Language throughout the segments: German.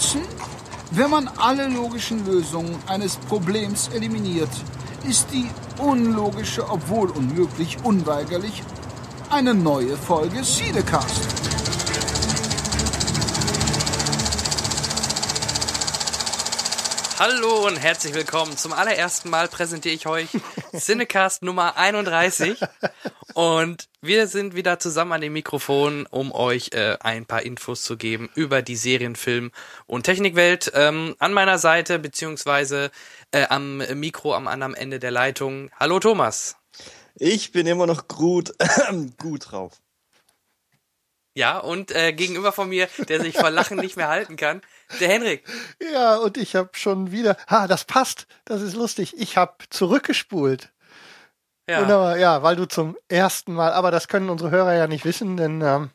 Watson, wenn man alle logischen Lösungen eines Problems eliminiert, ist die unlogische, obwohl unmöglich, unweigerlich eine neue Folge Siedecast. Hallo und herzlich willkommen. Zum allerersten Mal präsentiere ich euch Cinecast Nummer 31 und wir sind wieder zusammen an dem Mikrofon, um euch äh, ein paar Infos zu geben über die Serienfilm- und Technikwelt. Ähm, an meiner Seite beziehungsweise äh, am Mikro am anderen Ende der Leitung. Hallo Thomas. Ich bin immer noch gut, gut drauf. Ja, und äh, gegenüber von mir, der sich vor Lachen nicht mehr halten kann, der Henrik. Ja, und ich habe schon wieder. Ah, das passt. Das ist lustig. Ich habe zurückgespult. Ja. Wunderbar. Ja, weil du zum ersten Mal. Aber das können unsere Hörer ja nicht wissen, denn ähm,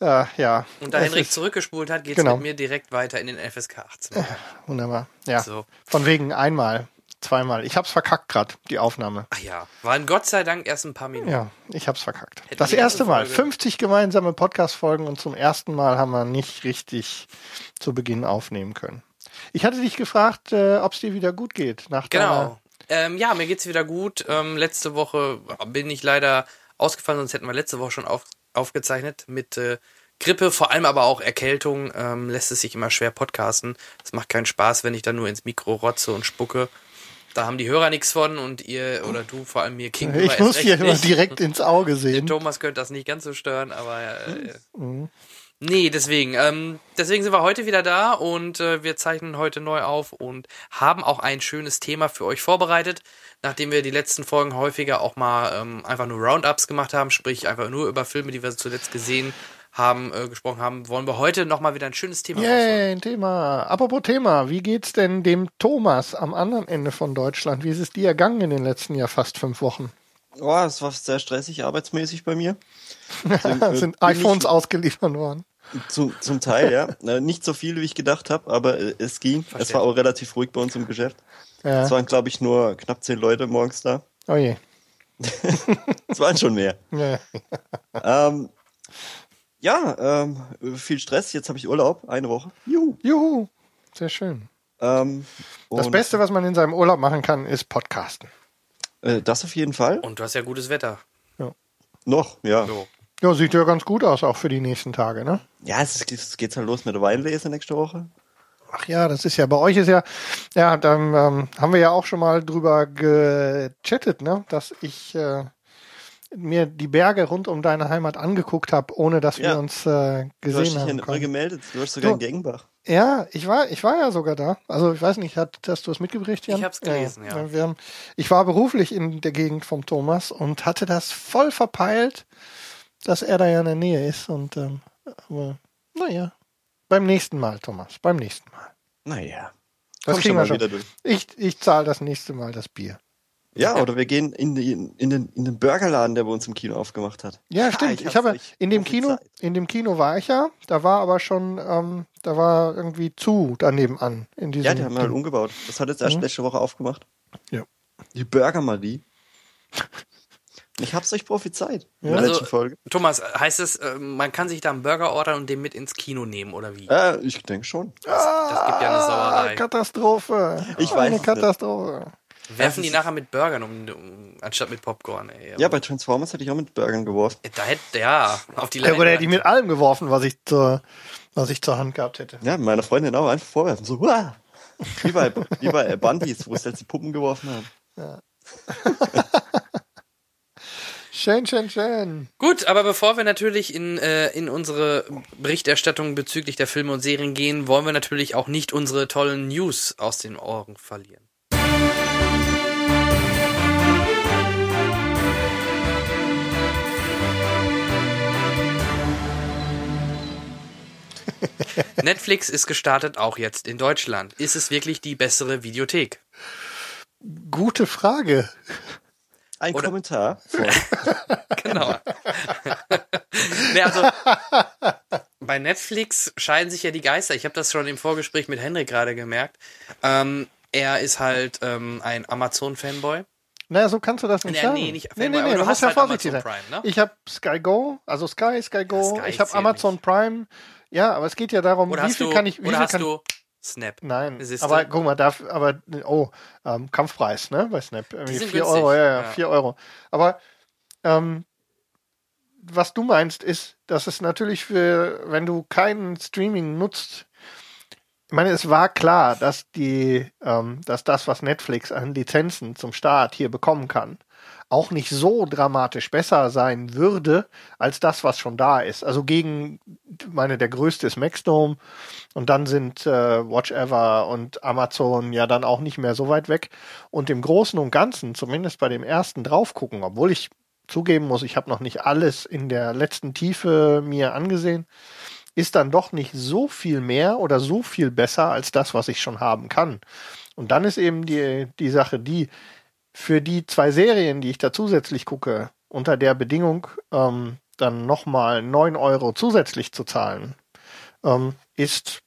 äh, ja. Und da es Henrik ist- zurückgespult hat, geht's Genau. mit mir direkt weiter in den FSK 18. Wunderbar. Ja. So. Von wegen einmal, zweimal. Ich hab's verkackt gerade, die Aufnahme. Ach ja, waren Gott sei Dank erst ein paar Minuten. Ja, ich hab's verkackt. Hätten das erste Mal. Folge- 50 gemeinsame Podcast-Folgen und zum ersten Mal haben wir nicht richtig zu Beginn aufnehmen können. Ich hatte dich gefragt, äh, ob es dir wieder gut geht. Nach Genau. Ähm, ja, mir geht's wieder gut. Ähm, letzte Woche bin ich leider ausgefallen, sonst hätten wir letzte Woche schon auf, aufgezeichnet mit äh, Grippe, vor allem aber auch Erkältung. Ähm, lässt es sich immer schwer podcasten. Es macht keinen Spaß, wenn ich dann nur ins Mikro rotze und spucke. Da haben die Hörer nichts von und ihr oder du vor allem mir gegenüber ich muss hier immer direkt ins Auge Den sehen. Thomas könnte das nicht ganz so stören, aber äh, Mhm. Nee, deswegen. Ähm, deswegen sind wir heute wieder da und äh, wir zeichnen heute neu auf und haben auch ein schönes Thema für euch vorbereitet, nachdem wir die letzten Folgen häufiger auch mal ähm, einfach nur Roundups gemacht haben, sprich einfach nur über Filme, die wir zuletzt gesehen haben, äh, gesprochen haben, wollen wir heute nochmal wieder ein schönes Thema rausholen. Yay, ein Thema. Apropos Thema, wie geht's denn dem Thomas am anderen Ende von Deutschland? Wie ist es dir ergangen in den letzten ja fast fünf Wochen? Oh, es war sehr stressig arbeitsmäßig bei mir. Äh, Sind iPhones ausgeliefert worden? Ich Zum, Teil, ja. Nicht so viel, wie ich gedacht habe, aber äh, es ging. Es Verstehe. war auch relativ ruhig bei uns im Geschäft. Ja. Es waren, glaube ich, nur knapp zehn Leute morgens da. Oh je. Es waren schon mehr. Ja. Ähm, ja, ähm, viel Stress. Jetzt habe ich Urlaub, eine Woche. Juhu. Juhu. Sehr schön. Ähm, Das Beste, was man in seinem Urlaub machen kann, ist Podcasten. Äh, das auf jeden Fall. Und du hast ja gutes Wetter. Noch, ja. So. Ja, sieht ja ganz gut aus, auch für die nächsten Tage, ne? Ja, es, geht- es geht halt los mit der Weinlese nächste Woche. Ach ja, das ist ja, bei euch ist ja, ja, dann ähm, haben wir ja auch schon mal drüber gechattet, ne? Dass ich äh, mir die Berge rund um deine Heimat angeguckt habe, ohne dass wir Ja. uns äh, Du hast dich gesehen ja haben. nicht mal können. gemeldet. Du warst sogar So. in Gengenbach. Ja, ich war, ich war ja sogar da. Also ich weiß nicht, hat, hast du es mitgekriegt, Jan? Ich hab's gelesen, ja. Wir haben, ich war beruflich in der Gegend vom Thomas und hatte das voll verpeilt, dass er da ja in der Nähe ist. Und ähm, aber naja, beim nächsten Mal, Thomas, beim nächsten Mal. Naja. Das Komm kriegen wir mal schon. wieder durch. Ich, ich zahle das nächste Mal das Bier. Ja, oder wir gehen in, die, in, den, in den Burgerladen, der bei uns im Kino aufgemacht hat. Ja, stimmt. ich Ich, hab's habe in dem Kino, Zeit. in dem Kino war ich ja. Da war aber schon, ähm, da war irgendwie zu daneben an. In diesem Ja, die haben halt umgebaut. Das hat jetzt erst Mhm. letzte Woche aufgemacht. Ja. Die Burger Marie. Ich hab's euch prophezeit. In der Also- letzten Folge. Thomas, heißt es, äh, man kann sich da einen Burger ordern und den mit ins Kino nehmen, oder wie? Äh, ich denke schon. Das gibt ja eine Sauerei. Ah, Katastrophe. Ich weiß Eine es nicht. Katastrophe. Werfen die nachher mit Burgern um, um anstatt mit Popcorn, ey. Ja, bei Transformers hätte ich auch mit Burgern geworfen. Da hätte, ja, auf die Ja, oder hätte ich mit Leinwand. allem geworfen, was ich zur, was ich zur Hand gehabt hätte. Ja, meiner Freundin auch einfach vorwerfen. So, Uah! Wie bei, wie bei Bandits, wo sie jetzt die Puppen geworfen haben. Schön, schön, schön. Gut, aber bevor wir natürlich in, äh, in unsere Berichterstattung bezüglich der Filme und Serien gehen, wollen wir natürlich auch nicht unsere tollen News aus den Ohren verlieren. Netflix ist gestartet auch jetzt in Deutschland. Ist es wirklich die bessere Videothek? Gute Frage. Ein Oder- Kommentar. Genau. nee, also, bei Netflix scheiden sich ja die Geister. Ich habe das schon im Vorgespräch mit Henrik gerade gemerkt. Ähm, er ist halt ähm, ein Amazon-Fanboy. Naja, so kannst du das nicht Nee, sagen. nee, nicht nee, Fanboy, nee, aber nee, du du hast ja halt vorsichtig sein. Prime, ne? Ich habe Sky Go, also Sky, Sky Go, Sky ich habe Amazon Prime, Ja, aber es geht ja darum, Oder wie viel du, kann ich, wie oder viel hast kann, du Snap? Nein, aber guck mal, darf, aber, oh, ähm, Kampfpreis, ne, bei Snap. Irgendwie sind 4 günstig, Euro, ja, ja, ja. 4 Euro. Aber, ähm, was du meinst, ist, dass es natürlich für, wenn du keinen Streaming nutzt, ich meine, es war klar, dass die, ähm, dass das, was Netflix an Lizenzen zum Start hier bekommen kann, auch nicht so dramatisch besser sein würde als das, was schon da ist. Also gegen, meine, der größte ist Maxdome und dann sind äh, Watch Ever und Amazon ja dann auch nicht mehr so weit weg. Und im Großen und Ganzen, zumindest bei dem ersten drauf gucken, obwohl ich zugeben muss, ich habe noch nicht alles in der letzten Tiefe mir angesehen, ist dann doch nicht so viel mehr oder so viel besser als das, was ich schon haben kann. Und dann ist eben die, die Sache die, für die zwei Serien, die ich da zusätzlich gucke, unter der Bedingung, ähm, dann nochmal 9 Euro zusätzlich zu zahlen, ähm, ist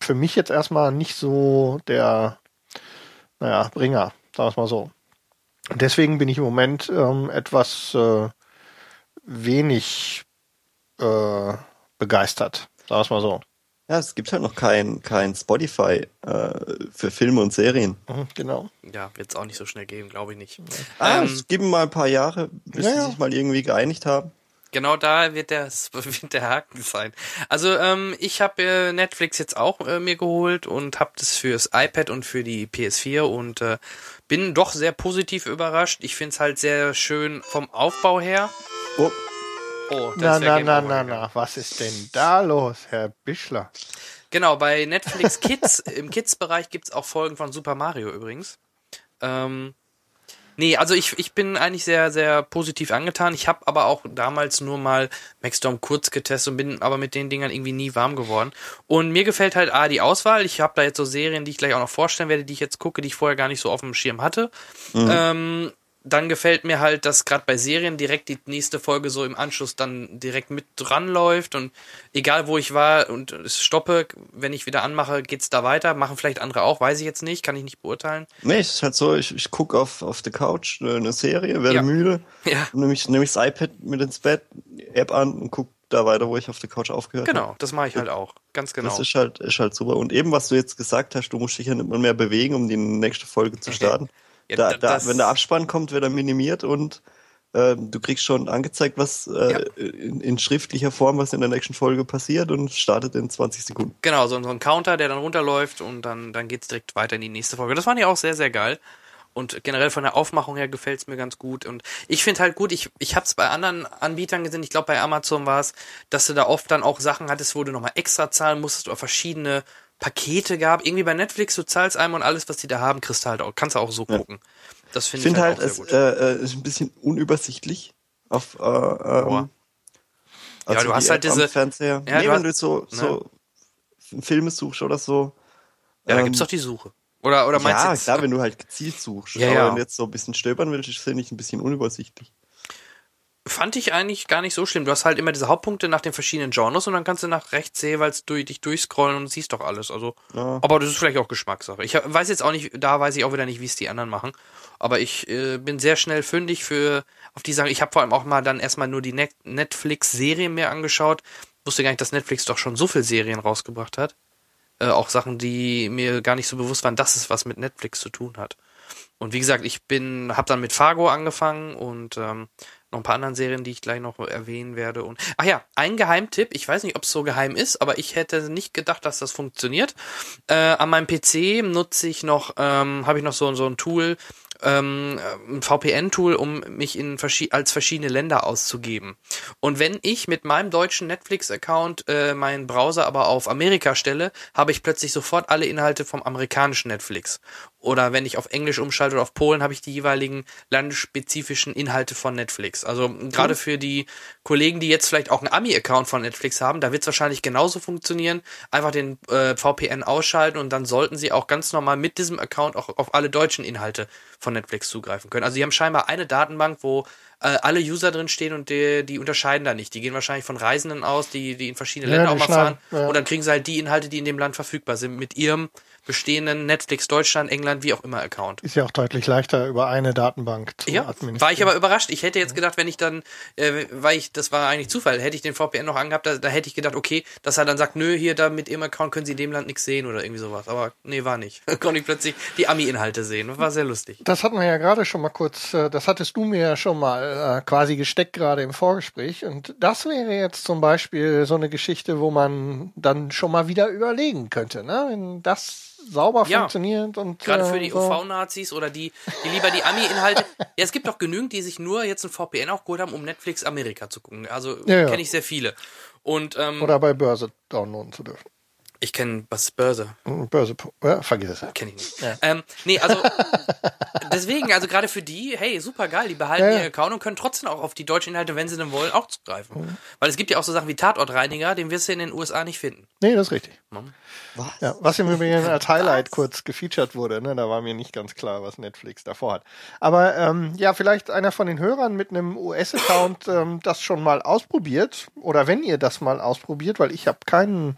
für mich jetzt erstmal nicht so der, naja, Bringer, sagen wir es mal so. Deswegen bin ich im Moment ähm, etwas äh, wenig äh, begeistert, sagen wir es mal so. Ja, es gibt halt noch kein, kein Spotify äh, für Filme und Serien. Mhm, genau. Ja, wird es auch nicht so schnell geben, glaube ich nicht. Ah, Ähm, es gibt mal ein paar Jahre, bis Ja, sie sich mal irgendwie geeinigt haben. Genau da wird der, wird der Haken sein. Also ähm, ich habe äh, Netflix jetzt auch äh, mir geholt und habe das fürs iPad und für die PS4 und äh, bin doch sehr positiv überrascht. Ich finde es halt sehr schön vom Aufbau her. Oh, Oh, Na, ist der na, Game na, Over na, na, was ist denn da los, Herr Bischler? Genau, bei Netflix Kids, im Kids-Bereich gibt's auch Folgen von Super Mario übrigens. Ähm, nee, also ich, ich bin eigentlich sehr, sehr positiv angetan. Ich habe aber auch damals nur mal Maxstorm kurz getestet und bin aber mit den Dingern irgendwie nie warm geworden. Und mir gefällt halt A, die Auswahl. Ich habe da jetzt so Serien, die ich gleich auch noch vorstellen werde, die ich jetzt gucke, die ich vorher gar nicht so auf dem Schirm hatte. Ähm, dann gefällt mir halt, dass gerade bei Serien direkt die nächste Folge so im Anschluss dann direkt mit dran läuft und egal wo ich war und es stoppe, wenn ich wieder anmache, geht's da weiter. Machen vielleicht andere auch, weiß ich jetzt nicht, kann ich nicht beurteilen. nee, es ist halt so, ich, ich gucke auf, auf der Couch äh, eine Serie, werde Ja. müde, Ja, nehme ich, nehm ich das iPad mit ins Bett, App an und gucke da weiter, wo ich auf der Couch aufgehört habe. genau, das mache ich halt auch. Ganz genau. Das ist halt, ist halt super. Und eben, was du jetzt gesagt hast, du musst dich ja nicht mehr bewegen, um die nächste Folge zu starten. Ja, da, da- wenn der Abspann kommt, wird er minimiert und ähm, du kriegst schon angezeigt, was äh, Ja. in, in schriftlicher Form, was in der nächsten Folge passiert und startet in 20 Sekunden. Genau, so, so ein Counter, der dann runterläuft und dann, dann geht's direkt weiter in die nächste Folge. Das fand ich auch sehr, sehr geil. Und generell von der Aufmachung her gefällt's mir ganz gut. Und ich finde halt gut, ich, ich habe es bei anderen Anbietern gesehen, ich glaube bei Amazon war es, dass du da oft dann auch Sachen hattest, wo du nochmal extra zahlen musstest oder verschiedene Pakete gab. Irgendwie bei Netflix, du zahlst einmal und alles, was die da haben, kriegst du halt auch, kannst du auch so gucken. Das Ich finde finde ich halt, halt, auch es äh, äh, ist ein bisschen unübersichtlich auf äh, ähm, Ja, du hast halt diese- Fernseher. Ja, nee, du wenn hast- du so, so Filme suchst oder so. ja, da ähm, gibt's doch die Suche. Oder, oder meinst du ja, klar, wenn du halt gezielt suchst. Ja, aber ja. wenn du jetzt so ein bisschen stöbern willst, finde ich ein bisschen unübersichtlich. Fand ich eigentlich gar nicht so schlimm. Du hast halt immer diese Hauptpunkte nach den verschiedenen Genres und dann kannst du nach rechts jeweils durch, dich durchscrollen und siehst doch alles. Also, Ja. aber das ist vielleicht auch Geschmackssache. Ich weiß jetzt auch nicht, da weiß ich auch wieder nicht, wie es die anderen machen. Aber ich äh, bin sehr schnell fündig für auf die Sache. Ich habe vor allem auch mal dann erstmal nur die Net Netflix-Serien mir angeschaut. Wusste gar nicht, dass Netflix doch schon so viel Serien rausgebracht hat. Äh, auch Sachen, die mir gar nicht so bewusst waren, dass es was mit Netflix zu tun hat. Und wie gesagt, ich bin, habe dann mit Fargo angefangen und ähm, noch ein paar anderen Serien, die ich gleich noch erwähnen werde. Und ach ja, ein Geheimtipp. Ich weiß nicht, ob es so geheim ist, aber ich hätte nicht gedacht, dass das funktioniert. Äh, an meinem PC nutze ich noch, ähm, habe ich noch so so ein Tool, ähm, ein VPN-Tool, um mich in verschi als verschiedene Länder auszugeben. Und wenn ich mit meinem deutschen Netflix-Account äh, meinen Browser aber auf Amerika stelle, habe ich plötzlich sofort alle Inhalte vom amerikanischen Netflix. Oder wenn ich auf Englisch umschalte oder auf Polen, habe ich die jeweiligen landesspezifischen Inhalte von Netflix. Also gerade für die Kollegen, die jetzt vielleicht auch einen Ami-Account von Netflix haben, da wird es wahrscheinlich genauso funktionieren. Einfach den äh, VPN ausschalten und dann sollten sie auch ganz normal mit diesem Account auch auf alle deutschen Inhalte von Netflix zugreifen können. Also die haben scheinbar eine Datenbank, wo äh, alle User drin stehen und die, die unterscheiden da nicht. Die gehen wahrscheinlich von Reisenden aus, die, die in verschiedene Ja, Länder auch mal fahren. ja. Und dann kriegen sie halt die Inhalte, die in dem Land verfügbar sind, mit ihrem bestehenden Netflix Deutschland, England, wie auch immer Account. Ist ja auch deutlich leichter über eine Datenbank zu Ja, administrieren. war ich aber überrascht. Ich hätte jetzt gedacht, wenn ich dann, äh, weil ich, das war eigentlich Zufall, hätte ich den VPN noch angehabt, da, da hätte ich gedacht, okay, dass er dann sagt, nö, hier da mit ihrem Account können Sie in dem Land nichts sehen oder irgendwie sowas. Aber nee, war nicht. Konnte ich plötzlich die Ami-Inhalte sehen. War sehr lustig. Das hatten wir ja gerade schon mal kurz, äh, das hattest du mir ja schon mal äh, quasi gesteckt gerade im Vorgespräch. Und das wäre jetzt zum Beispiel so eine Geschichte, wo man dann schon mal wieder überlegen könnte, ne? Wenn das sauber Ja. funktioniert und Gerade äh, für die so. UV-Nazis oder die, die lieber die Ami-Inhalte. ja, es gibt doch genügend, die sich nur jetzt ein VPN auch geholt haben, um Netflix Amerika zu gucken. Also ja. kenne ich sehr viele. Und ähm, Oder bei Börse downloaden zu dürfen. Ich kenne was ist Börse. Börse, ja, vergiss es. Kenne ich nicht. Ähm, nee, also deswegen, also gerade für die, hey, super geil, die behalten Ja, ja. ihren Account und können trotzdem auch auf die deutschen Inhalte, wenn sie denn wollen, auch zugreifen. Weil es gibt ja auch so Sachen wie Tatortreiniger, den wirst du in den USA nicht finden. Nee, das ist richtig. Was? Ja, was im Übrigen als Highlight kurz gefeatured wurde, ne? da war mir nicht ganz klar, was Netflix davor hat. Aber ähm, ja, vielleicht einer von den Hörern mit einem US-Account ähm, das schon mal ausprobiert oder wenn ihr das mal ausprobiert, weil ich habe keinen,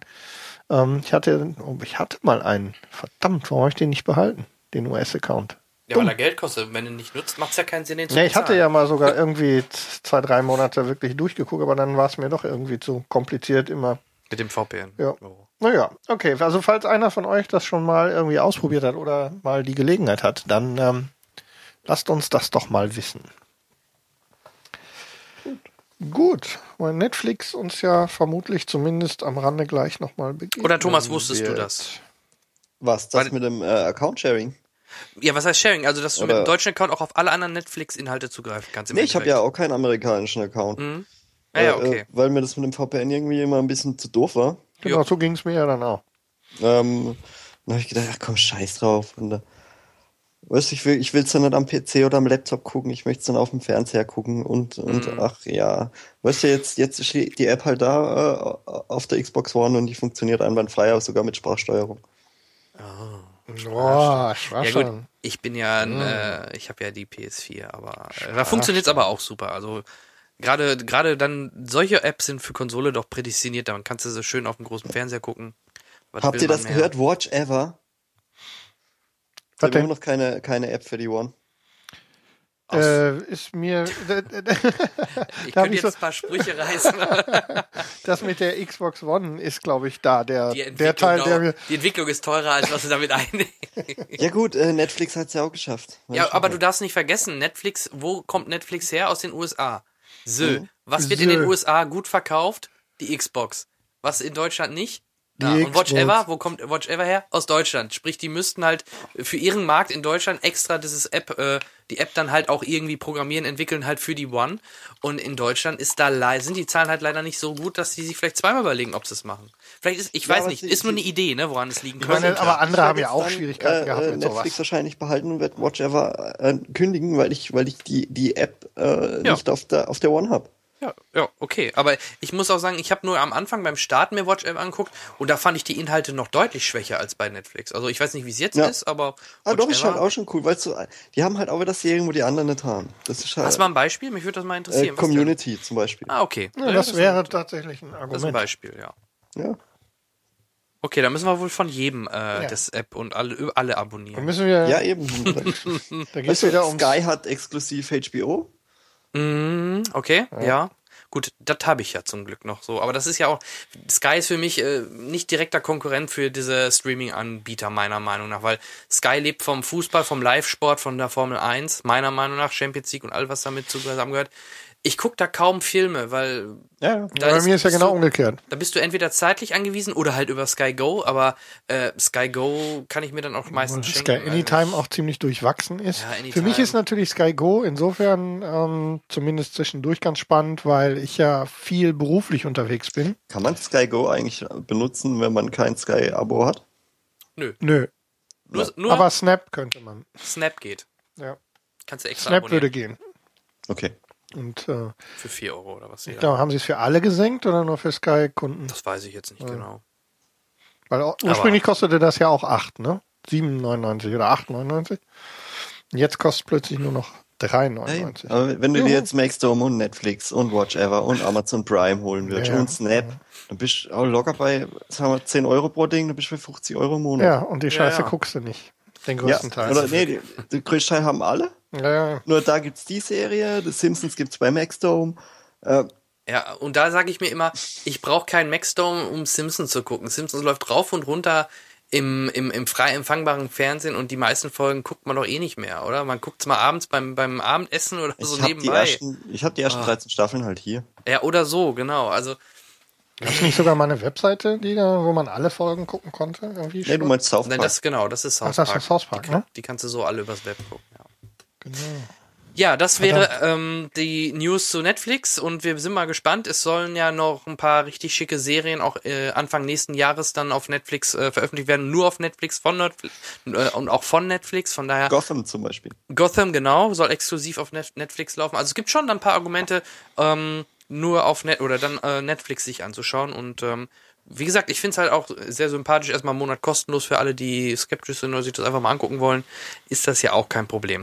ähm, ich hatte, oh, ich hatte mal einen, verdammt, warum habe ich den nicht behalten, den US-Account? Ja, weil er Geld kostet. Wenn du ihn nicht nutzt, macht es ja keinen Sinn, den zu Nee, ich hatte ja mal sogar irgendwie zwei, drei Monate wirklich durchgeguckt, aber dann war es mir doch irgendwie zu kompliziert immer. Mit dem VPN. Ja. Oh. Naja, okay. Also falls einer von euch das schon mal irgendwie ausprobiert hat oder mal die Gelegenheit hat, dann ähm, lasst uns das doch mal wissen. Gut, weil Netflix uns ja vermutlich zumindest am Rande gleich nochmal begegnet. Oder Thomas, wusstest du wird. das? Was, das Weil- mit dem äh, Account-Sharing? Ja, was heißt Sharing? Also, dass du mit Oder- dem deutschen Account auch auf alle anderen Netflix-Inhalte zugreifen kannst. im Nee, ich habe ja auch keinen amerikanischen Account. Mhm. Ja, ja, Äh, okay. äh, weil mir das mit dem VPN irgendwie immer ein bisschen zu doof war. Genau, Ja. so ging es mir ja dann auch. Ähm, dann habe ich gedacht, ach komm, scheiß drauf. Und, äh, weißt du, ich will ich will's dann nicht am PC oder am Laptop gucken, ich möchte es dann auf dem Fernseher gucken und, und Mhm. ach ja. Weißt du, jetzt, jetzt steht die App halt da äh, auf der Xbox One und die funktioniert einwandfrei, aber sogar mit Sprachsteuerung. Boah, ich war Ja gut, ich bin ja, ein, äh, ich habe ja die PS4, aber äh, da funktioniert's aber auch super. Also gerade gerade dann solche Apps sind für Konsole doch prädestiniert. Dann kannst du so schön auf dem großen Fernseher gucken. Was Habt ihr das mehr? gehört? Watch Ever? Was Wir haben denn? noch keine, keine App für die One. Äh, ist mir ich da könnte ich jetzt so- ein paar Sprüche reißen. das mit der Xbox One ist, glaube ich, da der Die der Entwicklung, Teil, der mir die Entwicklung ist teurer, als was du damit einnimmst. Ja gut, äh, Netflix hat's ja auch geschafft. Ja, aber du darfst nicht vergessen, Netflix, wo kommt Netflix her? Aus den USA. So, Mhm. was wird So. in den USA gut verkauft? Die Xbox. Was in Deutschland nicht? Ja, und Watch Xbox. Ever, wo kommt Watch Ever her? Aus Deutschland. Sprich, die müssten halt für ihren Markt in Deutschland extra dieses App, äh, die App dann halt auch irgendwie programmieren, entwickeln halt für die One. Und in Deutschland ist da sind die Zahlen halt leider nicht so gut, dass die sich vielleicht zweimal überlegen, ob sie es machen. Vielleicht ist, ich Ja, weiß nicht, ist nur eine Idee, ne, woran es liegen könnte. meine, aber andere haben ja auch dann, Schwierigkeiten äh, gehabt mit Netflix sowas. wahrscheinlich behalten und wird Watch Ever äh, kündigen, weil ich, weil ich die, die App äh, Ja. nicht auf der, auf der One habe. Ja, ja, okay. Aber ich muss auch sagen, ich habe nur am Anfang beim Start mir Watch App angeguckt und da fand ich die Inhalte noch deutlich schwächer als bei Netflix. Also ich weiß nicht, wie es jetzt Ja. ist, aber Ah, Watch doch, ist halt auch schon cool, weil so, die haben halt auch wieder Serien, wo die anderen nicht haben. Das ist halt Hast du mal ein Beispiel? Mich würde das mal äh, interessieren. Denn? Community zum Beispiel. Ah, okay. Ja, das ist wäre ein, tatsächlich ein das ist ein Argument. Beispiel, ja. Ja. Okay, da müssen wir wohl von jedem äh, Ja. das App und alle, alle Dann abonnieren. müssen wir, Ja, eben. da geht weißt es wieder du, um Sky hat exklusiv HBO. Mhm, okay, ja. Gut, das habe ich ja zum Glück noch so. Aber das ist ja auch, Sky ist für mich äh, nicht direkter Konkurrent für diese Streaming-Anbieter, meiner Meinung nach, weil Sky lebt vom Fußball, vom Live-Sport, von der Formel 1, meiner Meinung nach, Champions League und all, was damit zusammengehört. Ich gucke da kaum Filme, weil Ja, da Bei mir ist ja genau du- umgekehrt. Da bist du entweder zeitlich angewiesen oder halt über Sky Go, aber äh, Sky Go kann ich mir dann auch meistens Und schenken. Sky weil Anytime auch ziemlich durchwachsen ist. Ja. Für mich ist natürlich Sky Go insofern ähm, zumindest zwischendurch ganz spannend, weil ich ja viel beruflich unterwegs bin. Kann man Sky Go eigentlich benutzen, wenn man kein Sky-Abo hat? Nö, Nö, nur, nur aber Snap könnte man. Snap geht. Ja. Kannst du extra Snap abonnieren. würde gehen. Okay. Und äh, Für 4 Euro oder was? ich Ja. glaube, haben sie es für alle gesenkt oder nur für Sky-Kunden? Das weiß ich jetzt nicht genau. Weil ursprünglich kostete das ja auch 8, ne? 7,99 oder 8,99. Und Jetzt kostet es plötzlich nur noch 3,99. Ja, aber wenn du Ja. dir jetzt Maxdome und Netflix und Watch Ever und Amazon Prime holen würdest Ja. und Snap, dann bist du auch locker bei, sagen wir, 10 Euro pro Ding, dann bist du bei 50 Euro im Monat. Ja, und die Scheiße ja. guckst du nicht. Den Ja, größten Teil. Oder nee, die, den größten Teil haben alle. Ja. Nur da gibt's die Serie, The Simpsons gibt's bei Maxdome. Äh, Ja, und da sage ich mir immer, ich brauche keinen Maxdome, um Simpsons zu gucken. Simpsons läuft rauf und runter im, im, im frei empfangbaren Fernsehen und die meisten Folgen guckt man doch eh nicht mehr, oder? Man guckt's mal abends beim, beim Abendessen oder so ich habe die nebenbei. ersten, ich hab die ersten Ah. 13 Staffeln halt hier. Ja, oder so, genau. Also, Gab es nicht sogar mal eine Webseite, die da, wo man alle Folgen gucken konnte? Irgendwie Nee, du meinst South nein, Park. das genau, das ist South Ach, das Park. ist South Park, die, ne? die kannst du so alle übers Web gucken. Genau. Ja, das wäre ähm, die News zu Netflix und wir sind mal gespannt. Es sollen ja noch ein paar richtig schicke Serien auch äh, Anfang nächsten Jahres dann auf Netflix äh, veröffentlicht werden. Nur auf Netflix von Netflix äh, und auch von Netflix. Von daher Gotham zum Beispiel. Gotham genau soll exklusiv auf Net Netflix laufen. Also es gibt schon ein paar Argumente, ähm, nur auf Net oder dann äh, Netflix sich anzuschauen und ähm, wie gesagt, ich finde es halt auch sehr sympathisch, erstmal einen Monat kostenlos für alle, die skeptisch sind oder sich das einfach mal angucken wollen, ist das ja auch kein Problem.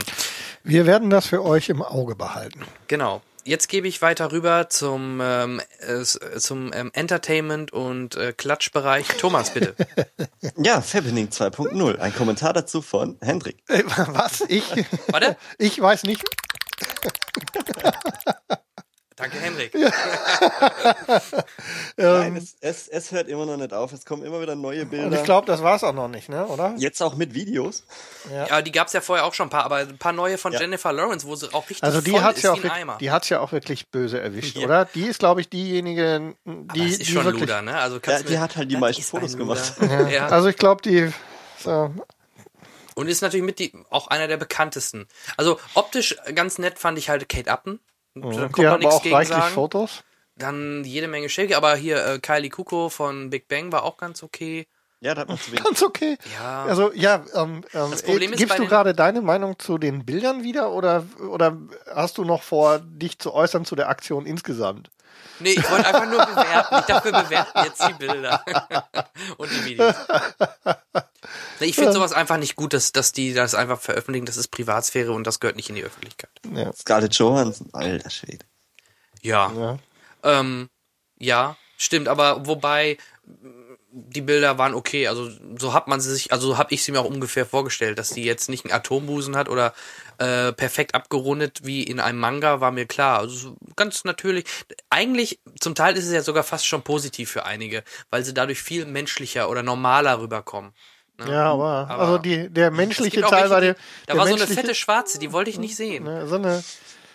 Wir werden das für euch im Auge behalten. Genau. Jetzt gebe ich weiter rüber zum, ähm, äh, zum ähm, Entertainment und äh, Klatschbereich. Thomas, bitte. Ja, Fappening 2.0. Ein Kommentar dazu von Hendrik. Äh, was? Ich? Warte. Ich weiß nicht. Danke, Henrik. Nein, es, es, es hört immer noch nicht auf. Es kommen immer wieder neue Und Bilder. ich glaube, das war's auch noch nicht, ne? Oder? Jetzt auch mit Videos. Ja, die gab's ja vorher auch schon ein paar, aber ein paar neue von Ja. Jennifer Lawrence, wo sie auch richtig Also die voll hat's ist ja wie auch, wirk- Eimer. die hat's ja auch wirklich böse erwischt, Ja. oder? Die ist, glaube ich, diejenige, die, aber das ist die schon wirklich. Luder, ne? Also Ja, kannst du die mir- hat halt die meisten ist Fotos gemacht. Ja. Also ich glaube, die. So, Und ist natürlich mit die, auch einer der bekanntesten. Also optisch ganz nett fand ich halt Kate Upton. Da kommt die man hat aber nichts auch gegen reichlich sagen. Fotos. Dann jede Menge Shake, aber hier äh, Kylie Kuko von Big Bang war auch ganz okay. Ja, da hat man zu wenig. Ganz okay. Ja. Also ja, ähm, ähm, Das Problem äh, gibst du gerade deine Meinung zu den Bildern wieder oder oder hast du noch vor, dich zu äußern zu der Aktion insgesamt? Nee, ich wollte einfach nur bewerten. Ich dachte, wir bewerten jetzt die Bilder und die Videos. Nee, ich finde sowas einfach nicht gut, dass, dass die das einfach veröffentlichen. Das ist Privatsphäre und das gehört nicht in die Öffentlichkeit. Ja. Scarlett Johansson, alter Schwede. Ja, ja. ähm, ja, stimmt. Aber wobei die Bilder waren okay. Also so hat man sie sich, also so habe ich sie mir auch ungefähr vorgestellt, dass die jetzt nicht einen Atombusen hat oder äh, perfekt abgerundet wie in einem Manga, war mir klar. Also so ganz natürlich. Eigentlich zum Teil ist es ja sogar fast schon positiv für einige, weil sie dadurch viel menschlicher oder normaler rüberkommen. Ne? Ja, aber, Aber also die, der menschliche Teil welche, war der. Da der war so eine fette Schwarze, die wollte ich nicht sehen. Ne, so eine,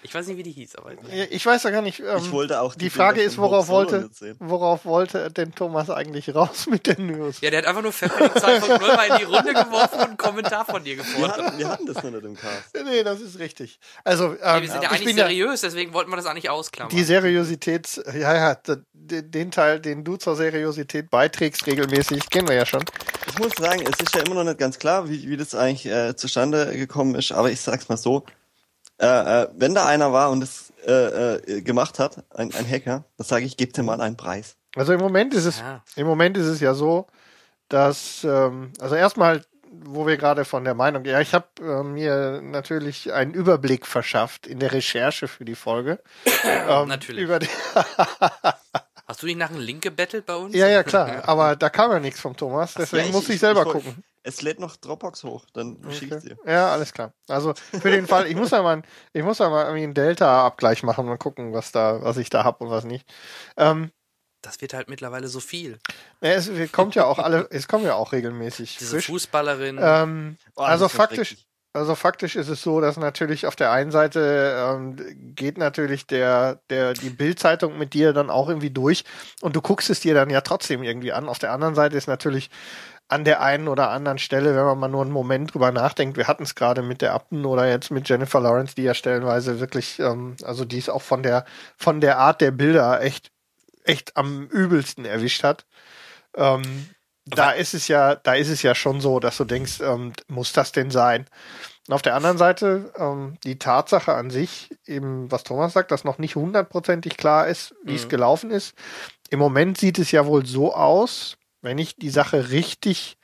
Ich weiß nicht, wie die hieß, aber. ich weiß ja gar nicht. Ähm, Ich wollte auch die die Frage ist, von worauf wollte, worauf wollte denn Thomas eigentlich raus mit den News? Ja, der hat einfach nur Pfefferling 2.0 mal in die Runde geworfen und einen Kommentar von dir Wir gefordert. hatten, wir hatten das noch nicht im Cast. Nee, das ist richtig. Also, Nee, ähm, wir sind ja ich eigentlich seriös, deswegen wollten wir das eigentlich ausklammern. die Seriosität, ja, ja, den Teil, den du zur Seriosität beiträgst regelmäßig, kennen wir ja schon. Ich muss sagen, es ist ja immer noch nicht ganz klar, wie, wie das eigentlich äh, zustande gekommen ist, aber ich sag's mal so. Äh, äh, wenn da einer war und das äh, äh, gemacht hat, ein, ein Hacker, dann sage ich, gebt ihm mal einen Preis. Also im Moment ist es, Ja. im Moment ist es ja so, dass, ähm, also erstmal, wo wir gerade von der Meinung, ja, ich habe äh, mir natürlich einen Überblick verschafft in der Recherche für die Folge. ähm, Natürlich. Über die, Hast du nicht nach einem Link gebettelt bei uns? ja, ja, klar, aber da kam ja nichts vom Thomas, deswegen Ja, muss ich selber wollt- gucken. Es lädt noch Dropbox hoch, dann schicke ich dir. Ja, alles klar. Also für den Fall, ich muss ja mal, ich muss ja mal irgendwie einen Delta-Abgleich machen und gucken, was da, was ich da hab und was nicht. Ähm, Das wird halt mittlerweile so viel. ja, es kommt ja auch alle, es kommen ja auch regelmäßig Diese. Fußballerin. Ähm, Oh, also faktisch. Also faktisch ist es so, dass natürlich auf der einen Seite ähm, geht natürlich der, der, die Bildzeitung mit dir dann auch irgendwie durch und du guckst es dir dann ja trotzdem irgendwie an. Auf der anderen Seite ist natürlich an der einen oder anderen Stelle, wenn man mal nur einen Moment drüber nachdenkt, wir hatten es gerade mit der Upton oder jetzt mit Jennifer Lawrence, die ja stellenweise wirklich, ähm, also die es auch von der, von der Art der Bilder echt, echt am übelsten erwischt hat. Ähm, da ist es ja, da ist es ja schon so, dass du denkst, ähm, muss das denn sein? Und auf der anderen Seite, ähm, die Tatsache an sich, eben, was Thomas sagt, dass noch nicht hundertprozentig klar ist, wie es Mhm. gelaufen ist. Im Moment sieht es ja wohl so aus, wenn ich die Sache richtig,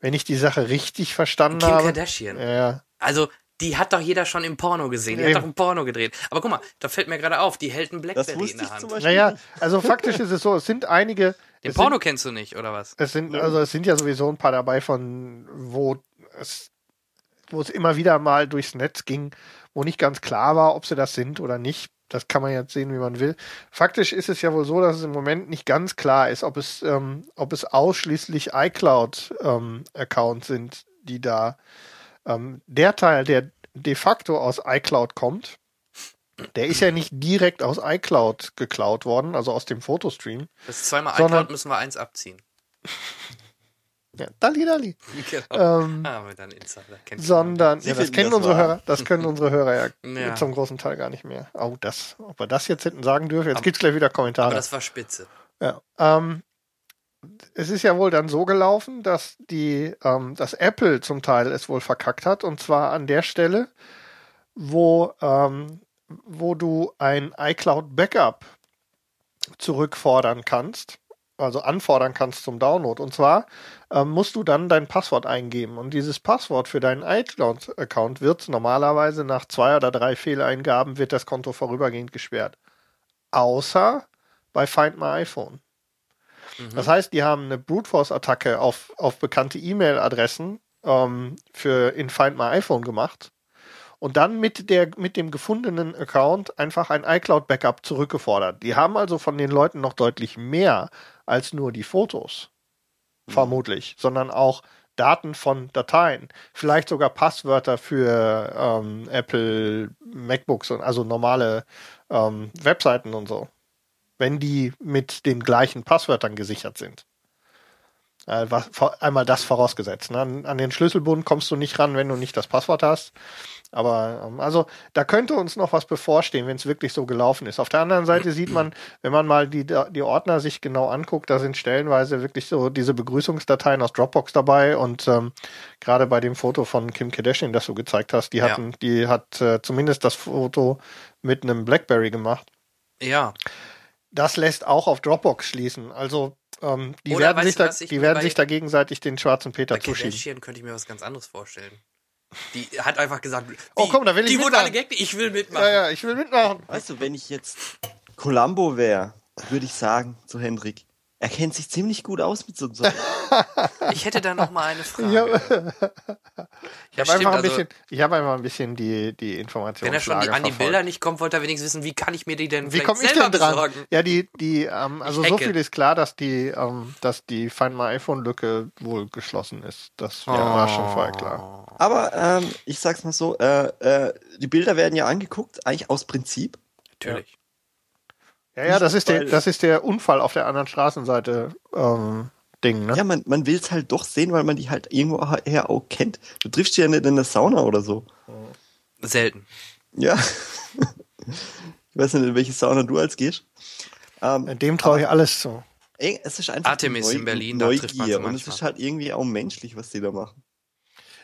wenn ich die Sache richtig verstanden Kim habe. Kardashian. Ja, Also, Die hat doch jeder schon im Porno gesehen. Die Eben. hat doch ein Porno gedreht. Aber guck mal, da fällt mir gerade auf, die hält ein Blackberry in wusste der ich Hand. zum Beispiel Naja, also faktisch ist es so, es sind einige. Den es Porno Sind, kennst du nicht, oder was? es sind, also es sind ja sowieso ein paar dabei von, wo es, wo es immer wieder mal durchs Netz ging, wo nicht ganz klar war, ob sie das sind oder nicht. Das kann man jetzt sehen, wie man will. Faktisch ist es ja wohl so, dass es im Moment nicht ganz klar ist, ob es, ähm, ob es ausschließlich iCloud-Accounts sind, die da ähm, der Teil, der de facto aus iCloud kommt, der ist ja nicht direkt aus iCloud geklaut worden, also aus dem Fotostream. Das ist zweimal Sondern- iCloud, müssen wir eins abziehen. Ja, Dali Dali. Genau. Ähm, ah, aber dann Insider. Kennst du sondern, ja, das kennen das unsere wahr. Hörer, das können unsere Hörer ja, Ja. zum großen Teil gar nicht mehr. Oh, das, ob wir das jetzt hätten sagen dürfen, jetzt gibt's gleich wieder Aber Kommentare. das war spitze. Ja, ähm, es ist ja wohl dann so gelaufen, dass die, ähm, dass Apple zum Teil es wohl verkackt hat und zwar an der Stelle, wo, ähm, wo du ein iCloud Backup zurückfordern kannst, also anfordern kannst zum Download. Und zwar ähm, musst du dann dein Passwort eingeben und dieses Passwort für deinen iCloud-Account wird normalerweise nach zwei oder drei Fehleingaben wird das Konto vorübergehend gesperrt. Außer bei Find My iPhone. Das heißt, die haben eine Brute Force Attacke auf, auf bekannte E-Mail-Adressen ähm, für in Find My iPhone gemacht und dann mit der mit dem gefundenen Account einfach ein iCloud Backup zurückgefordert. Die haben also von den Leuten noch deutlich mehr als nur die Fotos. Vermutlich, sondern auch Daten von Dateien, vielleicht sogar Passwörter für ähm, Apple MacBooks und also normale ähm, Webseiten und so wenn die mit den gleichen Passwörtern gesichert sind. Äh, was, einmal das vorausgesetzt. Ne? An, an den Schlüsselbund kommst du nicht ran, wenn du nicht das Passwort hast. Aber ähm, also da könnte uns noch was bevorstehen, wenn es wirklich so gelaufen ist. Auf der anderen Seite sieht man, wenn man mal die, die Ordner sich genau anguckt, da sind stellenweise wirklich so diese Begrüßungsdateien aus Dropbox dabei und ähm, gerade bei dem Foto von Kim Kardashian, das du gezeigt hast, die Ja. hatten, die hat äh, zumindest das Foto mit einem BlackBerry gemacht. Ja. Das lässt auch auf Dropbox schließen. Also ähm, die Oder werden, sich da, die werden bei- sich da gegenseitig den schwarzen Peter Bei zuschieben. Kardashian könnte ich mir was ganz anderes vorstellen. Die hat einfach gesagt, Oh, wie? komm, da will ich Die wurde mitmachen. alle gaggt, ich will mitmachen. Ja, ja, ich will mitmachen. Weißt du, wenn ich jetzt Columbo wäre, würde ich sagen zu Hendrik, er kennt sich ziemlich gut aus mit so so. Ich hätte da noch mal eine Frage. Ja. Ich habe einfach ein also, bisschen, ich habe einfach ein bisschen die, die Information. wenn er schon die, an die Bilder nicht kommt, wollte er wenigstens wissen, wie kann ich mir die denn Wie vielleicht komme ich selber denn dran? besorgen? Ja, die, die, ähm, also so hacke. viel ist klar, dass die, ähm, dass die Find My iPhone Lücke wohl geschlossen ist. Das ja, war schon vorher klar. Aber ähm, ich sag's mal so, äh, äh, die Bilder werden ja angeguckt, eigentlich aus Prinzip. Natürlich. Ja, ja, das ist der, das ist der Unfall auf der anderen Straßenseite ähm, Ding, ne? Ja, man, man will's halt doch sehen, weil man die halt irgendwo her auch kennt. Du triffst die ja nicht in der Sauna oder so. Selten. Ja. ich weiß nicht, in welche Sauna du als gehst. Ähm, Dem traue ich alles zu. ey, es ist einfach Artemis die in Berlin, da trifft man sie Neugier und es ist halt irgendwie auch menschlich, was die da machen.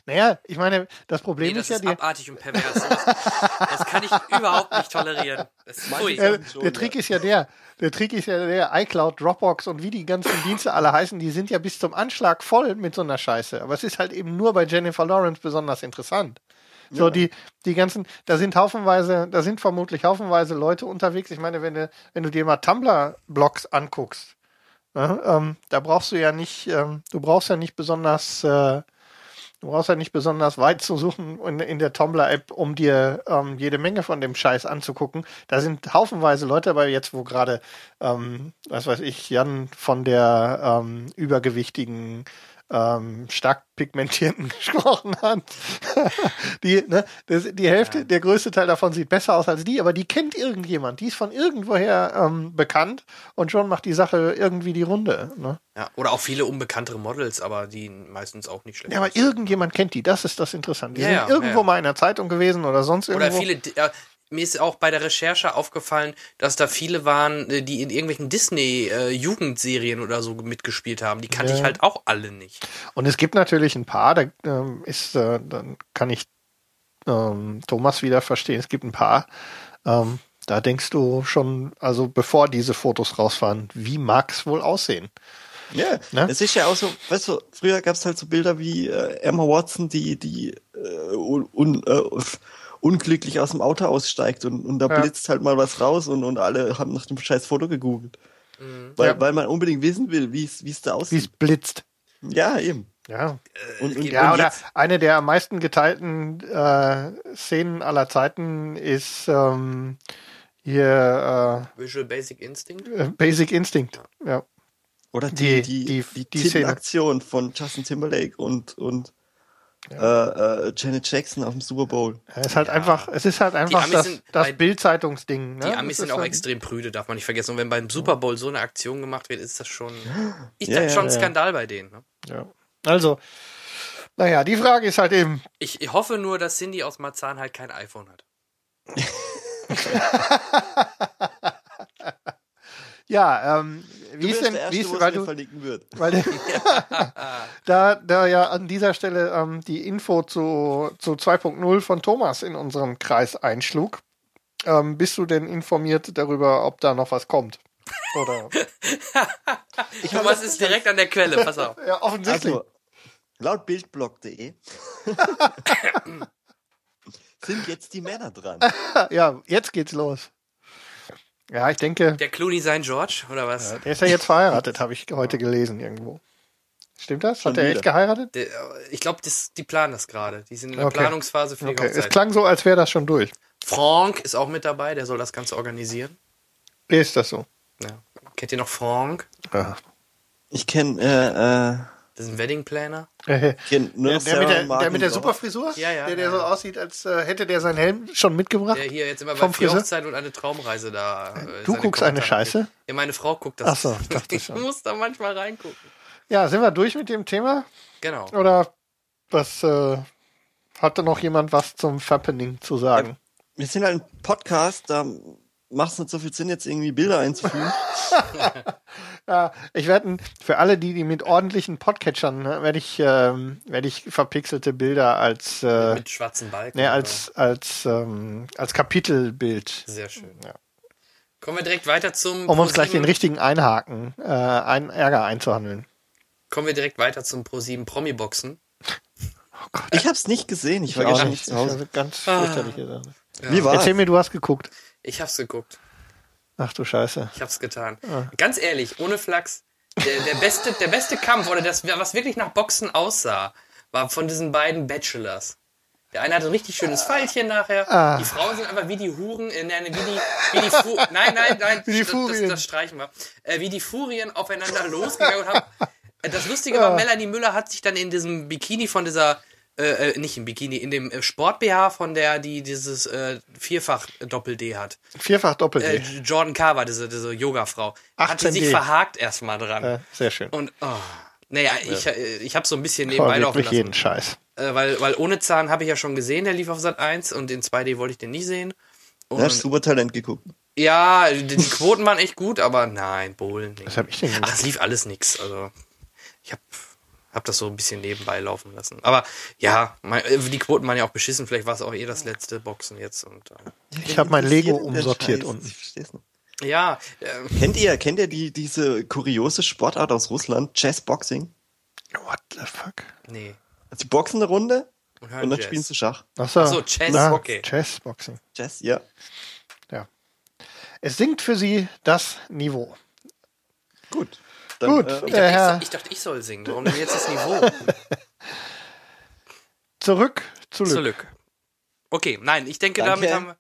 Naja, ich meine, das Problem Nee, das ist ja, ist die, abartig und pervers. Das, das kann ich überhaupt nicht tolerieren. Das ist äh, der ja. Trick ist ja der, der Trick ist ja der, iCloud, Dropbox und wie die ganzen Dienste alle heißen, die sind ja bis zum Anschlag voll mit so einer Scheiße. Aber es ist halt eben nur bei Jennifer Lawrence besonders interessant. So, die, die ganzen, da sind haufenweise, da sind vermutlich haufenweise Leute unterwegs. Ich meine, wenn du, wenn du dir mal Tumblr-Blogs anguckst, ne, ähm, da brauchst du ja nicht, ähm, du brauchst ja nicht besonders, äh, du brauchst ja nicht besonders weit zu suchen in, in der Tumblr-App, um dir ähm, jede Menge von dem Scheiß anzugucken. Da sind haufenweise Leute dabei, jetzt wo gerade, ähm, was weiß ich, Jan von der ähm, übergewichtigen ähm, stark pigmentierten gesprochen hat. die, ne, das, die Hälfte, der größte Teil davon sieht besser aus als die, aber die kennt irgendjemand. Die ist von irgendwoher ähm, bekannt und schon macht die Sache irgendwie die Runde. Ne? Ja, oder auch viele unbekanntere Models, aber die meistens auch nicht schlecht. Ja, aber irgendjemand kennt die. Das ist das Interessante. Die Ja, sind ja, irgendwo ja. mal in der Zeitung gewesen oder sonst irgendwo. Oder viele, mir ist auch bei der Recherche aufgefallen, dass da viele waren, äh, die in irgendwelchen Disney-Jugendserien oder so mitgespielt haben. Die kannte Ja. ich halt auch alle nicht. Und es gibt natürlich ein paar, da ähm, ist, äh, dann kann ich ähm, Thomas wieder verstehen. Es gibt ein paar, ähm, da denkst du schon, also bevor diese Fotos rausfahren, wie mag es wohl aussehen? Ja, Ne? es ist ja auch so, weißt du, früher gab es halt so Bilder wie äh, Emma Watson, die, die äh, un, un, äh, unglücklich aus dem Auto aussteigt und, und da Ja. blitzt halt mal was raus und, und alle haben nach dem scheiß Foto gegoogelt. Weil, Ja. weil man unbedingt wissen will, wie es wie es da Wie es aussieht. blitzt. Ja, eben. Ja. Und, und, Ja, und oder eine der am meisten geteilten äh, Szenen aller Zeiten ist ähm, hier Visual Basic Instinct. äh, Basic Instinct. Ja. oder die, die- die, die- die, die Szene. Aktion von Justin Timberlake und, und äh, äh, Janet Jackson auf dem Super Bowl. Es ist halt Ja. einfach, es ist halt einfach das, das Bildzeitungsding. Ne? Die Amis sind auch halt- extrem prüde, darf man nicht vergessen. Und wenn beim Super Bowl so eine Aktion gemacht wird, ist das schon, ich Ja, dachte ja, schon ein ja. Skandal bei denen. Ne? Ja. Also, naja, die Frage ist halt eben, Ich, ich hoffe nur, dass Cindy aus Marzahn halt kein iPhone hat. ja, ähm, wie ist denn, der Erste, wie ist, weil du, verlinken wird. weil da, da ja an dieser Stelle ähm, die Info zu, zu 2.0 von Thomas in unserem Kreis einschlug, ähm, bist du denn informiert darüber, ob da noch was kommt? Oder? Thomas ist direkt an der Quelle, pass auf. ja, offensichtlich. Also, laut bildblog.de sind jetzt die Männer dran. ja, jetzt geht's los. Ja, ich denke, Der Clooney sein George, oder was? der ist ja jetzt verheiratet, habe ich heute gelesen irgendwo. Stimmt das? Hat er echt geheiratet? Der, ich glaube, die planen das gerade. Die sind in der Okay. Planungsphase für die Okay, es Hochzeit. klang so, als wäre das schon durch. Frank ist auch mit dabei, der soll das Ganze organisieren. Ist das so? Ja. Kennt ihr noch Frank? Ja. Ich kenne äh, Das ist ein Wedding Planner. Nur Der, der, mit der, der mit der Bauer. Superfrisur? Ja, ja, Der, der ja, so aussieht, als äh, hätte der seinen Helm schon mitgebracht? Der hier jetzt immer bei vier? Hochzeiten und eine Traumreise da. äh, Du guckst eine Kommentare Scheiße? Ja, meine Frau guckt das. Ach so, ich dachte ich schon. muss da manchmal reingucken. Ja, sind wir durch mit dem Thema? Genau. Oder was äh, hatte noch jemand was zum Fappening zu sagen? Wir sind halt ein Podcast, da macht es nicht so viel Sinn, jetzt irgendwie Bilder einzufügen. Ja, ich werde für alle, die, die mit ordentlichen Podcatchern, ne, werde ich, ähm, werde ich verpixelte Bilder als, äh, Mit schwarzen Balken. ne, als, als, ähm, als Kapitelbild, Sehr schön. Ja. Kommen wir direkt weiter zum um uns gleich den richtigen Einhaken, äh, einen Ärger einzuhandeln. Kommen wir direkt weiter zum Pro7 Promi-Boxen. Ich hab's nicht gesehen, ich war gestern nicht. zu Hause. Ganz Ah. fürchterliche Sache. Wie war's? Erzähl mir, du hast geguckt. Ich hab's geguckt. Ach du Scheiße. Ich hab's getan. Ah. Ganz ehrlich, ohne Flachs, der, der, beste, der beste Kampf oder das, was wirklich nach Boxen aussah, war von diesen beiden Bachelors. Der eine hatte ein richtig schönes Pfeilchen nachher. Ah. Die Frauen sind einfach wie die Huren, äh, wie die, wie die Fu nein, nein, nein, Wie die das, das, Furien. das streichen wir. Äh, wie die Furien aufeinander losgegangen und haben. Äh, Das Lustige war, Melanie Müller hat sich dann in diesem Bikini von dieser, äh, äh, nicht im Bikini, in dem äh, Sport-BH von der, die dieses äh, Vierfach-Doppel-D hat. Vierfach doppelt. Äh, Jordan Carver, diese, diese Yoga-Frau. Hat die 18D. sich verhakt erstmal dran. äh, sehr schön. Und, oh, naja, ich, äh, ich habe so ein bisschen nebenbei laufen lassen. jeden Scheiß. Äh, weil, weil ohne Zahn habe ich ja schon gesehen, der lief auf Sat 1 und in 2D wollte ich den nicht sehen. Und, Ja, hast super Talent geguckt. ja, die, die Quoten waren echt gut, aber nein, Bohlen nicht. Was hab ich denn gemacht? Ach, es lief alles nix. Also, ich habe hab das so ein bisschen nebenbei laufen lassen. Aber ja, mein, äh, die Quoten waren ja auch beschissen. Vielleicht war es auch eh das letzte Boxen jetzt. Und, äh, Ich habe mein Lego umsortiert unten. Ich versteh's nicht. ja, äh, Kennt ihr, kennt ihr die, diese kuriose Sportart aus Russland? Chessboxing? What the fuck? nee. Also die boxen eine Runde Und und dann Jazz. spielen sie Schach. Achso, Ach so, Chess, Na, okay. Chessboxing. Chess, ja. Ja. Es sinkt für sie das Niveau. Gut. Dann, Gut. Äh, Ich dachte, ich, ich dachte, ich soll singen. Warum denn jetzt das Niveau? Zurück zu Lück. Zurück. Okay, nein, ich denke, Danke. damit haben wir.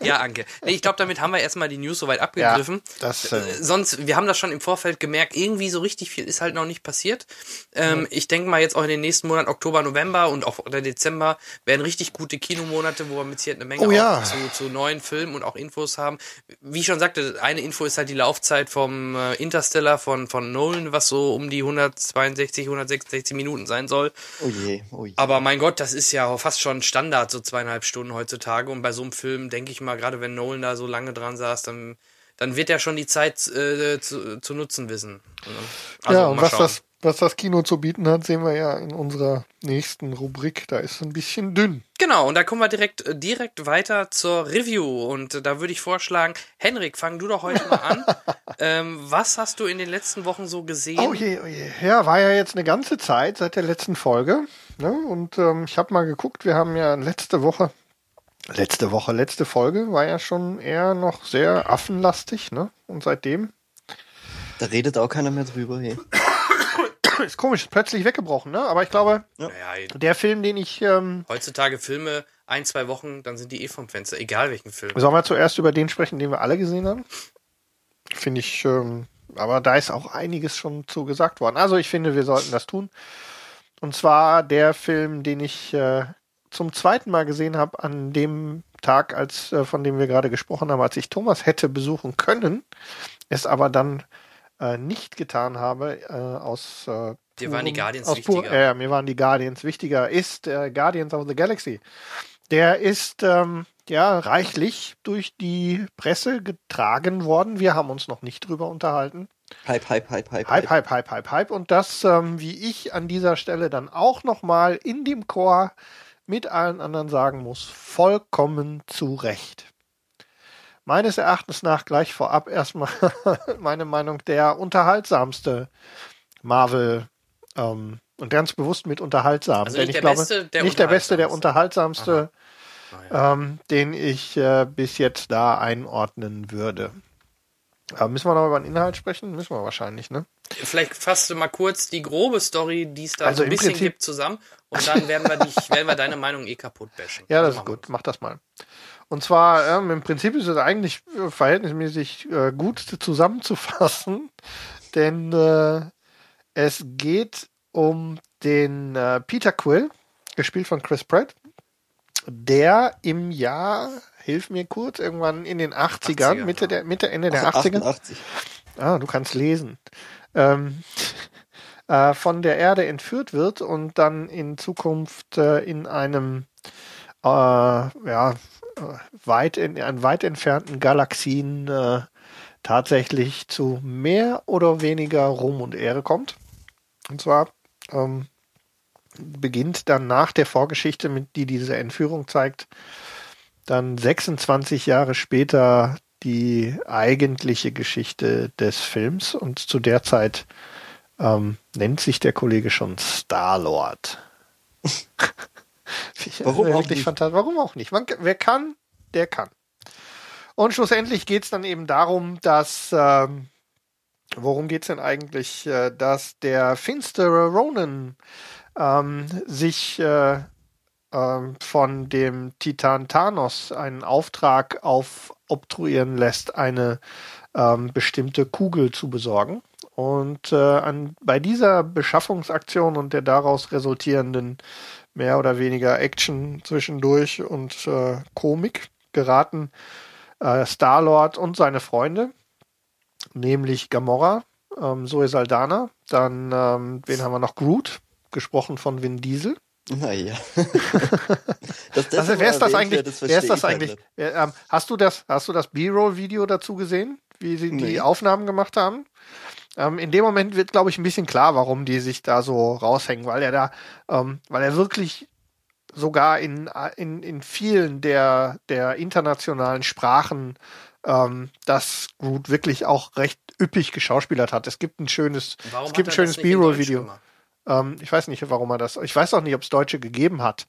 Ja, Anke. Nee, ich glaube, damit haben wir erstmal die News soweit abgegriffen. das, Äh, äh, Sonst, wir haben das schon im Vorfeld gemerkt, irgendwie so richtig viel ist halt noch nicht passiert. Ähm, Ich denke mal jetzt auch in den nächsten Monaten, Oktober, November und auch der Dezember, werden richtig gute Kinomonate, wo wir mit Sicherheit eine Menge Oh ja. zu, zu neuen Filmen und auch Infos haben. Wie ich schon sagte, eine Info ist halt die Laufzeit vom äh, Interstellar von, von Nolan, was so um die 162, 166 Minuten sein soll. oh je, oh je. Aber mein Gott, das ist ja fast schon Standard, so zweieinhalb Stunden heutzutage. Und bei so einem Film, denke ich mal, gerade wenn Nolan da so lange dran saß, dann, dann wird er schon die Zeit äh, zu, zu nutzen wissen. Also, ja, und was schauen. das, was das Kino zu bieten hat, sehen wir ja in unserer nächsten Rubrik. Da ist es ein bisschen dünn. Genau, und da kommen wir direkt, äh, direkt weiter zur Review. Und äh, da würde ich vorschlagen, Henrik, fang du doch heute mal an. ähm, was hast du in den letzten Wochen so gesehen? Oh je, oh je. Ja, war ja jetzt eine ganze Zeit seit der letzten Folge. Ne? Und ähm, ich habe mal geguckt, wir haben ja letzte Woche, letzte Woche, letzte Folge war ja schon eher noch sehr affenlastig. Ne? Und seitdem Da redet auch keiner mehr drüber. Hey. ist komisch, plötzlich weggebrochen. Ne? Aber ich glaube, Naja, der Film, den ich... Ähm, heutzutage Filme, ein, zwei Wochen, dann sind die eh vom Fenster, egal welchen Film. Sollen wir zuerst über den sprechen, den wir alle gesehen haben? Finde ich, ähm, aber da ist auch einiges schon zu gesagt worden. Also ich finde, wir sollten das tun. Und zwar der Film, den ich äh, zum zweiten Mal gesehen habe an dem Tag, als äh, von dem wir gerade gesprochen haben, als ich Thomas hätte besuchen können, es aber dann äh, nicht getan habe äh, aus äh, Dir waren die Guardians aus wichtiger. Pur, äh, mir waren die Guardians wichtiger. Ist äh, Guardians of the Galaxy. Der ist ähm, ja reichlich durch die Presse getragen worden. Wir haben uns noch nicht drüber unterhalten. Hype, hype, hype, hype. Hype, hype, hype, hype, hype. Und das, ähm, wie ich an dieser Stelle dann auch nochmal in dem Chor mit allen anderen sagen muss, vollkommen zu Recht. Meines Erachtens nach gleich vorab erstmal meine Meinung der unterhaltsamste Marvel ähm, und ganz bewusst mit unterhaltsam. Also nicht ich der glaube, Beste, der nicht der Beste, der Unterhaltsamste. unterhaltsamste, ähm, den ich äh, bis jetzt da einordnen würde. Aber müssen wir noch über den Inhalt sprechen? Müssen wir wahrscheinlich, ne? Vielleicht fasst du mal kurz die grobe Story, die es da Also so ein bisschen Prinzip- gibt, zusammen. Und dann werden wir dich, werden wir deine Meinung eh kaputt bashen. Ja, das Also ist machen gut. Mach das mal. Und zwar, ähm, im Prinzip ist es eigentlich äh, verhältnismäßig äh, gut zusammenzufassen, denn äh, es geht um den äh, Peter Quill, gespielt von Chris Pratt, der im Jahr, hilf mir kurz, irgendwann in den 80ern, 80er, Mitte, der, Mitte, Ende der Also 80er, 88. Ah, du kannst lesen. Ähm, äh, von der Erde entführt wird und dann in Zukunft äh, in einem äh, ja, äh, weit in, an weit entfernten Galaxien äh, tatsächlich zu mehr oder weniger Ruhm und Ehre kommt. Und zwar ähm, beginnt dann nach der Vorgeschichte, mit die diese Entführung zeigt, dann 26 Jahre später die eigentliche Geschichte des Films und zu der Zeit ähm, nennt sich der Kollege schon Star-Lord. Warum auch Wirklich nicht? Warum auch nicht? Man, wer kann, der kann. Und schlussendlich geht es dann eben darum, dass, ähm, worum geht es denn eigentlich, äh, dass der finstere Ronan ähm, sich äh, ähm, von dem Titan Thanos einen Auftrag aufobtruieren lässt, eine ähm, bestimmte Kugel zu besorgen. Und äh, an, bei dieser Beschaffungsaktion und der daraus resultierenden mehr oder weniger Action zwischendurch und äh, Komik geraten äh, Star-Lord und seine Freunde, nämlich Gamora, ähm, Zoe Saldana, dann, ähm, wen haben wir noch? Groot, gesprochen von Vin Diesel. Naja. das, das Also wer ist das erwähnt eigentlich? wird, wer ist das halt eigentlich? Wer, ähm, hast du das, hast du das B-Roll-Video dazu gesehen, wie sie die Nee. Aufnahmen gemacht haben? Ähm, in dem Moment wird, glaube ich, ein bisschen klar, warum die sich da so raushängen, weil er da, ähm, weil er wirklich sogar in, in, in vielen der, der internationalen Sprachen ähm, das Groot wirklich auch recht üppig geschauspielert hat. Es gibt ein schönes, Warum es gibt ein schönes das B-Roll-Video. Ähm, ich weiß nicht, warum er das. Ich weiß auch nicht, ob es Deutsche gegeben hat,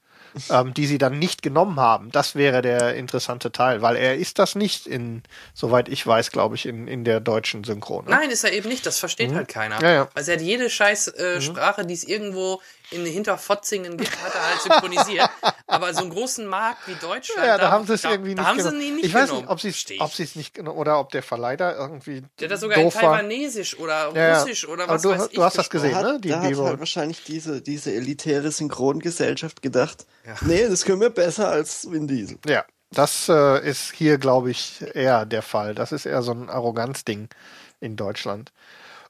ähm, die sie dann nicht genommen haben. Das wäre der interessante Teil, weil er ist das nicht in, soweit ich weiß, glaube ich, in, in der deutschen Synchron. Ne? Nein, ist er eben nicht. Das versteht halt keiner. Ja, ja. Also er hat jede scheiß äh, Sprache, die es irgendwo in Hinterfotzingen gibt, hat er halt synchronisiert. Aber so einen großen Markt wie Deutschland, Ja, da, haben sie es irgendwie da nicht haben genommen. sie ihn nicht ich weiß genommen. nicht, ob sie es, Versteh ich. ob sie es nicht oder ob der Verleih irgendwie Der hat das sogar in. Taiwanesisch oder Ja, ja. Russisch oder was du- weiß ich. du hast das gesehen, Da ne? Die da hat halt wahrscheinlich diese, diese elitäre Synchrongesellschaft gedacht, nee, das können wir besser als Vin Diesel. Ja, das äh, ist hier, glaube ich, eher der Fall. Das ist eher so ein Arroganzding in Deutschland.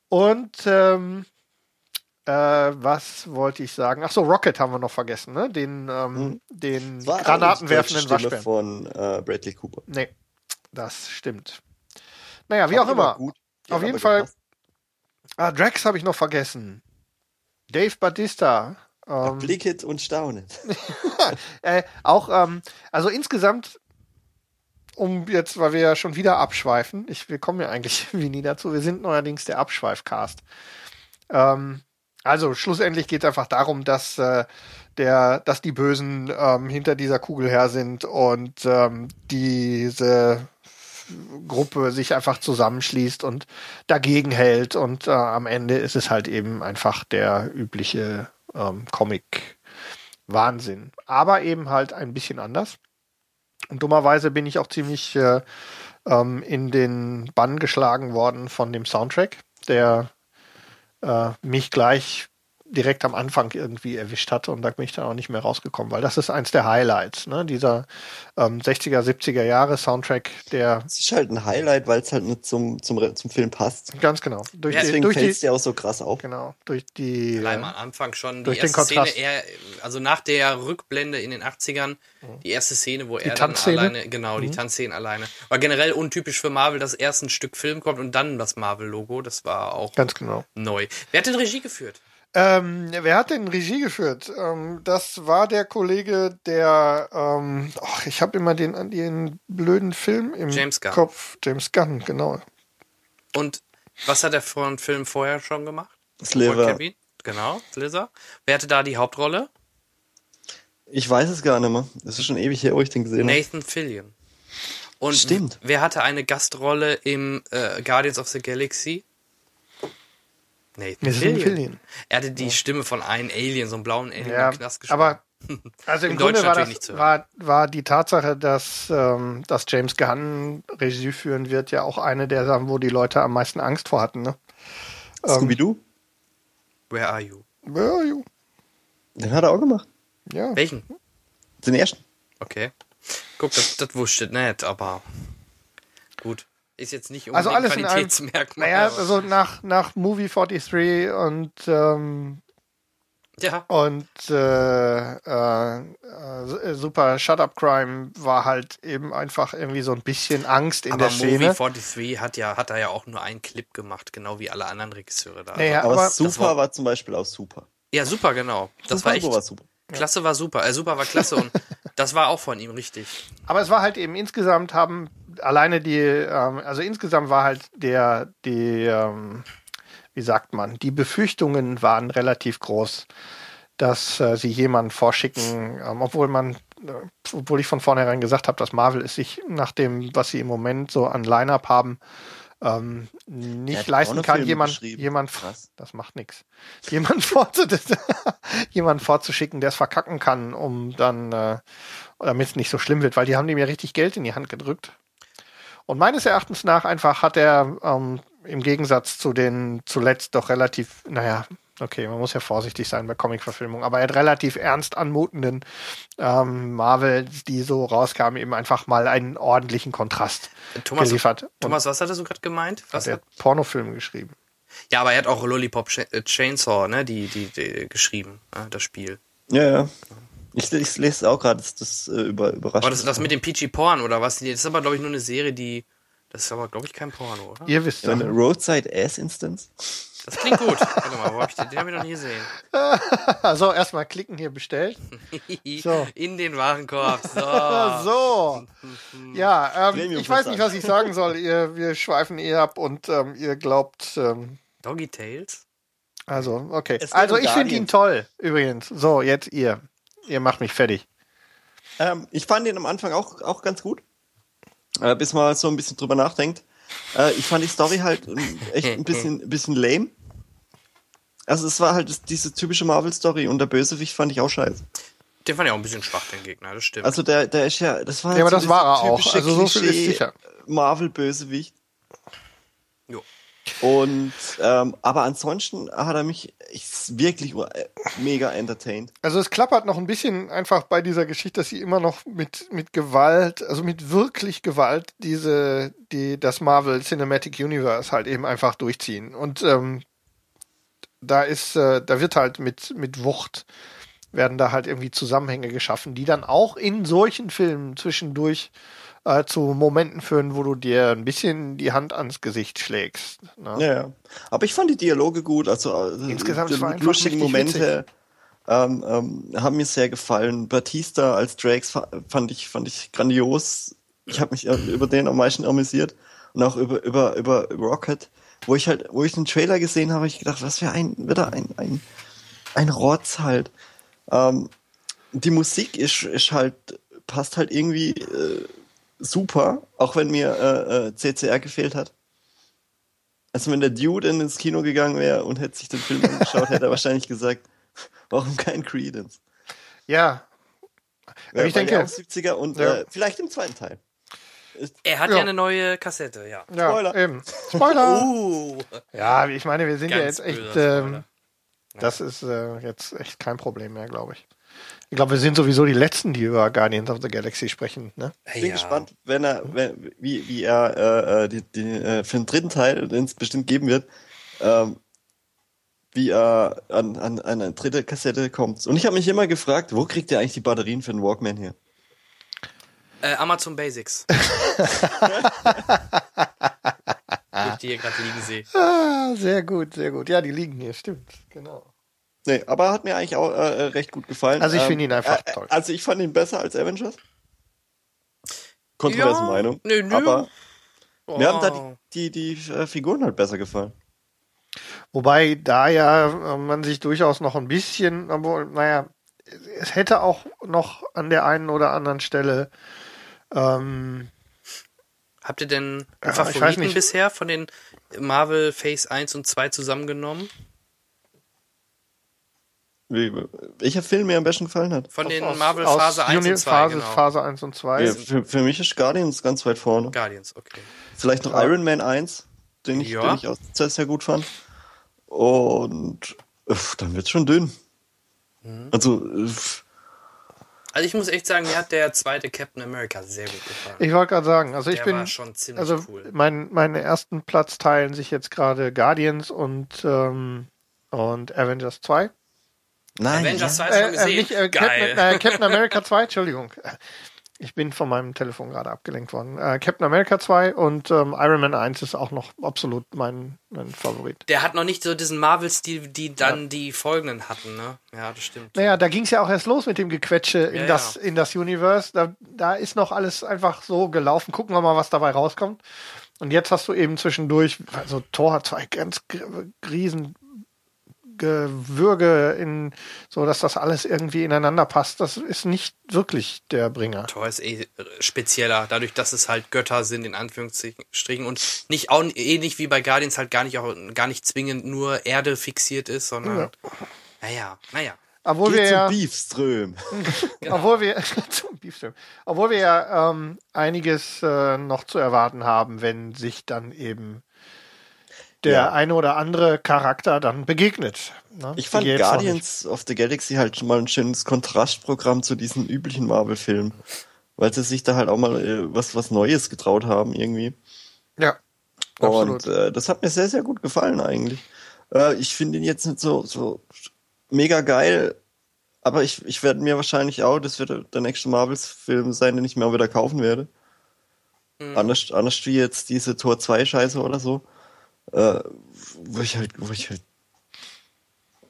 Und ähm, äh, was wollte ich sagen? Ach so, Rocket haben wir noch vergessen, ne? Den, ähm, den Das war granatenwerfenden Waschbären. Von äh, Bradley Cooper. Nee, das stimmt. Naja, wie Fand auch immer. Auf hat jeden Fall- gepasst. Ah, Drax habe ich noch vergessen. Dave Batista. Ähm, Blicket und staunet. äh, auch, ähm, also insgesamt, um jetzt, weil wir ja schon wieder abschweifen, ich, wir kommen ja eigentlich wie nie dazu, wir sind neuerdings der Abschweifcast. Ähm, also schlussendlich geht es einfach darum, dass äh, der, dass die Bösen ähm, hinter dieser Kugel her sind und ähm, diese Gruppe sich einfach zusammenschließt und dagegen hält und äh, am Ende ist es halt eben einfach der übliche ähm, Comic-Wahnsinn. Aber eben halt ein bisschen anders. Und dummerweise bin ich auch ziemlich äh, ähm, in den Bann geschlagen worden von dem Soundtrack, der mich gleich direkt am Anfang irgendwie erwischt hatte und da bin ich dann auch nicht mehr rausgekommen, weil das ist eins der Highlights, ne? Dieser ähm, 60er, 70er Jahre Soundtrack, der. Es ist halt ein Highlight, weil es halt nicht zum, zum, zum Film passt. Ganz genau. Durch ja, die, deswegen fällt es dir auch so krass auf. Genau. Durch die. Allein am Anfang schon durch die erste den Kontrast. Szene, er, also nach der Rückblende in den 80ern, die erste Szene, wo Die er dann Tanzszene? alleine, genau, die Mhm. Tanzszene alleine. War generell untypisch für Marvel, dass erst ein Stück Film kommt und dann das Marvel-Logo. Das war auch Ganz genau. neu. Wer hat denn Regie geführt? Ähm, wer hat denn Regie geführt? Ähm, das war der Kollege, der, ähm, ach, ich habe immer den, den blöden Film im James Gunn. Kopf. James Gunn, genau. Und was hat er für einen Film vorher schon gemacht? Sliver. Kevin? Genau, Slither. Wer hatte da die Hauptrolle? Ich weiß es gar nicht mehr. Es ist schon ewig her, wo ich den gesehen habe. Nathan Fillion. Und Stimmt. wer hatte eine Gastrolle im äh, Guardians of the Galaxy? Nathan Nathan Fillion. Fillion. Er hatte die Stimme von einem Alien, so einem blauen Alien Ja, im Knast gesprochen. aber also im Im Grunde war, natürlich nicht das, zu hören. war, war die Tatsache, dass, ähm, dass James Gunn Regie führen wird, ja auch eine der Sachen, wo die Leute am meisten Angst vor hatten. Ne? Ähm, Scooby-Doo? Where are you? Ja, jo. Den hat er auch gemacht. ja. Welchen? Den ersten. Okay. Guck, das, das wusste ich nicht, aber gut. Ist jetzt nicht Also unbedingt alles in allem- Qualitätsmerkmal. Naja, aber- also nach, nach Movie 43 und ähm, ja. Und äh, äh, äh, Super Shut Up Crime war halt eben einfach irgendwie so ein bisschen Angst in aber der Movie Szene. 43 hat ja, hat er ja auch nur einen Clip gemacht, genau wie alle anderen Regisseure da. Naja, Aber, aber Super war- war, zum Beispiel auch super. Ja, super, genau. Das super war echt. war super. Klasse war super. Äh, super war klasse und das war auch von ihm richtig. Aber es war halt eben insgesamt haben alleine die, ähm, also insgesamt war halt der, die, ähm, wie sagt man, die Befürchtungen waren relativ groß, dass äh, sie jemanden vorschicken, ähm, obwohl man, äh, obwohl ich von vornherein gesagt habe, dass Marvel es sich nach dem, was sie im Moment so an Line-Up haben, ähm, nicht leisten kann, jemand, jemand, Krass. das macht nichts, jemand, vorzu jemand vorzuschicken, der es verkacken kann, um dann, äh, damit es nicht so schlimm wird, weil die haben dem ja richtig Geld in die Hand gedrückt. Und meines Erachtens nach einfach hat er ähm, im Gegensatz zu den zuletzt doch relativ, naja, okay, man muss ja vorsichtig sein bei Comic-Verfilmungen, aber er hat relativ ernst anmutenden ähm, Marvels, die so rauskamen, eben einfach mal einen ordentlichen Kontrast Thomas, geliefert. Und Thomas, was hat er so gerade gemeint? Was hat hat, er Pornofilme geschrieben. ja, aber er hat auch Lollipop äh, Chainsaw, ne, die, die, die geschrieben, äh, das Spiel. Ja, ja. Ich, ich lese auch gerade, das, das äh, über, überrascht. Aber das, das mit dem Peachy Porn oder was? Das ist aber, glaube ich, nur eine Serie, die. Das ist aber, glaube ich, kein Porno, oder? Ihr wisst ja, doch. eine Roadside Ass Instance. Das klingt gut. Warte mal, wo hab ich den? Den habe ich noch nie gesehen. Also erstmal klicken hier bestellt. So. In den Warenkorb. So. So. Ja, ähm, ich weiß nicht, was ich sagen soll. Ihr, wir schweifen eh ab und ähm, ihr glaubt, ähm, Doggy Tales? also, okay. Es Also ich finde ihn toll, übrigens. So, jetzt ihr. Ihr macht mich fertig. Ähm, ich fand den am Anfang auch, auch ganz gut. Äh, bis man so ein bisschen drüber nachdenkt. Äh, ich fand die Story halt ähm, echt ein bisschen, bisschen lame. Also es war halt diese typische Marvel-Story und der Bösewicht fand ich auch scheiße. Den fand ich auch ein bisschen schwach, den Gegner, das stimmt. Also der, der ist ja, das war Ja, halt aber so das war er auch. typische Also so viel ist sicher. Marvel-Bösewicht. Und ähm, aber ansonsten hat er mich ich, wirklich äh, mega entertained. Also es klappert noch ein bisschen einfach bei dieser Geschichte, dass sie immer noch mit, mit Gewalt, also mit wirklich Gewalt, diese, die, das Marvel Cinematic Universe halt eben einfach durchziehen. Und ähm, da ist, äh, da wird halt mit, mit Wucht werden da halt irgendwie Zusammenhänge geschaffen, die dann auch in solchen Filmen zwischendurch äh, zu Momenten führen, wo du dir ein bisschen die Hand ans Gesicht schlägst. Ne? Ja, ja. Aber ich fand die Dialoge gut, also äh, Insgesamt die einfach lustigen Momente ähm, ähm, haben mir sehr gefallen. Batista als Drakes fa- fand ich fand ich grandios. Ich habe mich äh, über den am meisten amüsiert und auch über über über Rocket, wo ich halt, wo ich den Trailer gesehen habe, hab ich gedacht, was für ein wieder ein ein ein Rotz halt. Ähm, die Musik ist, ist halt passt halt irgendwie äh, super, auch wenn mir äh, äh, CCR gefehlt hat. Also wenn der Dude ins Kino gegangen wäre und hätte sich den Film angeschaut, hätte er wahrscheinlich gesagt, warum kein Credence? Ja. Ja, ich denke- ja auch 70er und Ja. äh, vielleicht im zweiten Teil. Er hat Ja. ja eine neue Kassette, ja. Ja, Spoiler. eben. Spoiler! Uh, Ja, ich meine, wir sind ja jetzt echt, ähm, das ist äh, jetzt echt kein Problem mehr, glaube ich. Ich glaube, wir sind sowieso die Letzten, die über Guardians of the Galaxy sprechen. Ne? Ich bin ja. gespannt, wenn er, wenn, wie, wie er äh, äh, die, die, äh, für den dritten Teil, den es bestimmt geben wird, ähm, wie er an, an, an eine dritte Kassette kommt. Und ich habe mich immer gefragt, wo kriegt er eigentlich die Batterien für den Walkman her? Äh, Amazon Basics. Ich die hier gerade liegen sehe. Ah, sehr gut, sehr gut. Ja, die liegen hier, stimmt. Genau. Nee, aber hat mir eigentlich auch äh, recht gut gefallen. Also ich Ähm, finde ihn einfach äh, toll. Also ich fand ihn besser als Avengers. Kontroverse Ja, Meinung. nö, nö. Aber mir haben da Oh. die, die, die äh, Figuren halt besser gefallen. Wobei da ja äh, man sich durchaus noch ein bisschen, obwohl, naja, es hätte auch noch an der einen oder anderen Stelle ähm, Habt ihr denn Ja, Favoriten bisher von den Marvel Phase 1 und 2 zusammengenommen? Wie, welcher Film mir am besten gefallen hat? Von den aus- Marvel aus Phase 1 Uni- und 2, Phase, genau. Phase 1 und 2. Ja, für, für mich ist Guardians ganz weit vorne. Guardians, okay. Vielleicht noch Ja. Iron Man 1, den ich, Ja. den ich auch sehr, sehr gut fand. Und uff, dann wird's schon dünn. Mhm. Also, uff, Also ich muss echt sagen, mir hat der zweite Captain America sehr gut gefallen. Ich wollte gerade sagen, also ich der bin, war schon ziemlich also cool. mein, meine ersten Platz teilen sich jetzt gerade Guardians und, ähm, und Avengers 2. nein. Avengers ja. 2 hast du schon Äh, äh, gesehen? nicht, äh, Geil. Captain, äh, Captain America 2, Entschuldigung. Ich bin von meinem Telefon gerade abgelenkt worden. Äh, Captain America 2 und ähm, Iron Man 1 ist auch noch absolut mein, mein Favorit. Der hat noch nicht so diesen Marvel-Stil, die dann die folgenden hatten, ne? Ja, das stimmt. Naja, da ging es ja auch erst los mit dem Gequetsche in, Ja, das, ja. in das Universe. Da, da ist noch alles einfach so gelaufen. Gucken wir mal, was dabei rauskommt. Und jetzt hast du eben zwischendurch, also Thor hat zwei ganz riesen Gewürge in, so dass das alles irgendwie ineinander passt. Das ist nicht wirklich der Bringer. Thor ist eh spezieller, dadurch, dass es halt Götter sind, in Anführungsstrichen, und nicht auch ähnlich wie bei Guardians halt gar nicht auch gar nicht zwingend nur Erde fixiert ist, sondern naja, naja. Obwohl wir ja, Beefström. obwohl wir, zum Beefsteak. obwohl wir ja ähm, einiges äh, noch zu erwarten haben, wenn sich dann eben der Ja. eine oder andere Charakter dann begegnet. Ne? Ich fand Guardians of the Galaxy halt schon mal ein schönes Kontrastprogramm zu diesen üblichen Marvel-Filmen. Weil sie sich da halt auch mal äh, was, was Neues getraut haben irgendwie. Ja, absolut. Und äh, das hat mir sehr, sehr gut gefallen eigentlich. Äh, ich finde ihn jetzt nicht so, so mega geil, aber ich, ich werde mir wahrscheinlich auch, das wird der nächste Marvels-Film sein, den ich mir auch wieder kaufen werde. Anders, anders wie jetzt diese Tor 2 Scheiße oder so. Äh, wo ich halt, wo ich halt.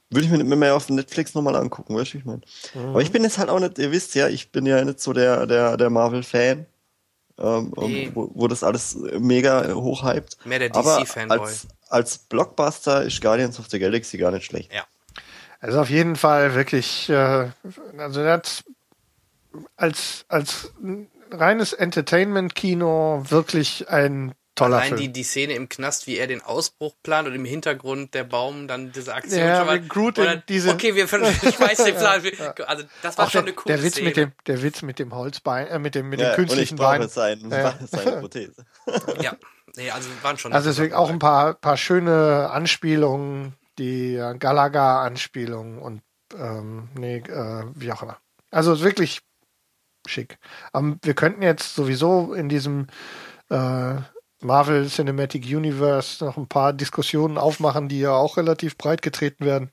Würde ich mir nicht mehr auf Netflix nochmal angucken, weißt du, wie ich meine. Aber ich bin jetzt halt auch nicht, ihr wisst ja, ich bin ja nicht so der, der, der Marvel-Fan. Ähm, Nee. wo, wo das alles mega hochhypt. Mehr der Aber DC-Fanboy. als, als Blockbuster ist Guardians of the Galaxy gar nicht schlecht. Ja. Also auf jeden Fall wirklich, äh, also das als, als reines Entertainment-Kino wirklich ein toller Allein die, Film. die Szene im Knast, wie er den Ausbruch plant und im Hintergrund der Baum dann diese Aktion Ja, schon mal. Groot oder- in diese- okay, wir ich weiß den Plan. Also das war Auch schon der, eine coole der Witz Szene. mit dem, der Witz mit dem Holzbein, äh, mit dem, mit Ja, dem künstlichen und ich brauche Bein. sein, Ja. seine Prothese. ja, nee, also waren schon. Also deswegen auch ein paar, paar schöne Anspielungen, die äh, Galaga-Anspielungen und ähm, nee, äh, wie auch immer. Also wirklich schick. Ähm, wir könnten jetzt sowieso in diesem äh, Marvel Cinematic Universe noch ein paar Diskussionen aufmachen, die ja auch relativ breit getreten werden.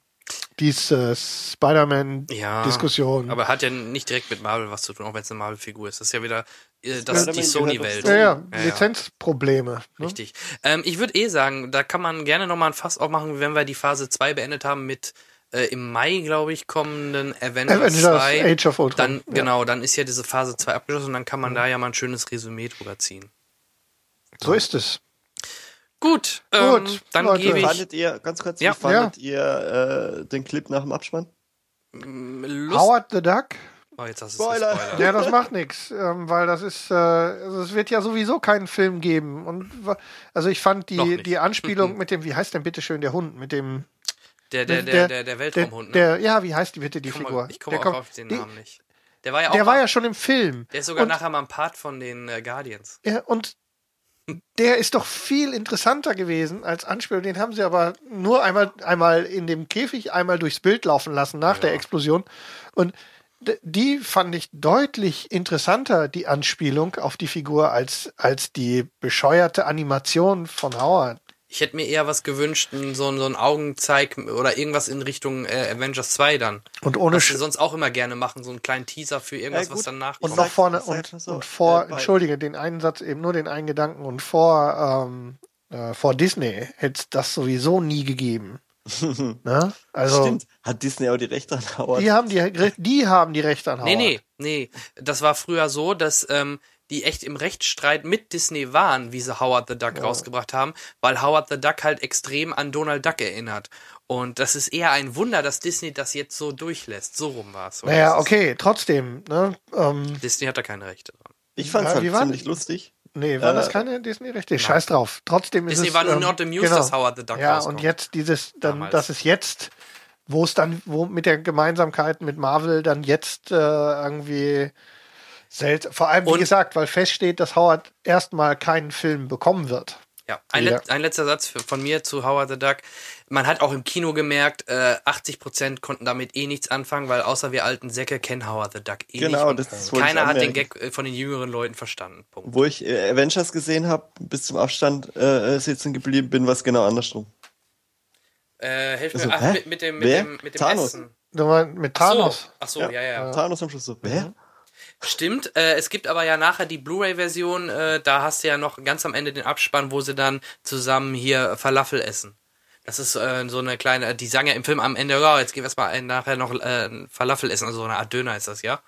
diese Spider-Man-Diskussion. Ja, aber hat ja nicht direkt mit Marvel was zu tun, auch wenn es eine Marvel-Figur ist. Das ist ja wieder äh, das, Spider-Man die Sony-Welt. ja, ja, Ja, ja. Lizenzprobleme. Ne? Richtig. Ähm, ich würde eh sagen, da kann man gerne nochmal ein Fass aufmachen, wenn wir die Phase 2 beendet haben mit äh, im Mai, glaube ich, kommenden Avengers, Avengers 2. Age of Ultron. Dann, ja. genau, dann ist ja diese Phase 2 abgeschlossen und dann kann man da ja mal ein schönes Resümee drüber ziehen. So ist es. Gut, ähm, Gut, dann Leute. gebe ich Fandet ihr, ganz kurz, Ja. wie fandet ihr äh, den Clip nach dem Abspann? Lust. Howard the Duck? Oh, jetzt hast Spoiler. Spoiler. Ja, das macht nichts, ähm, weil das ist, äh, also es wird ja sowieso keinen Film geben. Und also ich fand die, die Anspielung mit dem, wie heißt denn bitte schön der Hund, mit dem Der, der, Der- der, der, der Weltraumhund, ne? der, ja, wie heißt die bitte die Ich Figur? ich komme auch kommt- auf den die- Namen nicht. Der war ja auch Der war mal, ja schon im Film. der ist sogar und, nachher mal ein Part von den äh, Guardians. Ja, und der ist doch viel interessanter gewesen als Anspielung. Den haben sie aber nur einmal, einmal in dem Käfig, einmal durchs Bild laufen lassen nach der Explosion. Und die fand ich deutlich interessanter, die Anspielung auf die Figur, als, als die bescheuerte Animation von Howard. Ich hätte mir eher was gewünscht, so, ein- so ein Augenzeig oder irgendwas in Richtung äh, Avengers 2 dann. Und ohne Was Sch wir sonst auch immer gerne machen, so einen kleinen Teaser für irgendwas, Ja, was danach und kommt. noch sag- vorne und, so, und vor, äh, entschuldige, den einen Satz eben nur den einen Gedanken und vor, ähm, äh, vor Disney hätte es das sowieso nie gegeben. ne? Also Stimmt. Hat Disney auch die Rechte an Howard? die haben die, die haben die Rechte an Howard. Nee, nee, nee. Das war früher so, dass ähm, die echt im Rechtsstreit mit Disney waren, wie sie Howard the Duck rausgebracht haben, weil Howard the Duck halt extrem an Donald Duck erinnert. Und das ist eher ein Wunder, dass Disney das jetzt so durchlässt. So rum war es. Naja, okay, trotzdem. Ne? Ähm, Disney hat da keine Rechte dran. Ich fand's Ja, halt war- ziemlich lustig. nee, waren das Äh, keine Disney-Rechte? Scheiß drauf. Trotzdem ist Disney es. war nur ähm, not amused, genau. dass Howard the Duck Ja, rauskommt. und jetzt dieses, dann, Damals. das ist jetzt, wo es dann, wo mit der Gemeinsamkeit mit Marvel dann jetzt äh, irgendwie seltsam. Vor allem, wie Und- gesagt, weil feststeht, dass Howard erstmal keinen Film bekommen wird. Ja, ein, let, ein letzter Satz für, von mir zu Howard the Duck. Man hat auch im Kino gemerkt, äh, 80% konnten damit eh nichts anfangen, weil außer wir alten Säcke kennen Howard the Duck eh Genau, nicht. Und das keiner hat den. Gag äh, von den jüngeren Leuten verstanden. Punkt. Wo ich äh, Avengers gesehen habe, bis zum Abstand äh, sitzen geblieben bin, was genau andersrum. Äh, helf mir, Also, ach, hä? mit, mit dem, mit Wer? dem, mit dem Thanos. Essen. Du meinst mit Thanos. Ach so, ach so ja, ja. ja. Thanos am Schluss so. Wer? Stimmt, äh, es gibt aber ja nachher die Blu-ray-Version, äh, da hast du ja noch ganz am Ende den Abspann, wo sie dann zusammen hier Falafel essen. Das ist äh, so eine kleine, die sagen ja im Film am Ende, ja, jetzt gehen wir erstmal ein- nachher noch äh, Falafel essen, also so eine Art Döner ist das, ja.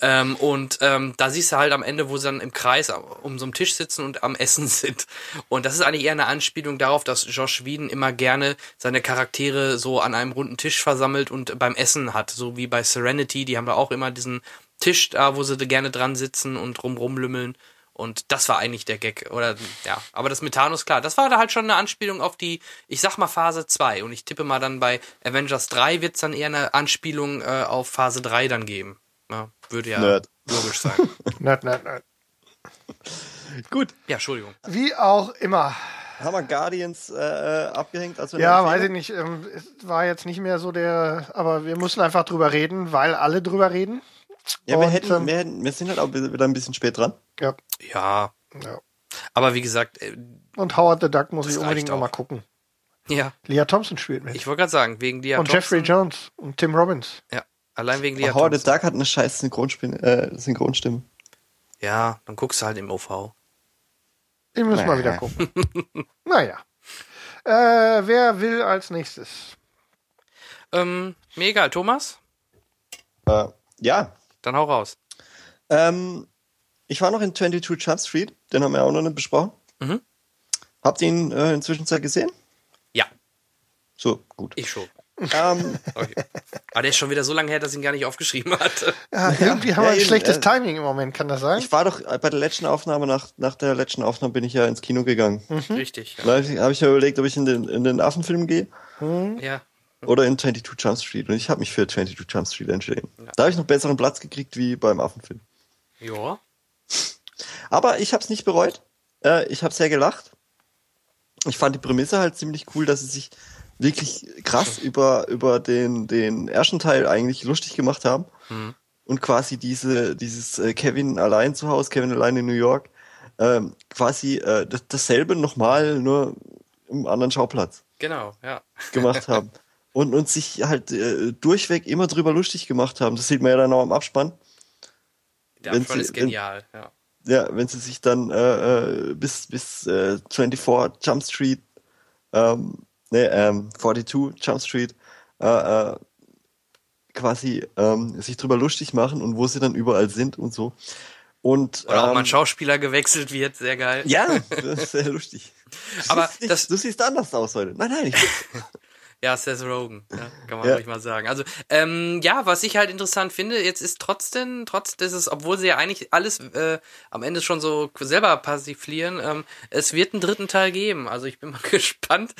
Ähm, und ähm, da siehst du halt am Ende, wo sie dann im Kreis um so einen Tisch sitzen und am Essen sind. Und das ist eigentlich eher eine Anspielung darauf, dass Josh Whedon immer gerne seine Charaktere so an einem runden Tisch versammelt und beim Essen hat. So wie bei Serenity, die haben da auch immer diesen Tisch da, wo sie da gerne dran sitzen und rum rumlümmeln. Und das war eigentlich der Gag. Oder ja, aber das mit Thanos, klar, das war da halt schon eine Anspielung auf die, ich sag mal Phase 2. Und ich tippe mal dann bei Avengers 3 wird's dann eher eine Anspielung äh, auf Phase 3 dann geben. Ja, würde ja Nerd. logisch sein. Nerd, nerd, nerd. Gut. Ja, Entschuldigung. Wie auch immer. Haben wir Guardians äh, äh, abgehängt? Also eine Ja, weiß ich nicht. Ähm, es war jetzt nicht mehr so der, aber wir müssen einfach drüber reden, weil alle drüber reden. Ja, wir, Und, hätten, ähm, wir, hätten, wir sind halt auch wieder ein bisschen spät dran. Ja. Ja, ja. aber wie gesagt, äh, Und Howard the Duck muss ich unbedingt reicht noch mal auch. gucken. ja, Leah Thompson spielt mit. ich wollte gerade sagen, wegen dir. und Jeffrey Jones und Tim Robbins. Ja, allein wegen dir. Howard the Duck hat eine scheiß Synchronstimme. Äh, Synchronstimme. Ja, dann guckst du halt im OV. Ich muss mal wieder gucken. naja. Äh, wer will als nächstes? Ähm, mir egal, Thomas, Äh, ja. Dann hau raus. Ähm, ich war noch in 22 Jump Street. Den haben wir auch noch nicht besprochen. Mhm. Habt ihr ihn äh, inzwischen gesehen? Ja, So, gut. ich schon. ähm, Okay. Aber der ist schon wieder so lange her, dass ich ihn gar nicht aufgeschrieben hatte. Ja, irgendwie haben wir ja, ein eben, schlechtes äh, Timing im Moment, kann das sein? ich war doch äh, bei der letzten Aufnahme, nach, nach der letzten Aufnahme bin ich ja ins Kino gegangen. Richtig. Ja. Da habe ich, hab ich mir überlegt, ob ich in den, in den Affenfilm gehe ja. Oder in 22 Jump Street. Und ich habe mich für 22 Jump Street entschieden. Da habe ich noch besseren Platz gekriegt wie beim Affenfilm. Ja. Aber ich habe es nicht bereut. Äh, ich habe sehr gelacht. Ich fand die Prämisse halt ziemlich cool, dass sie sich wirklich krass über, über den, den ersten Teil eigentlich lustig gemacht haben. Und quasi diese, dieses äh, Kevin allein zu Hause, Kevin allein in New York, ähm, quasi äh, das, dasselbe nochmal, nur im anderen Schauplatz Genau, ja. gemacht haben. und, und sich halt äh, durchweg immer drüber lustig gemacht haben. Das sieht man ja dann auch im Abspann. Der Wenn Abspann sie- ist genial, ja. Ja, wenn sie sich dann äh, äh, bis, bis äh, 24 Jump Street, ähm, nee, ähm, 42 Jump Street, äh, äh, quasi ähm, sich drüber lustig machen und wo sie dann überall sind und so. Und, Oder auch ähm, mal ein Schauspieler gewechselt wird, sehr geil. Ja, das ist sehr lustig. Du Aber siehst nicht, das- du siehst anders aus heute. Nein, nein, ich, Ja, Seth Rogen, ja, kann man Ja. ruhig mal sagen. Also, ähm, ja, was ich halt interessant finde, jetzt ist trotzdem, trotz dieses, obwohl sie ja eigentlich alles äh, am Ende schon so selber persiflieren, ähm, es wird einen dritten Teil geben. Also ich bin mal gespannt,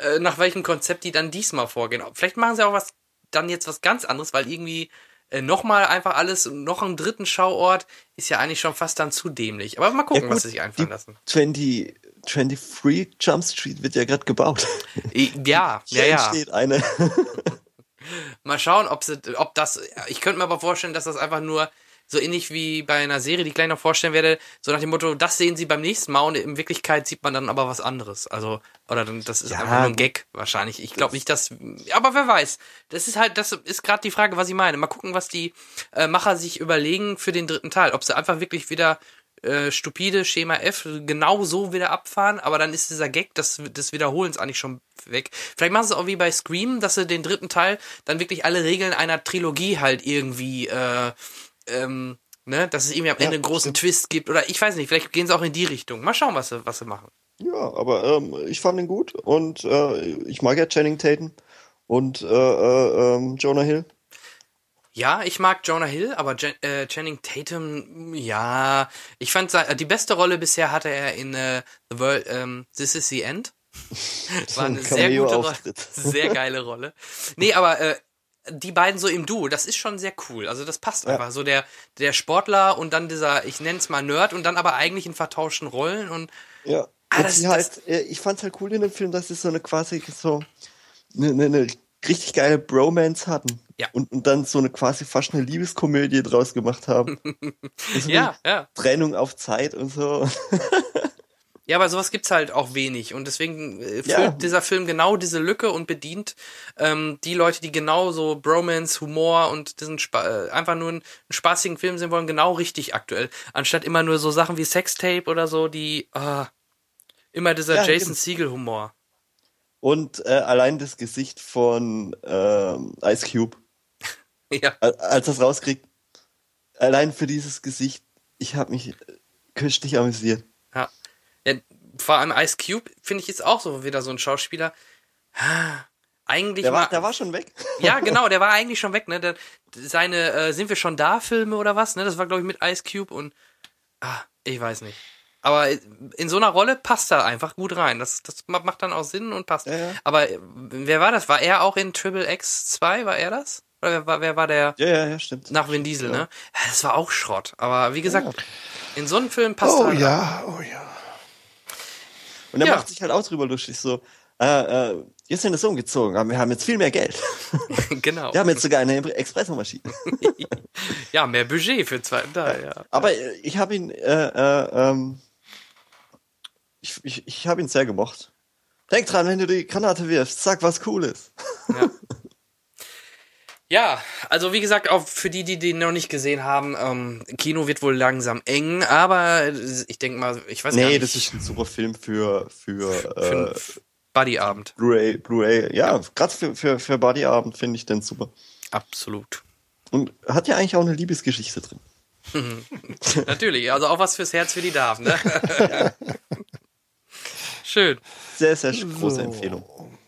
äh, nach welchem Konzept die dann diesmal vorgehen. Vielleicht machen sie auch was, dann jetzt was ganz anderes, weil irgendwie äh, nochmal einfach alles, noch einen dritten Schauort, ist ja eigentlich schon fast dann zu dämlich. Aber mal gucken, Ja, gut, was sie sich einfallen lassen. 20, 23 Jump Street wird ja gerade gebaut. Ja, ja, Hier ja. entsteht eine. Mal schauen, ob sie, ob das, ich könnte mir aber vorstellen, dass das einfach nur so ähnlich wie bei einer Serie, die ich gleich noch vorstellen werde, so nach dem Motto, das sehen sie beim nächsten Mal und in Wirklichkeit sieht man dann aber was anderes. Also, oder dann, das ist Ja, einfach nur ein. Gag wahrscheinlich. Ich glaube nicht, dass, aber wer weiß. Das ist halt, das ist gerade die Frage, was ich meine. Mal gucken, was die äh, Macher sich überlegen für den dritten Teil. Ob sie einfach wirklich wieder äh, stupide Schema F genau so wieder abfahren, aber dann ist dieser Gag des, des Wiederholens eigentlich schon weg. Vielleicht machen sie es auch wie bei Scream, dass sie den dritten Teil dann wirklich alle Regeln einer Trilogie halt irgendwie, äh, ähm, ne, dass es irgendwie am Ja, Ende einen großen Twist gibt oder ich weiß nicht, vielleicht gehen sie auch in die Richtung. Mal schauen, was sie, was sie machen. Ja, aber ähm, ich fand ihn gut und äh, ich mag ja Channing Tatum und äh, äh, ähm, Jonah Hill. Ja, ich mag Jonah Hill, aber Jen, äh, Channing Tatum, ja, ich fand die beste Rolle bisher hatte er in äh, The World, ähm, This Is the End. War eine sehr gute Rolle, sehr geile Rolle. Nee, aber äh, die beiden so im Duo, das ist schon sehr cool. Also das passt Ja. einfach. So der der Sportler und dann dieser, ich nenne es mal Nerd und dann aber eigentlich in vertauschten Rollen und Ja. Ah, das- das- halt, äh, ich fand's halt cool in dem Film, dass sie so eine quasi so eine, eine, eine richtig geile Bromance hatten. Ja. Und, und dann so eine quasi fast eine Liebeskomödie draus gemacht haben. Also ja, ja. Trennung auf Zeit und so. Ja, aber sowas gibt's halt auch wenig und deswegen äh, füllt Ja. dieser Film genau diese Lücke und bedient ähm, die Leute, die genau so Bromance, Humor und diesen Spa äh, einfach nur einen, spaßigen Film sehen wollen, genau richtig aktuell, anstatt immer nur so Sachen wie Sextape oder so, die ah, immer dieser Ja, Jason. Siegel Humor. Und äh, allein das Gesicht von ähm, Ice Cube, Ja, al- als das rauskriegt, allein für dieses Gesicht, ich habe mich köstlich amüsiert. ja. ja vor allem Ice Cube finde ich jetzt auch so wieder so ein Schauspieler. Eigentlich Der war, mal- der war schon weg. Ja, genau, der war eigentlich schon weg, ne? Der, seine äh, Sind wir schon da Filme oder was, ne? Das war glaube ich mit Ice Cube und ah, ich weiß nicht. Aber in so einer Rolle passt er einfach gut rein. Das, das ma- macht dann auch Sinn und passt. Ja, ja. Aber äh, wer war das? War er auch in Triple X 2? War er das? Oder wer war, wer war der Ja, ja, ja, stimmt. nach Vin Diesel, ne? Das war auch Schrott. Aber wie gesagt, in so einem Film passt Oh er. ja, oh ja. Und er macht sich halt auch drüber lustig, so, äh, äh, wir sind jetzt umgezogen, aber wir haben jetzt viel mehr Geld. genau. Wir haben jetzt sogar eine Espressomaschine. Ja, mehr Budget für den zweiten Teil, ja. Aber äh, ich habe ihn, äh, äh, ähm, ich, ich, ich habe ihn sehr gemocht. Denk dran, wenn du die Granate wirfst, sag was Cooles. Ja. Ja, also wie gesagt, auch für die, die den noch nicht gesehen haben, ähm, Kino wird wohl langsam eng, aber ich denke mal, ich weiß Nee, nicht, das ist ein super Film für, für, für äh, Buddyabend. Blu-ray, Blu-ray. Ja, gerade für, für, für Bodyabend finde ich den super. Absolut. Und hat ja eigentlich auch eine Liebesgeschichte drin. Natürlich, also auch was fürs Herz für die Damen, ne? Schön. Sehr, sehr große So. Empfehlung.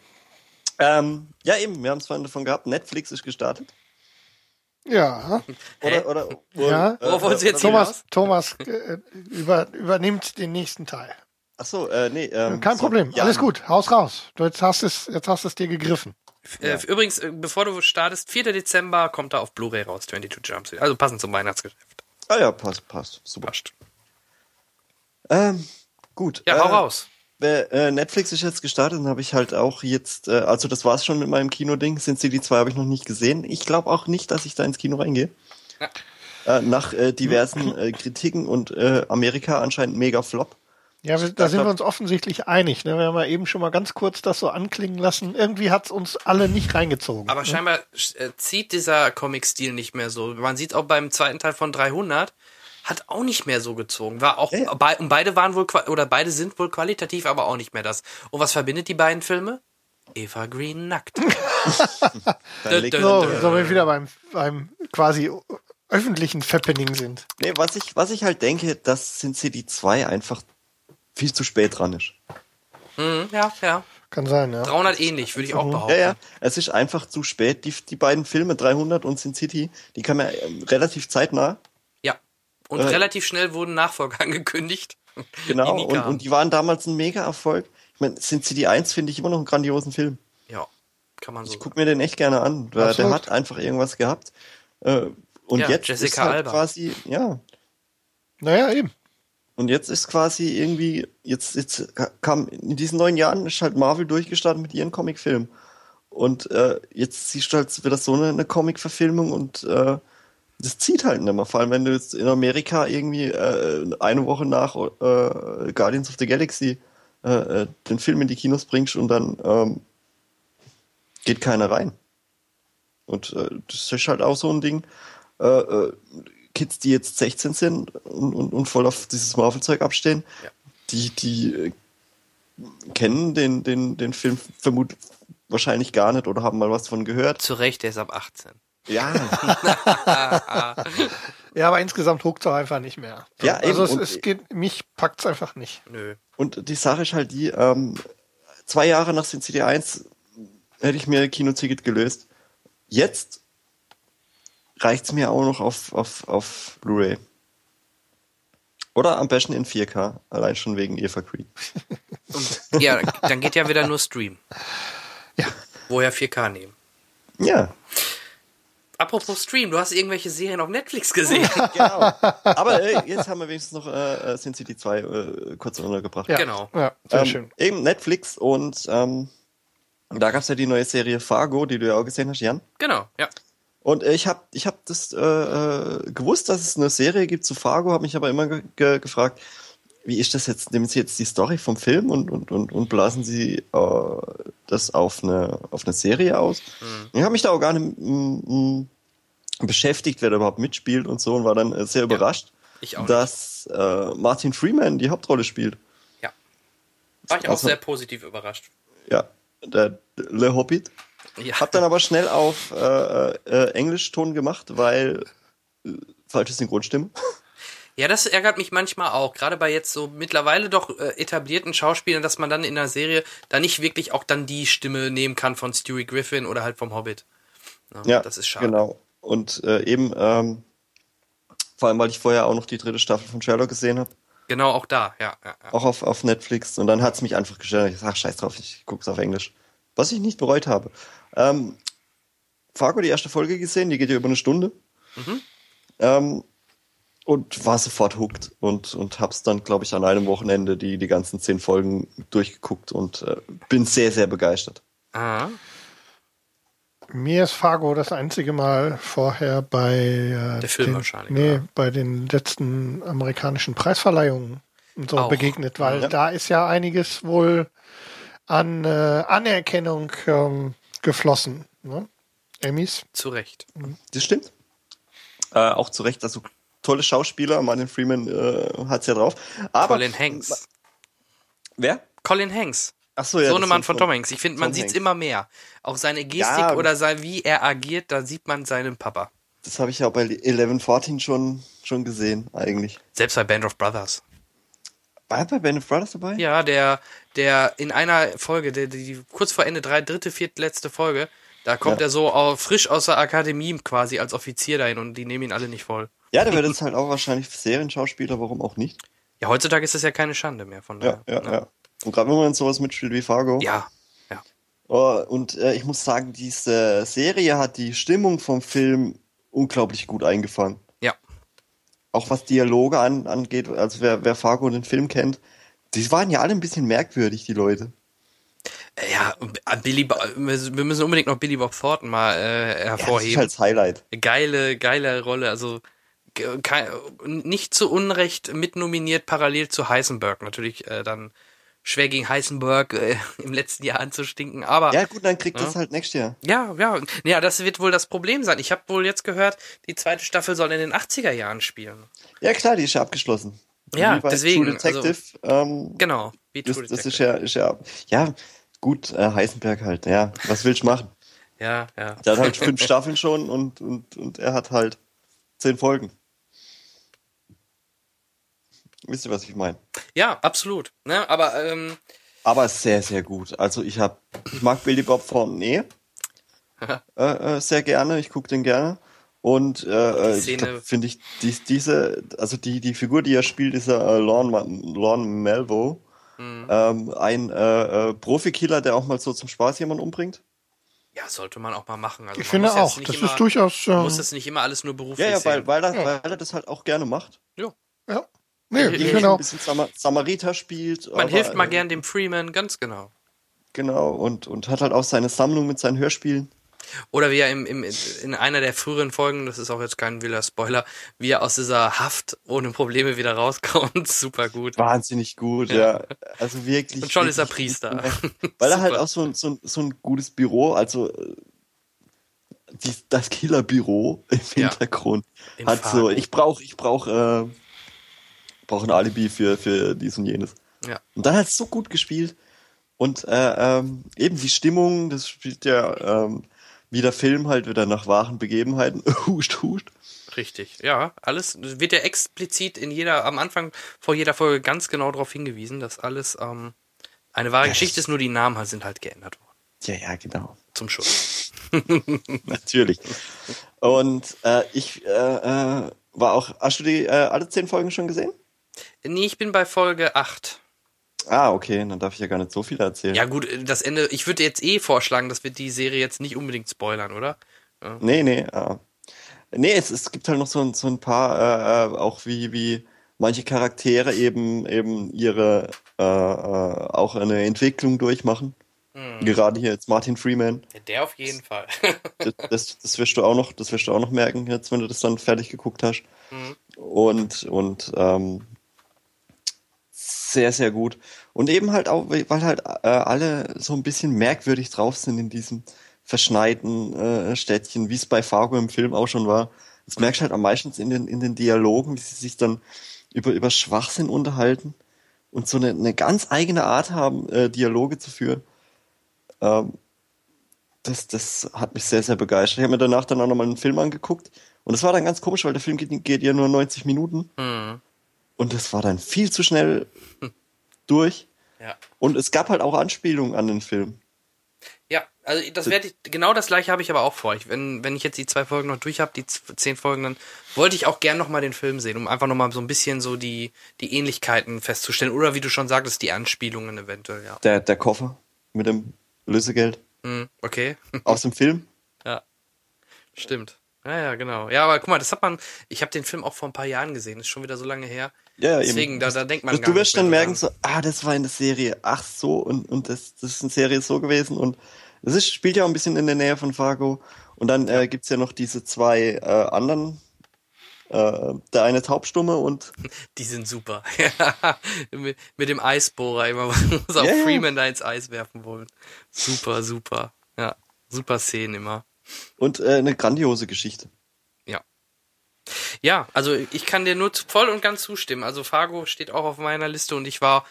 Ähm, ja, eben, wir haben es vorhin davon gehabt, Netflix ist gestartet. Ja, Hä? Oder, oder, Ja. äh, Worauf wolltest du jetzt Thomas, Thomas äh, über, übernimmt den nächsten Teil. Ach so, äh, nee. Ähm, Kein so, Problem, ja, alles gut, haus raus. Du jetzt hast es, jetzt hast es dir gegriffen. Äh, übrigens, äh, bevor du startest, 4. Dezember kommt da auf Blu-ray raus, 22 Jumps. Also passend zum Weihnachtsgeschäft. Ah ja, passt, passt. Super. Passt. Ähm, gut. Ja, äh, hau raus. Wer- Äh, Netflix ist jetzt gestartet und habe ich halt auch jetzt, äh, also das war's schon mit meinem Kinoding. Sin City 2 habe ich noch nicht gesehen. Ich glaube auch nicht, dass ich da ins Kino reingehe. Ja. Äh, nach äh, diversen äh, Kritiken und äh, Amerika anscheinend mega Flop. Ja, wir, da sind wir uns offensichtlich einig. Ne? Wir haben ja eben schon mal ganz kurz das so anklingen lassen. Irgendwie hat's uns alle nicht reingezogen. Aber ne? scheinbar äh, zieht dieser Comic-Stil nicht mehr so. Man sieht auch beim zweiten Teil von 300, hat auch nicht mehr so gezogen. War auch, Ja. bei, und beide waren wohl, oder beide sind wohl qualitativ, aber auch nicht mehr das. Und was verbindet die beiden Filme? Eva Green nackt. Dö, dö, So, so wir wieder beim, beim quasi öffentlichen Fappening sind. Nee, was ich, was ich halt denke, dass Sin City 2 einfach viel zu spät dran ist. Hm, ja, ja. Kann sein, ja. 300 ähnlich, würde ich auch behaupten. Ja, ja, es ist einfach zu spät. Die, die beiden Filme, 300 und Sin City, die kamen ja ähm, relativ zeitnah. Und Äh. relativ schnell wurden Nachfolger angekündigt. Genau, die und, und die waren damals ein Mega-Erfolg. Ich meine, Sin City 1 finde ich immer noch einen grandiosen Film. Ja, kann man so Ich gucke mir den echt gerne an. Der, der hat einfach irgendwas gehabt. Äh, Und Ja, jetzt Jessica ist halt Alba. quasi, ja, Naja, eben. Und jetzt ist quasi irgendwie, jetzt, jetzt kam, in diesen neun Jahren ist halt Marvel durchgestartet mit ihren Comicfilmen. Und äh, jetzt siehst du halt wieder so eine, eine Comic-Verfilmung und äh, das zieht halt nicht mehr. Vor allem, wenn du jetzt in Amerika irgendwie äh, eine Woche nach äh, Guardians of the Galaxy äh, äh, den Film in die Kinos bringst und dann ähm, geht keiner rein. Und äh, das ist halt auch so ein Ding. Äh, Kids, die jetzt 16 sind und, und, und voll auf dieses Marvel-Zeug abstehen, Ja. die, die kennen den, den, den Film vermutlich wahrscheinlich gar nicht oder haben mal was von gehört. Zu Recht, der ist ab 18. Ja, Ja, aber insgesamt huckt es auch einfach nicht mehr. Ja, also eben. es, es geht, mich packt's einfach nicht. Nö. und die Sache ist halt die, ähm, zwei Jahre nach Sin City 1 hätte ich mir ein Kinoticket gelöst. Jetzt reicht's mir auch noch auf, auf, auf Blu-ray. Oder am besten in 4K, allein schon wegen Eva Green. Und ja, dann geht ja wieder nur Stream. Ja. Woher 4K nehmen. Ja, Apropos Stream, du hast irgendwelche Serien auf Netflix gesehen. genau. Aber äh, jetzt haben wir wenigstens noch äh, äh, Sin City 2 äh, kurz untergebracht. Ja, Genau. Ja, sehr ähm, schön. Eben Netflix und ähm, da gab's ja die neue Serie Fargo, die du ja auch gesehen hast, Jan. genau, ja. Und äh, ich habe ich hab das äh, äh, gewusst, dass es eine Serie gibt zu Fargo, habe mich aber immer ge ge gefragt, wie ist das jetzt? Nehmen Sie jetzt die Story vom Film und, und, und, und blasen Sie äh, das auf eine, auf eine Serie aus? Ich habe mich da auch gar nicht beschäftigt, wer da überhaupt mitspielt und so und war dann äh, sehr überrascht, auch dass äh, Martin Freeman die Hauptrolle spielt. Ja. War ich auch Also- sehr positiv überrascht. Ja, der Le Hobbit. Ja. Hab dann aber schnell auf äh, äh, Englischton gemacht, weil äh, falsche Synchronstimme. Ja, das ärgert mich manchmal auch, gerade bei jetzt so mittlerweile doch äh, etablierten Schauspielern, dass man dann in der Serie da nicht wirklich auch dann die Stimme nehmen kann von Stewie Griffin oder halt vom Hobbit. Ja, Ja, das ist schade. Genau. Und äh, eben, ähm, vor allem, weil ich vorher auch noch die dritte Staffel von Sherlock gesehen habe, Genau, auch da, ja. ja, ja. auch auf, auf Netflix. Und dann hat's mich einfach gestört. Ich sag, scheiß drauf, ich guck's auf Englisch. Was ich nicht bereut habe. Ähm, Fargo, die erste Folge gesehen, die geht ja über eine Stunde. Mhm. Ähm, und war sofort hooked und, und hab's dann, glaube ich, an einem Wochenende die, die ganzen zehn Folgen durchgeguckt und äh, bin sehr, sehr begeistert. Ah, Mir ist Fargo das einzige Mal vorher bei äh, Der Film den, wahrscheinlich, Nee, oder? bei den letzten amerikanischen Preisverleihungen und so Auch. begegnet, weil Ja. da ist ja einiges wohl an äh, Anerkennung ähm, geflossen. Ne? Emmys. zu Recht. Das stimmt. Äh, auch zu Recht, also tolle Schauspieler, Martin Freeman äh, hat's ja drauf. Aber Colin Hanks. wer? Colin Hanks. Ach so, ja. Sohnemann von Tom Hanks. Ich finde, man sieht's Hanks. immer mehr. Auch seine Gestik Ja. oder sein, wie er agiert, da sieht man seinen Papa. Das habe ich ja auch bei 1114 schon, schon gesehen, eigentlich. Selbst bei Band of Brothers. War er bei Band of Brothers dabei? Ja, der, der in einer Folge, der, die kurz vor Ende, drei, dritte, vierte, letzte Folge, da kommt Ja. er so au- frisch aus der Akademie quasi als Offizier dahin und die nehmen ihn alle nicht voll. Ja, der wird jetzt halt auch wahrscheinlich Serienschauspieler, warum auch nicht? Ja, heutzutage ist das ja keine Schande mehr von Ja, daher. ja, ja. Und gerade wenn man sowas mitspielt wie Fargo. Ja, ja. Oh, und äh, ich muss sagen, diese Serie hat die Stimmung vom Film unglaublich gut eingefangen. Ja. Auch was Dialoge an, angeht, also wer, wer Fargo und den Film kennt, die waren ja alle ein bisschen merkwürdig, die Leute. Äh, Ja, äh, Billy, Bo- wir müssen unbedingt noch Billy Bob Thornton mal äh, Ja, das ist hervorheben. halt das Highlight. Geile, geile Rolle. Also nicht zu Unrecht mitnominiert, parallel zu Heisenberg. Natürlich äh, dann schwer gegen Heisenberg äh, im letzten Jahr anzustinken, aber Ja, gut, dann kriegt Ja. das halt nächstes Jahr. ja, ja, ja, das wird wohl das Problem sein. Ich habe wohl jetzt gehört, die zweite Staffel soll in den 80er Jahren spielen. Ja, klar, die ist ja abgeschlossen. Ja, deswegen, True Detective, ähm, Genau, wie das, True das ist Detective. ja, ist ja, ja, gut, äh, Heisenberg halt, ja, was willst du machen? ja, ja. Der hat halt fünf Staffeln schon und, und, und er hat halt zehn Folgen. Wisst ihr, was ich meine? Ja, absolut. Ne? Aber ähm, Aber sehr, sehr gut. Also ich hab, ich mag Billy Bob Thornton äh, äh, sehr gerne. Ich gucke den gerne. Und äh, äh, Szene- finde ich dies, diese, also die die Figur, die er spielt, dieser äh, Lorne, Lorne Melvo, Mhm. ähm, ein äh, äh, Profikiller, der auch mal so zum Spaß jemanden umbringt. ja, sollte man auch mal machen. Also Ich finde auch, das immer, ist durchaus. man Äh, muss es nicht immer alles nur beruflich Ja, ja, weil, weil, er, Ja. weil er das halt auch gerne macht. Jo. ja. Nee, ich finde ein bisschen Samar Samariter spielt. Man aber, hilft mal äh, gern dem Freeman, ganz genau. Genau, und, und hat halt auch seine Sammlung mit seinen Hörspielen. Oder wie er im, im, in einer der früheren Folgen, das ist auch jetzt kein wilder Spoiler, wie er aus dieser Haft ohne Probleme wieder rauskommt. Super gut. Wahnsinnig gut, ja. Also wirklich. Und schon ist er wirklich Priester. Weil er halt auch so ein, so ein, so ein gutes Büro, also äh, die, das Killerbüro im Ja. Hintergrund In hat so, ich brauche ich brauch, äh, brauch ein Alibi für, für dies und jenes. Ja. Und dann hat es so gut gespielt. Und äh, ähm, eben die Stimmung, das spielt ja ähm, wie der Film halt wieder nach wahren Begebenheiten. huscht, huscht. Richtig, ja, alles wird ja explizit in jeder, am Anfang vor jeder Folge ganz genau darauf hingewiesen, dass alles ähm, eine wahre Ja, Geschichte ist, nur die Namen halt sind halt geändert worden. Ja, ja, genau. Zum Schutz. Natürlich. Und äh, ich äh, äh, war auch. Hast du die äh, alle zehn Folgen schon gesehen? Nee, ich bin bei Folge 8. Ah, okay, dann darf ich ja gar nicht so viel erzählen. Ja gut, das Ende, ich würde jetzt eh vorschlagen, dass wir die Serie jetzt nicht unbedingt spoilern, oder? Nee, nee. Äh, nee, es, es gibt halt noch so, ein- so ein paar, äh, äh, auch wie, wie manche Charaktere eben eben ihre äh, äh, auch eine Entwicklung durchmachen. Gerade hier jetzt Martin Freeman. Ja, der auf jeden Fall. Das, das, das wirst du auch noch, das wirst du auch noch merken, jetzt, wenn du das dann fertig geguckt hast. Und, und ähm, sehr, sehr gut. Und eben halt auch, weil halt äh, alle so ein bisschen merkwürdig drauf sind in diesem verschneiten äh, Städtchen, wie es bei Fargo im Film auch schon war. Das merkst du halt am meisten in den, in den Dialogen, wie sie sich dann über, über Schwachsinn unterhalten und so eine, eine ganz eigene Art haben, äh, Dialoge zu führen. Ähm, das, das hat mich sehr, sehr begeistert. Ich habe mir danach dann auch nochmal einen Film angeguckt. Und das war dann ganz komisch, weil der Film geht, geht ja nur 90 Minuten. Mhm. Und das war dann viel zu schnell durch. Ja. Und es gab halt auch Anspielungen an den Film. Ja, also das werde ich, genau das gleiche habe ich aber auch vor. Ich, wenn, wenn ich jetzt die zwei Folgen noch durch habe, die zehn Folgen, dann wollte ich auch gern nochmal den Film sehen, um einfach nochmal so ein bisschen so die, die Ähnlichkeiten festzustellen. Oder wie du schon sagtest, die Anspielungen eventuell, ja. Der, der Koffer mit dem Lösegeld Mhm, okay. aus dem Film. Ja. Stimmt. Ja, ja, genau. Ja, aber guck mal, das hat man, ich habe den Film auch vor ein paar Jahren gesehen, ist schon wieder so lange her. Ja, ja, Deswegen, eben. da, da denkt man Du, gar du wirst dann merken, so, ah, das war in der Serie, ach so, und, und das, das ist eine Serie so gewesen. Und das ist, spielt ja auch ein bisschen in der Nähe von Fargo. Und dann äh, gibt's ja noch diese zwei äh, anderen. Äh, der eine taubstumme und Die sind super. Mit, mit dem Eisbohrer immer, muss auch ja. Freeman da ins Eis werfen wollen. Super, super. Ja, super Szenen immer. und äh, eine grandiose Geschichte. Ja. Also ich kann dir nur voll und ganz zustimmen. Also Fargo steht auch auf meiner Liste und ich war,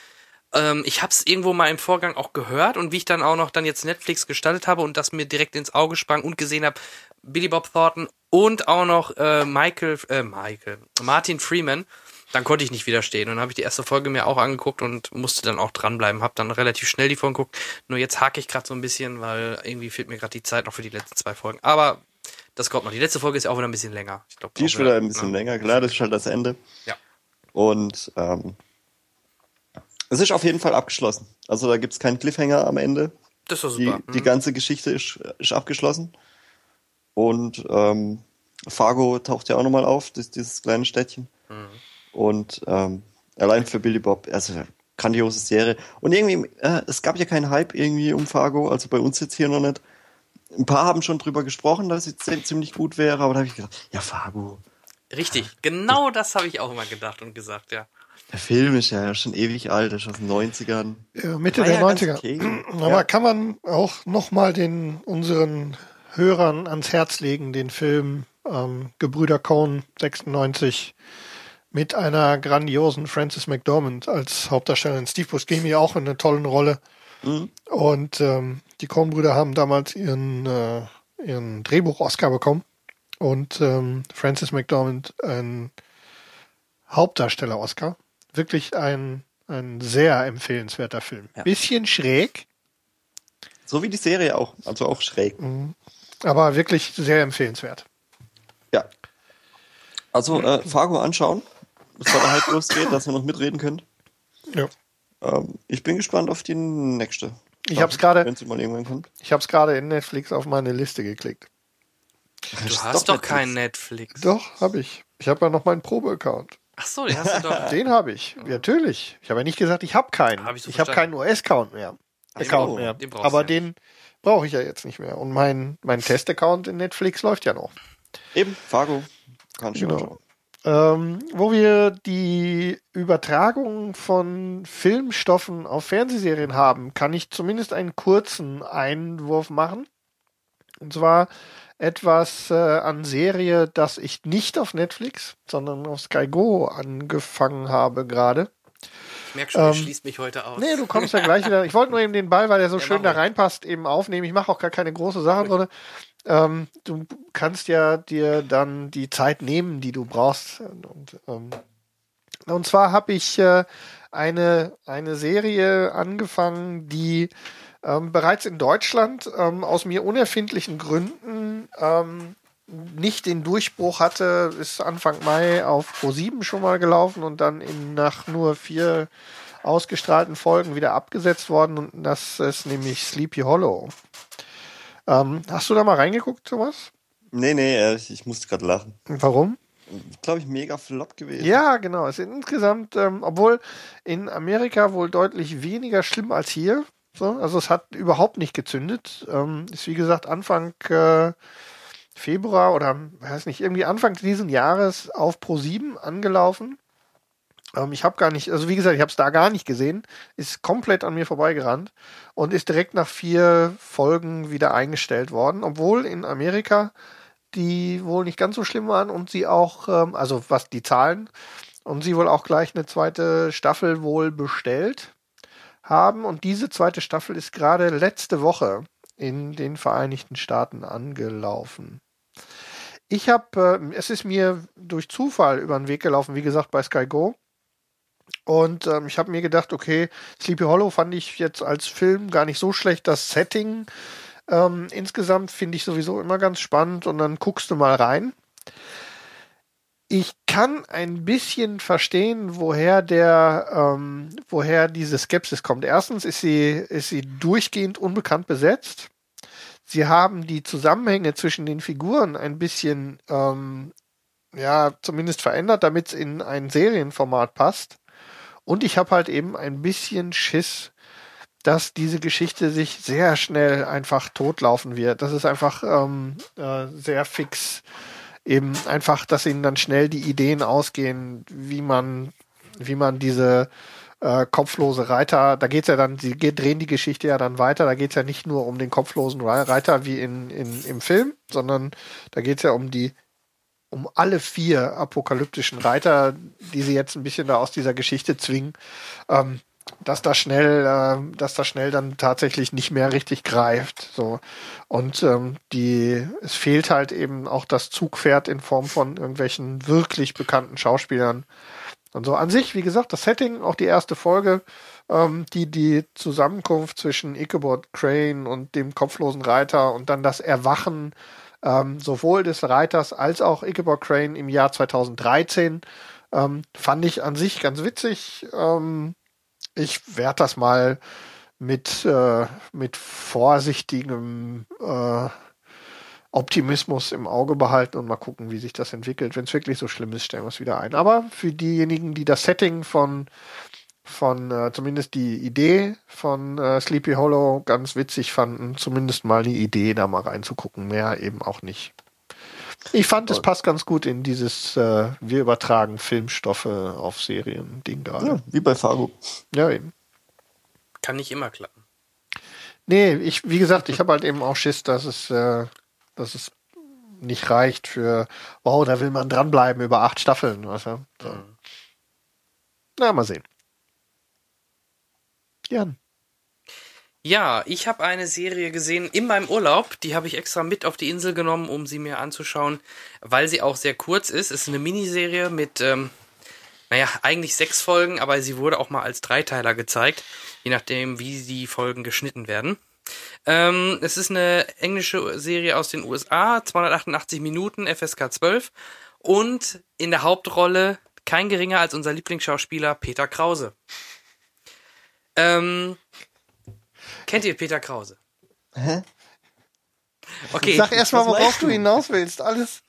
ähm, ich habe es irgendwo mal im Vorgang auch gehört und wie ich dann auch noch dann jetzt Netflix gestaltet habe und das mir direkt ins Auge sprang und gesehen habe, Billy Bob Thornton und auch noch äh, Michael, äh, Michael, Martin Freeman, dann konnte ich nicht widerstehen. Und dann habe ich die erste Folge mir auch angeguckt und musste dann auch dranbleiben. Hab dann relativ schnell die Folgen geguckt. Nur jetzt hake ich gerade so ein bisschen, weil irgendwie fehlt mir gerade die Zeit noch für die letzten zwei Folgen. Aber das kommt noch. Die letzte Folge ist ja auch wieder ein bisschen länger. Ich glaub, Die ist wieder ein bisschen ne? länger, klar, das ist halt das Ende. Ja. Und ähm, es ist auf jeden Fall abgeschlossen. Also da gibt's keinen Cliffhanger am Ende. Das ist doch Die, super. die Mhm. ganze Geschichte ist, ist abgeschlossen. Und ähm, Fargo taucht ja auch nochmal auf, das, dieses kleine Städtchen. Mhm. Und ähm, allein für Billy Bob, also grandiose Serie. Und irgendwie, äh, es gab ja keinen Hype irgendwie um Fargo, also bei uns jetzt hier noch nicht. Ein paar haben schon drüber gesprochen, dass es zi- ziemlich gut wäre, aber da habe ich gedacht, ja, Fargo. Richtig, genau das habe ich auch immer gedacht und gesagt, ja. Der Film ist ja schon ewig alt, ist aus den 90ern. Ja, Mitte der ja ganz 90er. Okay. Aber Ja. kann man auch nochmal den unseren Hörern ans Herz legen, den Film ähm, Gebrüder Cohn 96 mit einer grandiosen Frances McDormand als Hauptdarstellerin. Steve Buscemi auch in einer tollen Rolle. Mhm. Und ähm, die Coen-Brüder haben damals ihren, äh, ihren Drehbuch-Oscar bekommen. Und ähm, Frances McDormand einen Hauptdarsteller-Oscar. Wirklich ein, ein sehr empfehlenswerter Film. Ja. Bisschen schräg, So wie die Serie auch, also auch schräg. aber wirklich sehr empfehlenswert. Ja. Also äh, Fargo anschauen, bevor der Hype losgeht, dass ihr noch mitreden könnt. Ja. Ähm, ich bin gespannt auf die nächste. Ich hab's gerade- Wenn sie mal irgendwann kommt. Ich habe es gerade in Netflix auf meine Liste geklickt. Du hast doch kein Netflix. Doch, habe ich. Ich habe ja noch meinen Probe-Account. Ach so, den hast du doch. Den habe ich. Ja, natürlich. Ich habe ja nicht gesagt, ich habe keinen. Hab ich so ich habe keinen US-Account mehr. So, Account mehr. den brauchst Aber du ja den brauche ich ja jetzt nicht mehr. Und mein, mein Test-Account in Netflix läuft ja noch. Eben, Fargo. Kann ich Genau. Ähm, wo wir die Übertragung von Filmstoffen auf Fernsehserien haben, kann ich zumindest einen kurzen Einwurf machen. Und zwar etwas äh, an Serie, das ich nicht auf Netflix, sondern auf Sky Go angefangen habe gerade. Ich merke schon, Ähm, du schließt mich heute aus. Nee, du kommst ja gleich wieder. Ich wollte nur eben den Ball, weil der so Ja, schön da reinpasst, eben aufnehmen. Ich mache auch gar keine große Sache drin. Ähm, du kannst ja dir dann die Zeit nehmen, die du brauchst. Und, ähm, und zwar habe ich äh, eine, eine Serie angefangen, die ähm, bereits in Deutschland ähm, aus mir unerfindlichen Gründen ähm, nicht den Durchbruch hatte, ist Anfang Mai auf Pro7 schon mal gelaufen und dann in, nach nur vier ausgestrahlten Folgen wieder abgesetzt worden und das ist nämlich Sleepy Hollow. Ähm, hast du da mal reingeguckt, Thomas? Nee, nee, äh, ich, ich musste gerade lachen. Warum? Glaube ich, mega flop gewesen. Ja, genau. Es ist insgesamt, ähm, obwohl in Amerika wohl deutlich weniger schlimm als hier. So, also es hat überhaupt nicht gezündet. Ähm, ist wie gesagt Anfang äh, Februar oder weiß nicht, irgendwie Anfang diesen Jahres auf Pro 7 angelaufen. Ähm, ich habe gar nicht, also wie gesagt, ich habe es da gar nicht gesehen. Ist komplett an mir vorbeigerannt und ist direkt nach vier Folgen wieder eingestellt worden, obwohl in Amerika die wohl nicht ganz so schlimm waren und sie auch, ähm, also was die Zahlen, und sie wohl auch gleich eine zweite Staffel wohl bestellt haben. Und diese zweite Staffel ist gerade letzte Woche in den Vereinigten Staaten angelaufen. Ich habe, äh, es ist mir durch Zufall über den Weg gelaufen, wie gesagt, bei Sky Go. Und ähm, ich habe mir gedacht, okay, Sleepy Hollow fand ich jetzt als Film gar nicht so schlecht. Das Setting ähm, insgesamt finde ich sowieso immer ganz spannend und dann guckst du mal rein. Ich kann ein bisschen verstehen, woher der, ähm, woher diese Skepsis kommt. Erstens ist sie, ist sie durchgehend unbekannt besetzt. Sie haben die Zusammenhänge zwischen den Figuren ein bisschen, ähm, ja, zumindest verändert, damit es in ein Serienformat passt. Und ich habe halt eben ein bisschen Schiss, dass diese Geschichte sich sehr schnell einfach totlaufen wird. Das ist einfach ähm, äh, sehr fix. Eben einfach, dass ihnen dann schnell die Ideen ausgehen, wie man, wie man diese äh, kopflose Reiter, da geht's ja dann, sie drehen die Geschichte ja dann weiter, da geht's ja nicht nur um den kopflosen Re- Reiter wie in, in, im Film, sondern da geht's ja um die um alle vier apokalyptischen Reiter, die sie jetzt ein bisschen da aus dieser Geschichte zwingen, ähm, dass da schnell, äh, dass da schnell dann tatsächlich nicht mehr richtig greift. So und ähm, die, es fehlt halt eben auch das Zugpferd in Form von irgendwelchen wirklich bekannten Schauspielern. Und so an sich, wie gesagt, das Setting, auch die erste Folge, ähm, die die Zusammenkunft zwischen Ichabod Crane und dem kopflosen Reiter und dann das Erwachen ähm, sowohl des Reiters als auch Ichabod Crane im Jahr 2013 ähm, fand ich an sich ganz witzig. Ähm, ich werde das mal mit, äh, mit vorsichtigem äh, Optimismus im Auge behalten und mal gucken, wie sich das entwickelt. Wenn es wirklich so schlimm ist, stellen wir es wieder ein. Aber für diejenigen, die das Setting von, von äh, zumindest die Idee von äh, Sleepy Hollow ganz witzig fanden, zumindest mal die Idee, da mal reinzugucken, mehr eben auch nicht. Ich fand, es passt ganz gut in dieses, äh, wir übertragen Filmstoffe auf Serien-Ding gerade. Ja, wie bei Fargo. Ja, eben. Kann nicht immer klappen. Nee, ich, wie gesagt, ich habe halt eben auch Schiss, dass es, äh, dass es nicht reicht für, wow, da will man dranbleiben über acht Staffeln. Weißt du? so. Na, mal sehen. Jan. Ja, ich habe eine Serie gesehen in meinem Urlaub. Die habe ich extra mit auf die Insel genommen, um sie mir anzuschauen, weil sie auch sehr kurz ist. Es ist eine Miniserie mit, ähm, naja, eigentlich sechs Folgen, aber sie wurde auch mal als Dreiteiler gezeigt, je nachdem, wie die Folgen geschnitten werden. Ähm, es ist eine englische Serie aus den USA, 288 Minuten, FSK 12. Und in der Hauptrolle kein geringer als unser Lieblingsschauspieler Peter Krause. Ähm, kennt ihr Peter Krause? Hä? Okay. Sag erstmal, worauf du? hinaus willst. Alles.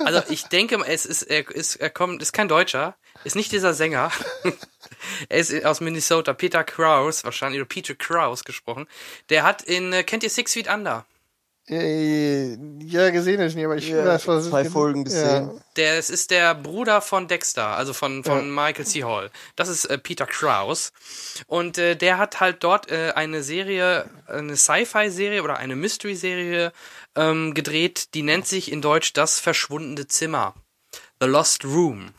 Also ich denke, es ist, er ist, er kommt, ist kein Deutscher, ist nicht dieser Sänger. er ist aus Minnesota, Peter Krause, wahrscheinlich, oder Peter Krause gesprochen. Der hat in, äh, kennt ihr Six Feet Under? Ja, gesehen ist nicht, aber ich Ja, weiß, was es zwei ist. Folgen gesehen. Der, es ist der Bruder von Dexter, also von, von Michael C. Hall. Das ist äh, Peter Krause. Und äh, der hat halt dort äh, eine Serie, eine Sci-Fi-Serie oder eine Mystery-Serie ähm, gedreht, die nennt sich in Deutsch Das verschwundene Zimmer. The Lost Room.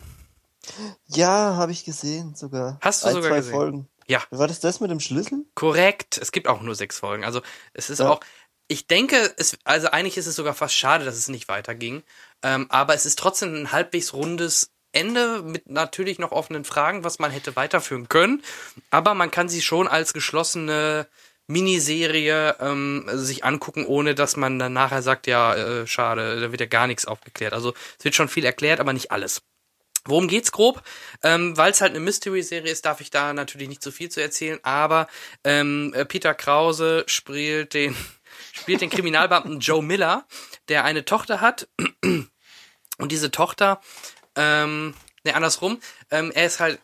Ja, habe ich gesehen sogar. Hast du Ein, sogar zwei gesehen? Folgen. Ja. War das das mit dem Schlüssel? Korrekt. Es gibt auch nur sechs Folgen. Also es ist Ja. auch. Ich denke, es, also eigentlich ist es sogar fast schade, dass es nicht weiterging. Ähm, aber es ist trotzdem ein halbwegs rundes Ende mit natürlich noch offenen Fragen, was man hätte weiterführen können. Aber man kann sie schon als geschlossene Miniserie ähm, sich angucken, ohne dass man dann nachher sagt, ja, äh, schade, da wird ja gar nichts aufgeklärt. Also es wird schon viel erklärt, aber nicht alles. Worum geht's grob? Ähm, Weil es halt eine Mystery-Serie ist, darf ich da natürlich nicht so viel zu erzählen, aber ähm, äh, Peter Krause spielt den, spielt den Kriminalbeamten Joe Miller, der eine Tochter hat und diese Tochter, ähm, ne, andersrum, ähm, er ist halt,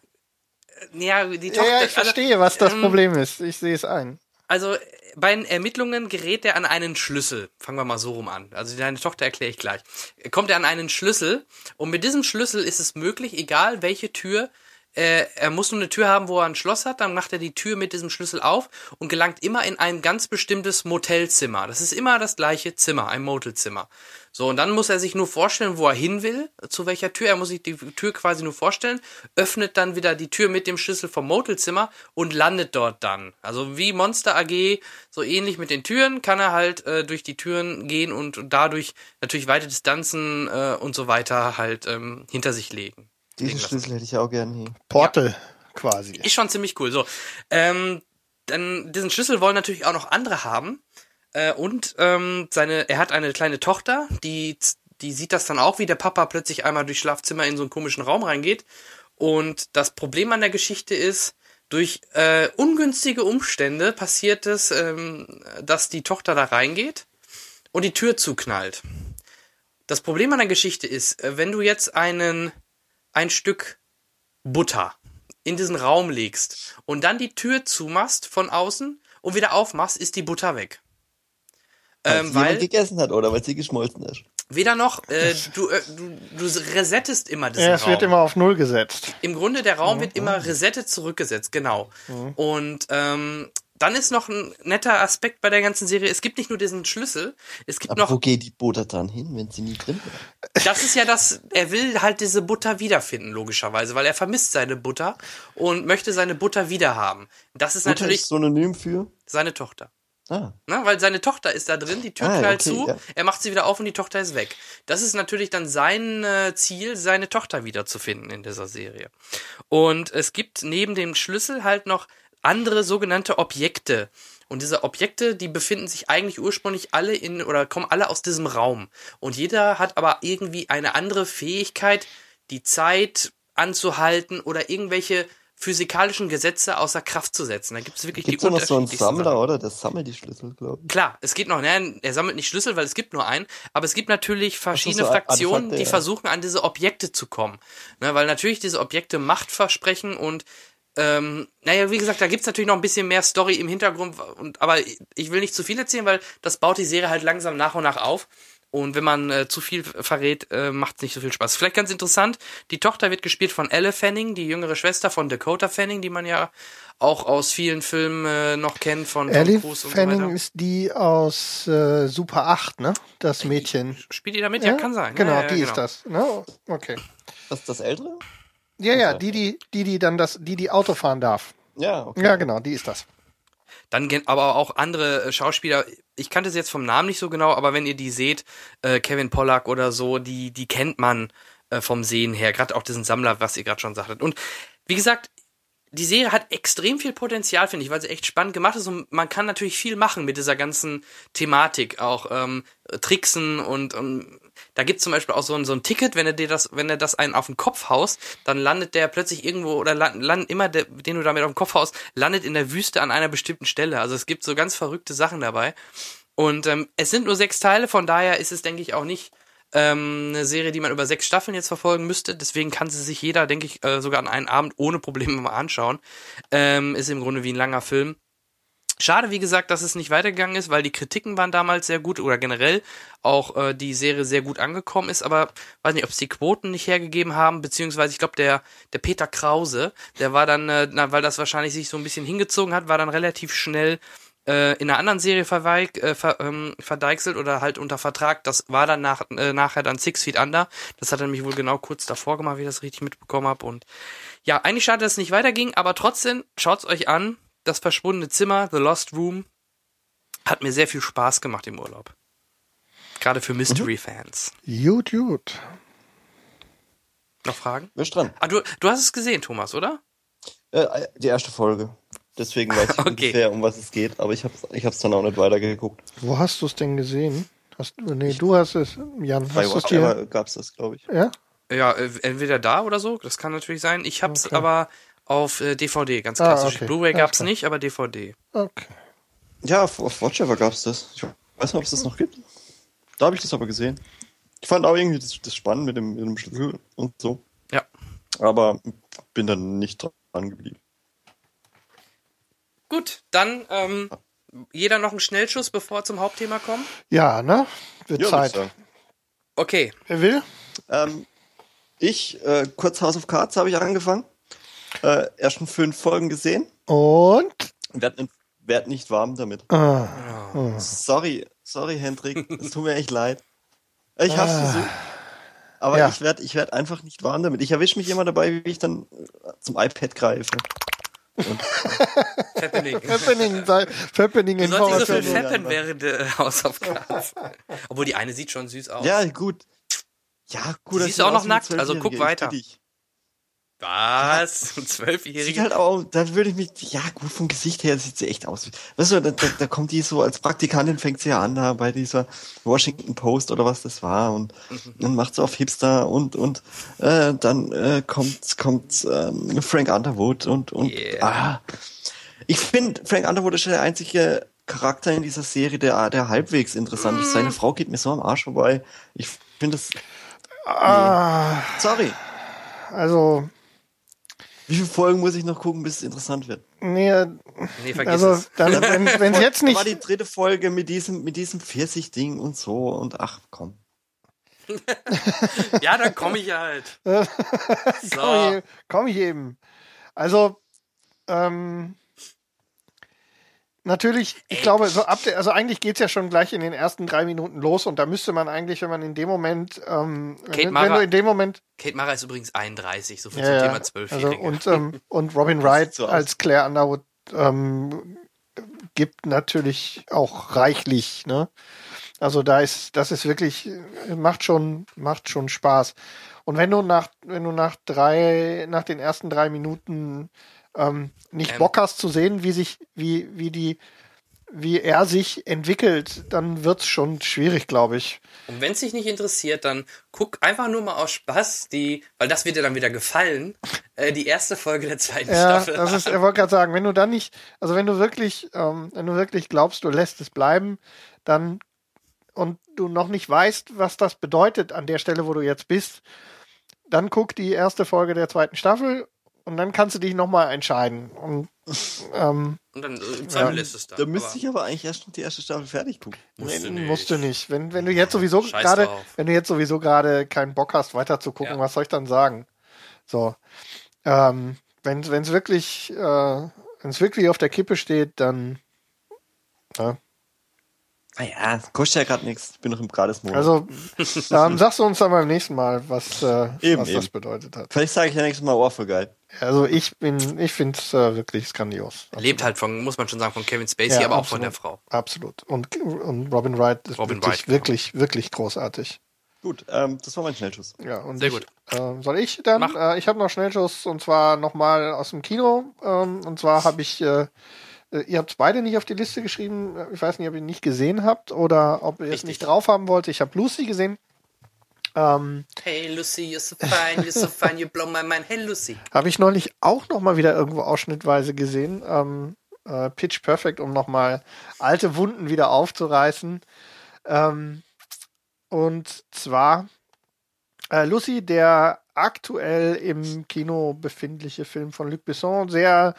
äh, ja, die Tochter, ja, ich verstehe, was das ähm, Problem ist. Ich sehe es ein. also bei den Ermittlungen gerät er an einen Schlüssel. Fangen wir mal so rum an. Also deine Tochter erkläre ich gleich. Kommt er an einen Schlüssel und mit diesem Schlüssel ist es möglich, egal welche Tür, äh, er muss nur eine Tür haben, wo er ein Schloss hat, dann macht er die Tür mit diesem Schlüssel auf und gelangt immer in ein ganz bestimmtes Motelzimmer. Das ist immer das gleiche Zimmer, ein Motelzimmer. So, und dann muss er sich nur vorstellen, wo er hin will, zu welcher Tür. Er muss sich die Tür quasi nur vorstellen, öffnet dann wieder die Tür mit dem Schlüssel vom Motelzimmer und landet dort dann. Also wie Monster AG, so ähnlich mit den Türen, kann er halt äh, durch die Türen gehen und, dadurch natürlich weite Distanzen äh, und so weiter halt ähm, hinter sich legen. Diesen. Schlüssel hätte ich auch gern hier. Portal quasi. Ist schon ziemlich cool. So, ähm, dann diesen Schlüssel wollen natürlich auch noch andere haben. Äh, und ähm, seine, er hat eine kleine Tochter, die, die sieht das dann auch, wie der Papa plötzlich einmal durchs Schlafzimmer in so einen komischen Raum reingeht. Und das Problem an der Geschichte ist, durch äh, ungünstige Umstände passiert es, ähm, dass die Tochter da reingeht und die Tür zuknallt. Das Problem an der Geschichte ist, äh, wenn du jetzt einen ein Stück Butter in diesen Raum legst und dann die Tür zumachst von außen und wieder aufmachst, ist die Butter weg. Weil Ähm, weil gegessen hat oder weil sie geschmolzen ist. weder noch, äh, du, äh, du, du resettest immer diesen Ja, es Raum. wird immer auf Null gesetzt. Im Grunde, der Raum wird immer resettet zurückgesetzt, genau. Und ähm, dann ist noch ein netter Aspekt bei der ganzen Serie, es gibt nicht nur diesen Schlüssel, es gibt Aber noch wo geht die Butter dann hin, wenn sie nie drin war? das ist ja das, er will halt diese Butter wiederfinden, logischerweise, weil er vermisst seine Butter und möchte seine Butter wiederhaben. Das ist Butter natürlich ist synonym für? seine Tochter. Ah, Ne? Weil seine Tochter ist da drin, die Tür Ah, knallt okay, zu, ja. er macht sie wieder auf und die Tochter ist weg. Das ist natürlich dann sein äh, Ziel, seine Tochter wiederzufinden in dieser Serie. Und es gibt neben dem Schlüssel halt noch andere sogenannte Objekte. Und diese Objekte, die befinden sich eigentlich ursprünglich alle in oder kommen alle aus diesem Raum. Und jeder hat aber irgendwie eine andere Fähigkeit, die Zeit anzuhalten oder irgendwelche physikalischen Gesetze außer Kraft zu setzen. Da gibt es wirklich gibt die es noch so einen Sammler, Sachen. oder? Der sammelt die Schlüssel, glaube ich. Klar, es gibt noch, ne, er sammelt nicht Schlüssel, weil es gibt nur einen, aber es gibt natürlich verschiedene so, Fraktionen, Artefakte, die ja. versuchen, an diese Objekte zu kommen. Ne, weil natürlich diese Objekte Macht versprechen und ähm, naja, wie gesagt, da gibt's natürlich noch ein bisschen mehr Story im Hintergrund, und, aber ich will nicht zu viel erzählen, weil das baut die Serie halt langsam nach und nach auf. Und wenn man äh, zu viel verrät, äh, macht es nicht so viel Spaß. Vielleicht ganz interessant, die Tochter wird gespielt von Elle Fanning, die jüngere Schwester von Dakota Fanning, die man ja auch aus vielen Filmen äh, noch kennt von Tom Ellie Cruise und Fanning so weiter. ist die aus äh, Super 8, ne? Das Mädchen. Spielt die da mit? Ja, kann sein. Genau, ja, ja, die genau. ist das. Ne? Okay. Das ist das ältere? Ja, ja, die, die, die, die dann das, die, die Auto fahren darf. Ja, okay. Ja, genau, die ist das. Dann aber auch andere äh, Schauspieler. Ich kannte sie jetzt vom Namen nicht so genau, aber wenn ihr die seht, äh, Kevin Pollack oder so, die, die kennt man äh, vom Sehen her. Gerade auch diesen Sammler, was ihr gerade schon sagtet. Und wie gesagt, die Serie hat extrem viel Potenzial, finde ich, weil sie echt spannend gemacht ist und man kann natürlich viel machen mit dieser ganzen Thematik, auch ähm, Tricksen und, und da gibt's zum Beispiel auch so ein, so ein Ticket, wenn er dir das, wenn er das einen auf den Kopf haust, dann landet der plötzlich irgendwo oder land, land immer der, den du damit auf den Kopf haust, landet in der Wüste an einer bestimmten Stelle. Also es gibt so ganz verrückte Sachen dabei. Und ähm, es sind nur sechs Teile, von daher ist es, denke ich, auch nicht ähm, eine Serie, die man über sechs Staffeln jetzt verfolgen müsste. Deswegen kann sie sich jeder, denke ich, äh, sogar an einen Abend ohne Probleme mal anschauen. Ähm, ist im Grunde wie ein langer Film. Schade, wie gesagt, dass es nicht weitergegangen ist, weil die Kritiken waren damals sehr gut oder generell auch äh, die Serie sehr gut angekommen ist, aber weiß nicht, ob es die Quoten nicht hergegeben haben, beziehungsweise ich glaube, der, der Peter Krause, der war dann, äh, na, weil das wahrscheinlich sich so ein bisschen hingezogen hat, war dann relativ schnell äh, in einer anderen Serie verweig, äh, ver, ähm, verdeichselt oder halt unter Vertrag. Das war dann nach, äh, nachher dann Six Feet Under. Das hat er nämlich wohl genau kurz davor gemacht, wie ich das richtig mitbekommen habe. Und ja, eigentlich schade, dass es nicht weiterging, aber trotzdem, schaut's euch an. Das verschwundene Zimmer, The Lost Room, hat mir sehr viel Spaß gemacht im Urlaub. Gerade für Mystery-Fans. Gut, gut. Noch Fragen? Wer ist dran? Ah, du, du hast es gesehen, Thomas, oder? Äh, die erste Folge. Deswegen weiß ich Okay. ungefähr, um was es geht, aber ich hab's, ich hab's dann auch nicht weitergeguckt. Wo hast du es denn gesehen? Hast, nee, du hast es, Jan, Bei hast du es dir? Whatever gab's das, glaube ich. Ja? Ja, äh, entweder da oder so, das kann natürlich sein. Ich hab's Okay. aber auf äh, DVD, ganz Ah, klassisch. okay. Blu-ray gab's klar. nicht, aber DVD. Okay. Ja, auf, auf Watchever gab's das. Ich weiß nicht, ob es das noch gibt. Da habe ich das aber gesehen. Ich fand auch irgendwie das, das spannend mit dem, mit dem Schlüssel und so. Ja. Aber bin dann nicht dran geblieben. Gut, dann ähm, jeder noch einen Schnellschuss, bevor wir zum Hauptthema kommen. Ja, ne? Wird Ja, Zeit. Okay, Wer will? Ähm, ich, äh, kurz House of Cards habe ich angefangen. Äh, ersten fünf Folgen gesehen. Und? Werd, nicht- werd nicht warm damit. Ah, Sorry, sorry, Hendrik. Es tut mir echt leid. Ich hab's versucht. Aber Ja. ich werd, ich werd einfach nicht warm damit. Ich erwische mich immer dabei, wie ich dann äh, zum iPad greife. Happening. Happening, sei- Happening Du sollst nicht so viel fappen während der Hausaufgaben. Obwohl die eine sieht schon süß aus. Ja, gut. Ja, gut. Sie das ist auch noch nackt, also guck ich weiter. dich. Was? Ein Sieht Zwölfjähriger? halt auch, da würde ich mich, ja gut, vom Gesicht her sieht sie echt aus. Weißt du, da, da, da kommt die so als Praktikantin, fängt sie ja an da bei dieser Washington Post oder was das war und dann macht sie auf Hipster und und äh, dann äh, kommt kommt ähm, Frank Underwood und und Yeah. ah, ich finde Frank Underwood ist der einzige Charakter in dieser Serie, der der halbwegs interessant ist. Seine Frau geht mir so am Arsch vorbei. Ich finde das, ah, sorry. also, Wie viele Folgen muss ich noch gucken, bis es interessant wird? nee, Nee, vergiss also, es. dann, wenn wenn es jetzt Da war nicht, die dritte Folge mit diesem, mit diesem Pfirsich-Ding und so und ach komm. Ja, dann komme ich halt. komm, So. ich, komm ich eben. Also, ähm, natürlich, ich Ey. glaube, so ab der, also eigentlich geht's ja schon gleich in den ersten drei Minuten los und da müsste man eigentlich, wenn man in dem Moment, ähm, Kate wenn, wenn Mara- du in dem Moment, Kate Mara ist übrigens 31, so viel ja, zum Thema also, Zwölfjährige. und, ähm, und Robin Wright so als Claire Underwood ähm, gibt natürlich auch reichlich, ne? Also da ist, das ist wirklich, äh, macht schon, macht schon Spaß. Und wenn du nach, wenn du nach drei, nach den ersten drei Minuten ähm, nicht Ähm. Bock hast zu sehen, wie sich, wie, wie die, wie er sich entwickelt, dann wird's schon schwierig, glaube ich. Und wenn es dich nicht interessiert, dann guck einfach nur mal aus Spaß die, weil das wird dir dann wieder gefallen, äh, die erste Folge der zweiten Ja, Staffel. das ist, er wollte gerade sagen, wenn du dann nicht, also wenn du wirklich, ähm, wenn du wirklich glaubst, du lässt es bleiben, dann und du noch nicht weißt, was das bedeutet an der Stelle, wo du jetzt bist, dann guck die erste Folge der zweiten Staffel und dann kannst du dich nochmal entscheiden. Und ähm, Und dann äh, im Zweifel lässt es da. Da müsste aber ich aber eigentlich erst noch die erste Staffel fertig gucken. musst du nicht. musst du nicht. Wenn, wenn du jetzt sowieso gerade, wenn du jetzt sowieso gerade keinen Bock hast, weiter zu gucken, Ja. was soll ich dann sagen? So. Ähm, wenn es wirklich, äh, wenn es wirklich auf der Kippe steht, dann ja. Naja, kostet ja gerade nichts. Ich bin noch im Gratis-Modus. Also ähm, sagst du uns dann beim nächsten Mal, was, äh, Eben, was das eben. bedeutet hat. Vielleicht sage ich ja nächstes Mal, oh, voll geil. Also ich bin, ich finde es äh, wirklich grandios. Lebt halt von, muss man schon sagen, von Kevin Spacey, Ja, aber auch von absolut. der Frau. Absolut. Und, und Robin Wright ist Robin wirklich, Wright, genau. wirklich, wirklich großartig. Gut, ähm, das war mein Schnellschuss. Ja, und Sehr ich, gut. Äh, soll ich dann? Mach. Äh, ich habe noch Schnellschuss und zwar nochmal aus dem Kino. Ähm, und zwar habe ich, äh, ihr habt es beide nicht auf die Liste geschrieben. Ich weiß nicht, ob ihr ihn nicht gesehen habt oder ob ihr es nicht drauf haben wollt. Ich habe Lucy gesehen. Ähm, Hey Lucy, you're so fine, you're so fine, you blow my mind. Hey Lucy. habe ich neulich auch nochmal wieder irgendwo ausschnittweise gesehen. Ähm, äh, Pitch Perfect, um nochmal alte Wunden wieder aufzureißen. Ähm, und zwar äh, Lucy, der aktuell im Kino befindliche Film von Luc Besson, sehr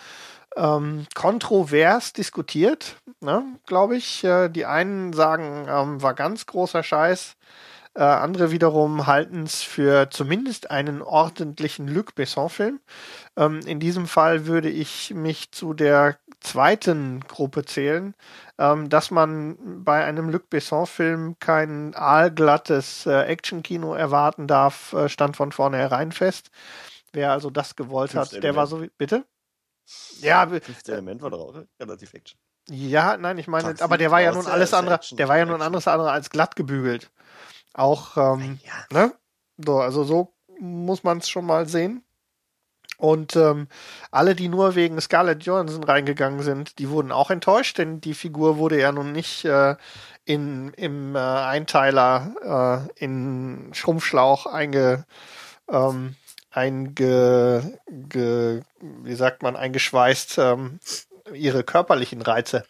ähm, kontrovers diskutiert, ne, glaube ich. Äh, die einen sagen, ähm, war ganz großer Scheiß. Äh, andere wiederum halten es für zumindest einen ordentlichen Luc Besson-Film. Ähm, in diesem Fall würde ich mich zu der zweiten Gruppe zählen, ähm, dass man bei einem Luc Besson-Film kein aalglattes äh, Action-Kino erwarten darf, äh, stand von vornherein fest. Wer also das gewollt Fünfte hat, der war so wie. Bitte? Ja, Fünfte Element war doch auch relativ Action. ja, nein, ich meine, aber der war ja nun alles andere, der war ja nun anderes andere als glatt gebügelt. Auch, ähm, Ja. ne? So, also so muss man es schon mal sehen. Und ähm, alle, die nur wegen Scarlett Johansson reingegangen sind, die wurden auch enttäuscht, denn die Figur wurde ja nun nicht äh, in, im äh, Einteiler äh, in Schrumpfschlauch einge, ähm, einge, ge, wie sagt man, eingeschweißt ähm, ihre körperlichen Reize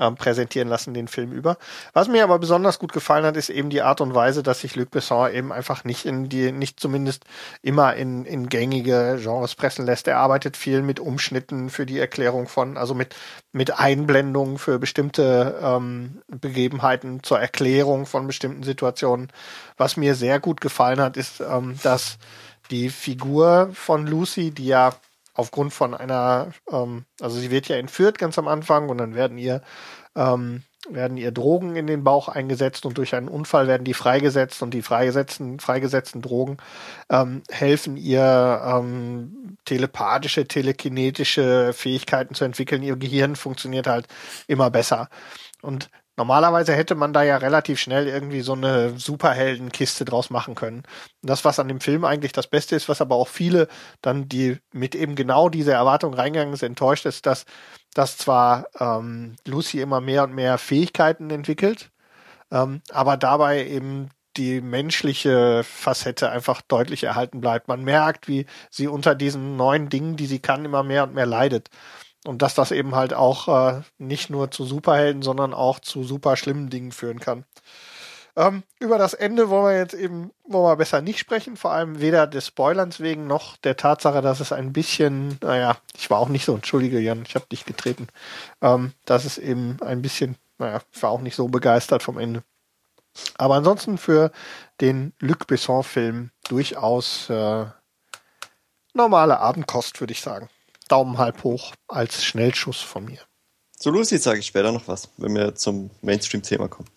ähm, präsentieren lassen, den Film über. Was mir aber besonders gut gefallen hat, ist eben die Art und Weise, dass sich Luc Besson eben einfach nicht in die, nicht zumindest immer in, in gängige Genres pressen lässt. Er arbeitet viel mit Umschnitten für die Erklärung von, also mit, mit Einblendungen für bestimmte ähm, Begebenheiten zur Erklärung von bestimmten Situationen. Was mir sehr gut gefallen hat, ist, ähm, dass die Figur von Lucy, die ja aufgrund von einer, ähm, also sie wird ja entführt ganz am Anfang und dann werden ihr ähm, werden ihr Drogen in den Bauch eingesetzt und durch einen Unfall werden die freigesetzt und die freigesetzten, freigesetzten Drogen ähm, helfen ihr ähm, telepathische, telekinetische Fähigkeiten zu entwickeln. Ihr Gehirn funktioniert halt immer besser. Und normalerweise hätte man da ja relativ schnell irgendwie so eine Superheldenkiste draus machen können. Das, was an dem Film eigentlich das Beste ist, was aber auch viele dann, die mit eben genau dieser Erwartung reingegangen sind, enttäuscht ist, dass, dass zwar ähm, Lucy immer mehr und mehr Fähigkeiten entwickelt, ähm, aber dabei eben die menschliche Facette einfach deutlich erhalten bleibt. Man merkt, wie sie unter diesen neuen Dingen, die sie kann, immer mehr und mehr leidet. Und dass das eben halt auch äh, nicht nur zu Superhelden, sondern auch zu super schlimmen Dingen führen kann. Ähm, über das Ende wollen wir jetzt eben wollen wir besser nicht sprechen, vor allem weder des Spoilerns wegen noch der Tatsache, dass es ein bisschen, naja, ich war auch nicht so, entschuldige Jan, ich habe dich getreten, ähm, dass es eben ein bisschen, naja, ich war auch nicht so begeistert vom Ende. Aber ansonsten für den Luc Besson-Film durchaus äh, normale Abendkost, würde ich sagen. Daumen halb hoch als Schnellschuss von mir. Zu Lucy sage ich später noch was, wenn wir zum Mainstream-Thema kommen.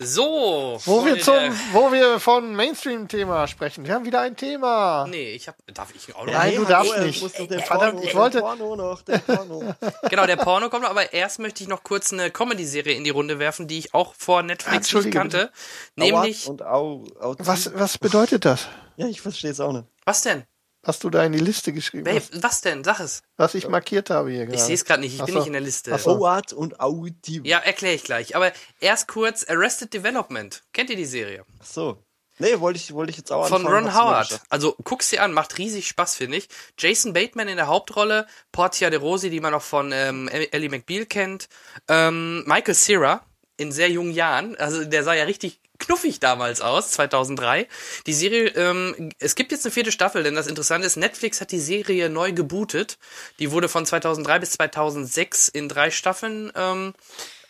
So. Wo wir, zum, der- wo wir von Mainstream-Thema sprechen. Wir haben wieder ein Thema. Nee, ich hab. Darf ich auch noch? Nein, du darfst er nicht. muss doch den Ey, verdammt, Porno- ich wollte- Porno noch, den Porno. Genau, der Porno kommt noch, aber erst möchte ich noch kurz eine Comedy-Serie in die Runde werfen, die ich auch vor Netflix nicht kannte. Nämlich. Aua und au, au Was, was bedeutet das, Ja, ich verstehe es auch nicht. Was denn? Was du da in die Liste geschrieben Babe, hast? was denn? Sag es. Was ich markiert habe hier gerade. Ich sehe es gerade nicht, ich Ach bin so. nicht in der Liste. Ach so. Oat und Audi. Ja, erkläre ich gleich. Aber erst kurz Arrested Development. Kennt ihr die Serie? Ach so. Nee, wollte ich, wollte ich jetzt auch Von anfangen, Ron hab's mir Howard. Also guck's dir an, macht riesig Spaß, finde ich. Jason Bateman in der Hauptrolle, Portia de Rossi, die man auch von ähm, Ellie McBeal kennt, ähm, Michael Cera in sehr jungen Jahren, also der sah ja richtig knuffig damals aus, 2003. Die Serie, ähm, es gibt jetzt eine vierte Staffel, denn das Interessante ist, Netflix hat die Serie neu gebootet. Die wurde von 2003 bis 2006 in drei Staffeln ähm,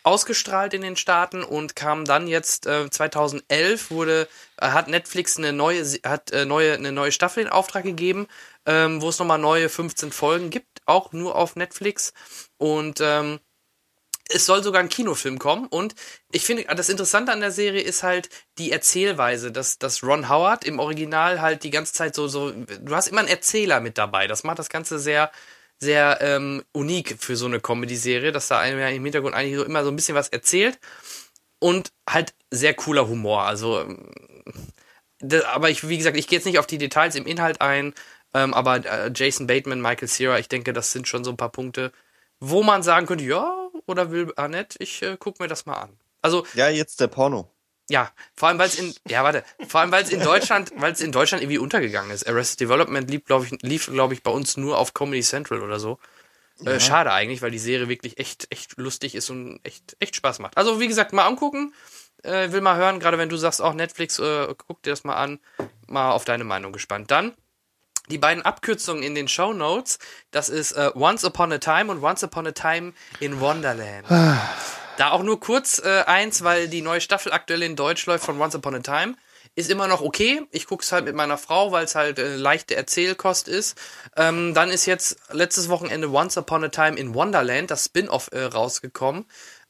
ausgestrahlt in den Staaten und kam dann jetzt äh, 2011 wurde äh, hat Netflix eine neue hat äh, neue eine neue Staffel in Auftrag gegeben, ähm, wo es nochmal neue 15 Folgen gibt, auch nur auf Netflix und ähm, es soll sogar ein Kinofilm kommen und ich finde, das Interessante an der Serie ist halt die Erzählweise, dass, dass Ron Howard im Original halt die ganze Zeit so, so, du hast immer einen Erzähler mit dabei. Das macht das Ganze sehr, sehr ähm, unik für so eine Comedy-Serie, dass da einem ja im Hintergrund eigentlich so immer so ein bisschen was erzählt und halt sehr cooler Humor. Also, ähm, das, aber ich, wie gesagt, ich gehe jetzt nicht auf die Details im Inhalt ein, ähm, aber äh, Jason Bateman, Michael Cera, ich denke, das sind schon so ein paar Punkte, wo man sagen könnte, ja, oder will Annette, ich äh, guck mir das mal an. Also Ja, jetzt der Porno. ja, vor allem weil es in ja warte, vor allem weil es in Deutschland, weil es in Deutschland irgendwie untergegangen ist. Arrested Development lief glaube ich lief glaube ich bei uns nur auf Comedy Central oder so. Äh, schade eigentlich, weil die Serie wirklich echt echt lustig ist und echt echt Spaß macht. Also wie gesagt, mal angucken. Äh, will mal hören, gerade wenn du sagst auch Netflix, äh, guck dir das mal an. Mal auf deine Meinung gespannt. Dann die beiden Abkürzungen in den Show Notes, das ist äh, Once Upon a Time und Once Upon a Time in Wonderland. Da auch nur kurz äh, eins, weil die neue Staffel aktuell in Deutsch läuft von Once Upon a Time. Ist immer noch okay. Ich gucke es halt mit meiner Frau, weil es halt äh, leichte Erzählkost ist. Ähm, dann ist jetzt letztes Wochenende Once Upon a Time in Wonderland, das Spin-off, äh, rausgekommen.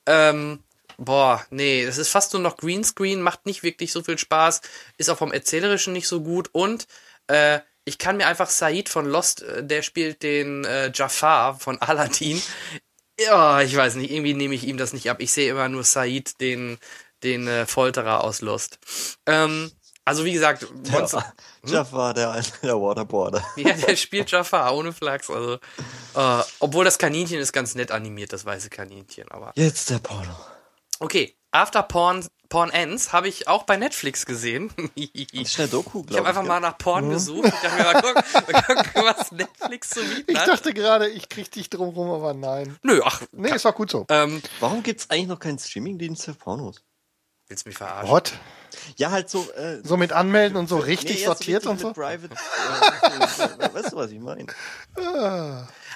Ähm, boah, nee, das ist fast nur noch Greenscreen, macht nicht wirklich so viel Spaß, ist auch vom Erzählerischen nicht so gut und äh, ich kann mir einfach Said von Lost, äh, der spielt den äh, Jafar von Aladdin. Ja, ich weiß nicht, irgendwie nehme ich ihm das nicht ab. Ich sehe immer nur Said, den, den äh, Folterer aus Lost. Ähm, also wie gesagt, Once, Jafar, der, der Waterboarder. ja, der spielt Jafar ohne Flachs. Also, äh, obwohl das Kaninchen ist ganz nett animiert, das weiße Kaninchen. Aber Jetzt der Porno. okay, After Porn Porn Ends habe ich auch bei Netflix gesehen. Das ist eine Doku, Ich glaube habe einfach mal nach Porn gesucht. Ich dachte mir mal, guck, mal gucken, was Netflix zu bieten Ich dachte gerade, ich krieg dich drum rum, aber nein. Nö, ach, Nee, ist auch gut so. ähm, Warum gibt's eigentlich noch keinen Streamingdienst für Pornos? willst du mich verarschen? What? Ja, halt so. Äh, So mit anmelden und so richtig nee, sortiert so und so? Private, äh, so, weißt du, was ich meine?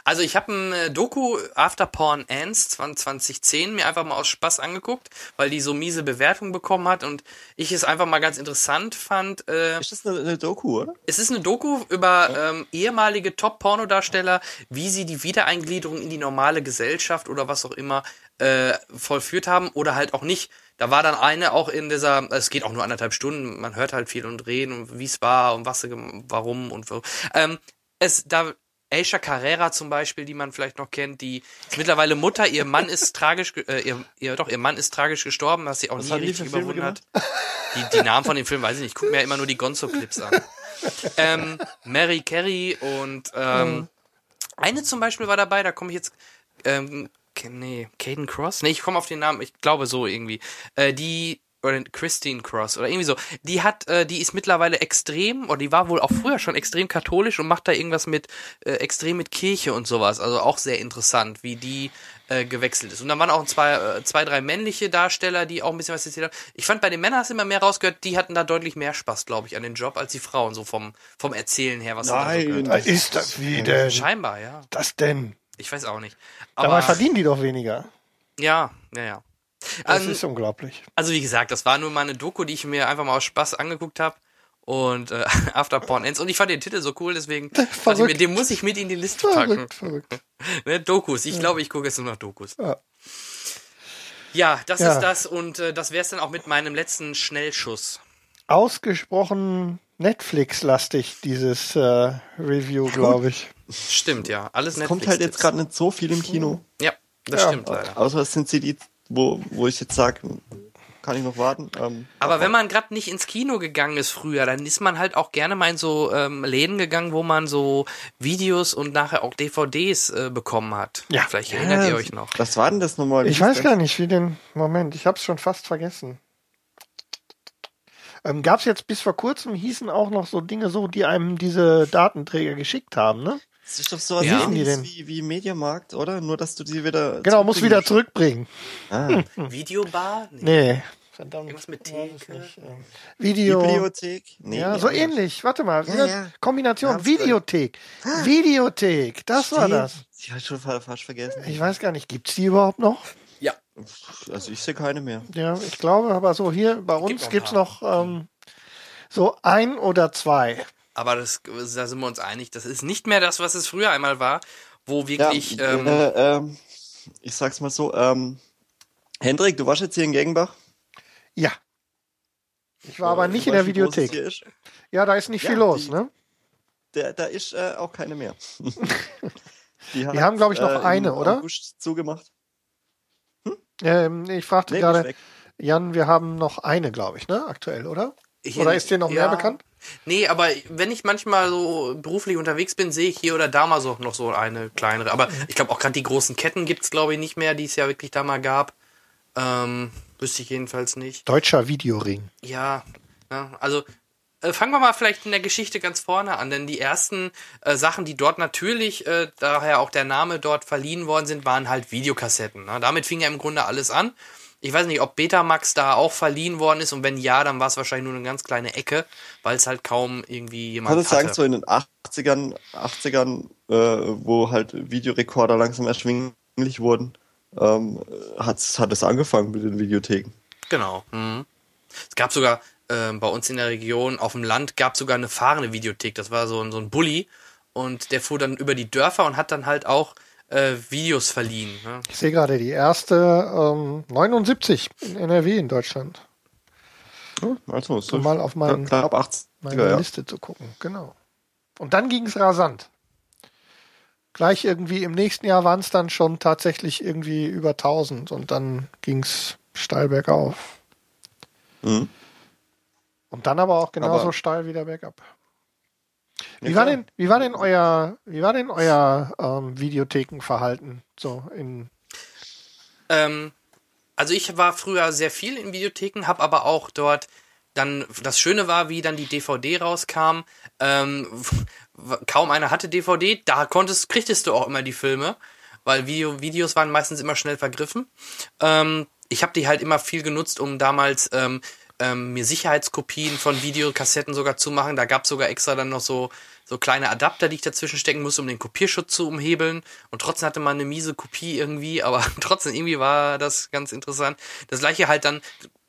Also ich habe ein äh, Doku After Porn Ends 2010 mir einfach mal aus Spaß angeguckt, weil die so miese Bewertung bekommen hat und ich es einfach mal ganz interessant fand. Äh, Ist das eine, eine Doku, oder? es ist eine Doku über ähm, ehemalige Top-Pornodarsteller, wie sie die Wiedereingliederung in die normale Gesellschaft oder was auch immer äh, vollführt haben oder halt auch nicht. Da war dann eine auch in dieser, es geht auch nur anderthalb Stunden, man hört halt viel und reden und wie es war und was warum und wo. Ähm, es, da, Aisha Carrera zum Beispiel, die man vielleicht noch kennt, die ist mittlerweile Mutter, ihr Mann ist tragisch, äh, ihr, ihr, doch, ihr Mann ist tragisch gestorben, was sie auch Was nie richtig überwunden hat. Die, die Namen von den Filmen weiß ich nicht, ich gucke mir ja immer nur die Gonzo-Clips an. ähm, Mary Carey und ähm, eine zum Beispiel war dabei, da komme ich jetzt, ähm, nee, Caden Cross? Nee, ich komme auf den Namen, ich glaube so irgendwie. Äh, die, Christine Cross oder irgendwie so. Die hat, äh, die ist mittlerweile extrem, oder die war wohl auch früher schon extrem katholisch und macht da irgendwas mit, äh, extrem mit Kirche und sowas. Also auch sehr interessant, wie die äh, gewechselt ist. Und dann waren auch zwei, äh, zwei, drei männliche Darsteller, die auch ein bisschen was erzählt haben. Ich fand bei den Männern hast du immer mehr rausgehört, die hatten da deutlich mehr Spaß, glaube ich, an den Job als die Frauen, so vom, vom Erzählen her, was sie da so Nein. ist das wie denn? Scheinbar, ja. Das denn? Ich weiß auch nicht. Dabei Aber, verdienen die doch weniger. ja, ja, ja. Das Ähm, ist unglaublich. Also wie gesagt, das war nur mal eine Doku, die ich mir einfach mal aus Spaß angeguckt habe. Und äh, After Porn Ends. Und ich fand den Titel so cool, deswegen ich mir, den muss ich mit in die Liste packen. Verrückt, verrückt. Ne, Dokus. Ich glaube, ich gucke jetzt nur noch Dokus. Ja. Ja, das Ja. ist das. Und äh, das wär's dann auch mit meinem letzten Schnellschuss. Ausgesprochen Netflix-lastig, dieses äh, Review, glaube ich. Stimmt, ja. Alles Es kommt halt jetzt gerade nicht so viel im Kino. Ja, das Ja. stimmt leider. Außer es sind sie die, wo, wo ich jetzt sage, kann ich noch warten. Ähm, Aber wenn man gerade nicht ins Kino gegangen ist früher, dann ist man halt auch gerne mal in so ähm, Läden gegangen, wo man so Videos und nachher auch DVDs äh, bekommen hat. Ja. Vielleicht erinnert ihr euch noch. Was war denn das nochmal? Ich weiß gar nicht, wie den. Moment, ich habe es schon fast vergessen. Ähm, Gab es jetzt bis vor kurzem, hießen auch noch so Dinge so, die einem diese Datenträger geschickt haben, ne? Das ist doch sowas Ja. ähnliches Wie wie, Mediamarkt, oder? Nur, dass du sie wieder. Genau, muss wieder zurückbringen. Ah, Videobar? Nee. Nee, Verdammt. Irgendwas mit es Theke? Video. Bibliothek? Nee, Ja, so ähnlich. Warte mal. Ja, ja. Kombination. Videothek. Videothek. Das war Stimmt. das. Ich habe schon fa- fast vergessen. Ich weiß gar nicht, gibt's die überhaupt noch? Ja. Also ich sehe keine mehr. Ja, ich glaube, aber so hier bei uns gibt's paar. noch ähm, so ein oder zwei. Aber das, da sind wir uns einig, das ist nicht mehr das, was es früher einmal war, wo Ja, wirklich, ähm, äh, ähm, ich sag's mal so, ähm, Hendrik, du warst jetzt hier in Gegenbach? Ja. Ich war aber Äh, nicht in der Videothek. Ja, da ist nicht Ja, viel los, die- ne? Der, da ist äh, auch keine mehr. die Wir haben, glaub ich, noch äh, eine, oder? August zugemacht. Ähm, ich fragte Nee, gerade. Jan, wir haben noch eine, glaube ich, ne? Aktuell, oder? hier- Oder ist dir noch mehr ja. bekannt? Nee, aber wenn ich manchmal so beruflich unterwegs bin, sehe ich hier oder da mal so noch so eine kleinere. Aber ich glaube auch gerade die großen Ketten gibt's glaube ich, nicht mehr, die es ja wirklich da mal gab. Ähm, wüsste ich jedenfalls nicht. Deutscher Videoring. Ja, ja also äh, fangen wir mal vielleicht in der Geschichte ganz vorne an, denn die ersten äh, Sachen, die dort natürlich, äh, daher auch der Name dort verliehen worden sind, waren halt Videokassetten. Ne? Damit fing ja im Grunde alles an. Ich weiß nicht, ob Betamax da auch verliehen worden ist und wenn ja, dann war es wahrscheinlich nur eine ganz kleine Ecke, weil es halt kaum irgendwie jemand kann hatte. sagen, so in den 80ern, 80ern, äh, wo halt Videorekorder langsam erschwinglich wurden, ähm, hat's, hat es angefangen mit den Videotheken. Genau. Mhm. Es gab sogar ähm, bei uns in der Region, auf dem Land, gab sogar eine fahrende Videothek. Das war so ein, so ein Bulli und der fuhr dann über die Dörfer und hat dann halt auch äh, Videos verliehen. Ne? Ich sehe gerade die erste ähm, 79 in NRW in Deutschland. Also, So mal auf meinen, knapp 80 meine ja. Liste zu gucken. Genau. Und dann ging es rasant. Gleich irgendwie im nächsten Jahr waren es dann schon tatsächlich irgendwie über 1000 und dann ging es steil bergauf. Mhm. Und dann aber auch genauso Aber- steil wieder bergab. Wie war denn, wie war denn euer, wie war denn euer ähm, Videothekenverhalten so in Ähm, also ich war früher sehr viel in Videotheken, habe aber auch dort dann, das Schöne war, wie dann die DVD rauskam, ähm, kaum einer hatte DVD, da konntest, kriegtest du auch immer die Filme, weil Video, Videos waren meistens immer schnell vergriffen. Ähm, ich habe die halt immer viel genutzt, um damals ähm, ähm, mir Sicherheitskopien von Videokassetten sogar zu machen. Da gab sogar extra dann noch so, so kleine Adapter, die ich dazwischen stecken musste, um den Kopierschutz zu umhebeln. Und trotzdem hatte man eine miese Kopie irgendwie, aber trotzdem irgendwie war das ganz interessant. Das gleiche halt dann,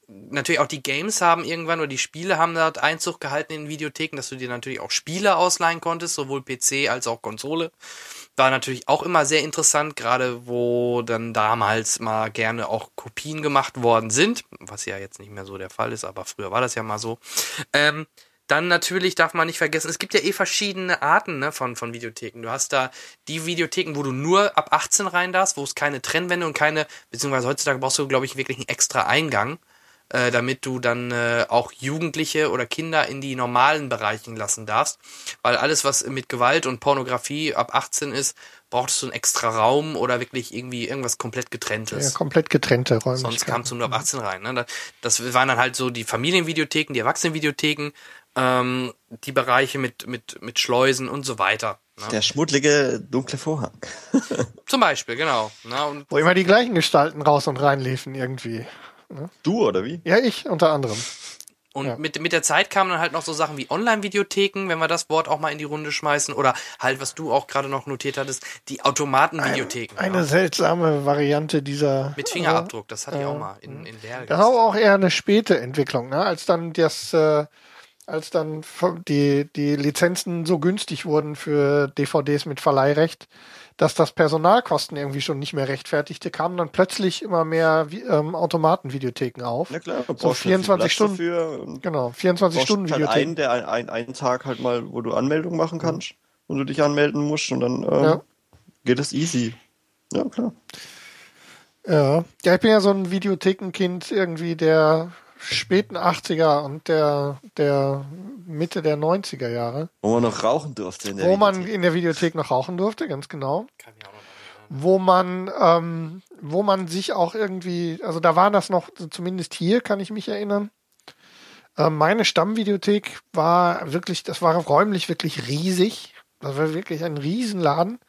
natürlich auch die Games haben irgendwann oder die Spiele haben dort Einzug gehalten in Videotheken, dass du dir natürlich auch Spiele ausleihen konntest, sowohl PC als auch Konsole. War natürlich auch immer sehr interessant, gerade wo dann damals mal gerne auch Kopien gemacht worden sind, was ja jetzt nicht mehr so der Fall ist, aber früher war das ja mal so. Ähm, dann natürlich darf man nicht vergessen, es gibt ja eh verschiedene Arten ne, von, von Videotheken. Du hast da die Videotheken, wo du nur ab 18 rein darfst, wo es keine Trennwände und keine, beziehungsweise heutzutage brauchst du, glaube ich, wirklich einen extra Eingang, äh, damit du dann äh, auch Jugendliche oder Kinder in die normalen Bereichen lassen darfst. Weil alles, was mit Gewalt und Pornografie ab 18 ist, brauchtest du einen extra Raum oder wirklich irgendwie irgendwas komplett getrenntes. ja, komplett getrennte Räumlichkeiten? Sonst kamst du nur ab 18 rein. Ne? Das waren dann halt so die Familienvideotheken, die Erwachsenenvideotheken, ähm, die Bereiche mit, mit, mit Schleusen und so weiter. Ne? Der schmuddlige, dunkle Vorhang. Zum Beispiel, genau. Ne? Und Wo immer die gleichen Gestalten raus und rein liefen irgendwie. Du, oder wie? Ja, ich unter anderem. Und Ja. mit, mit der Zeit kamen dann halt noch so Sachen wie Online-Videotheken, wenn wir das Wort auch mal in die Runde schmeißen. Oder halt, was du auch gerade noch notiert hattest, die Automatenvideotheken. Eine ja. seltsame Variante dieser. Mit Fingerabdruck, das hatte ich auch mal in, in Lehrgang. Das war auch eher eine späte Entwicklung, ne? Als dann das, äh, als dann die, die Lizenzen so günstig wurden für DVDs mit Verleihrecht, dass das Personalkosten irgendwie schon nicht mehr rechtfertigte, kamen dann plötzlich immer mehr ähm, Automatenvideotheken auf. Na klar, So brauchst halt viel 24 Platz Stunden. Dafür und Genau, 24 brauchst Stunden halt einen, Videotheken. der ein, ein, einen Tag halt mal, wo du Anmeldung machen kannst und du dich anmelden musst und dann ähm, Ja. geht es easy. Ja, klar. Ja. ja, ich bin ja so ein Videothekenkind irgendwie der späten 80er und der, der Mitte der 90er Jahre, Wo man noch rauchen durfte in der wo man Videothek. in der Videothek noch rauchen durfte, ganz genau. Kann ich auch noch wo man, ähm, wo man sich auch irgendwie, also da war das noch, zumindest hier kann ich mich erinnern. Äh, meine Stammvideothek war wirklich, das war räumlich wirklich riesig. Das war wirklich ein Riesenladen.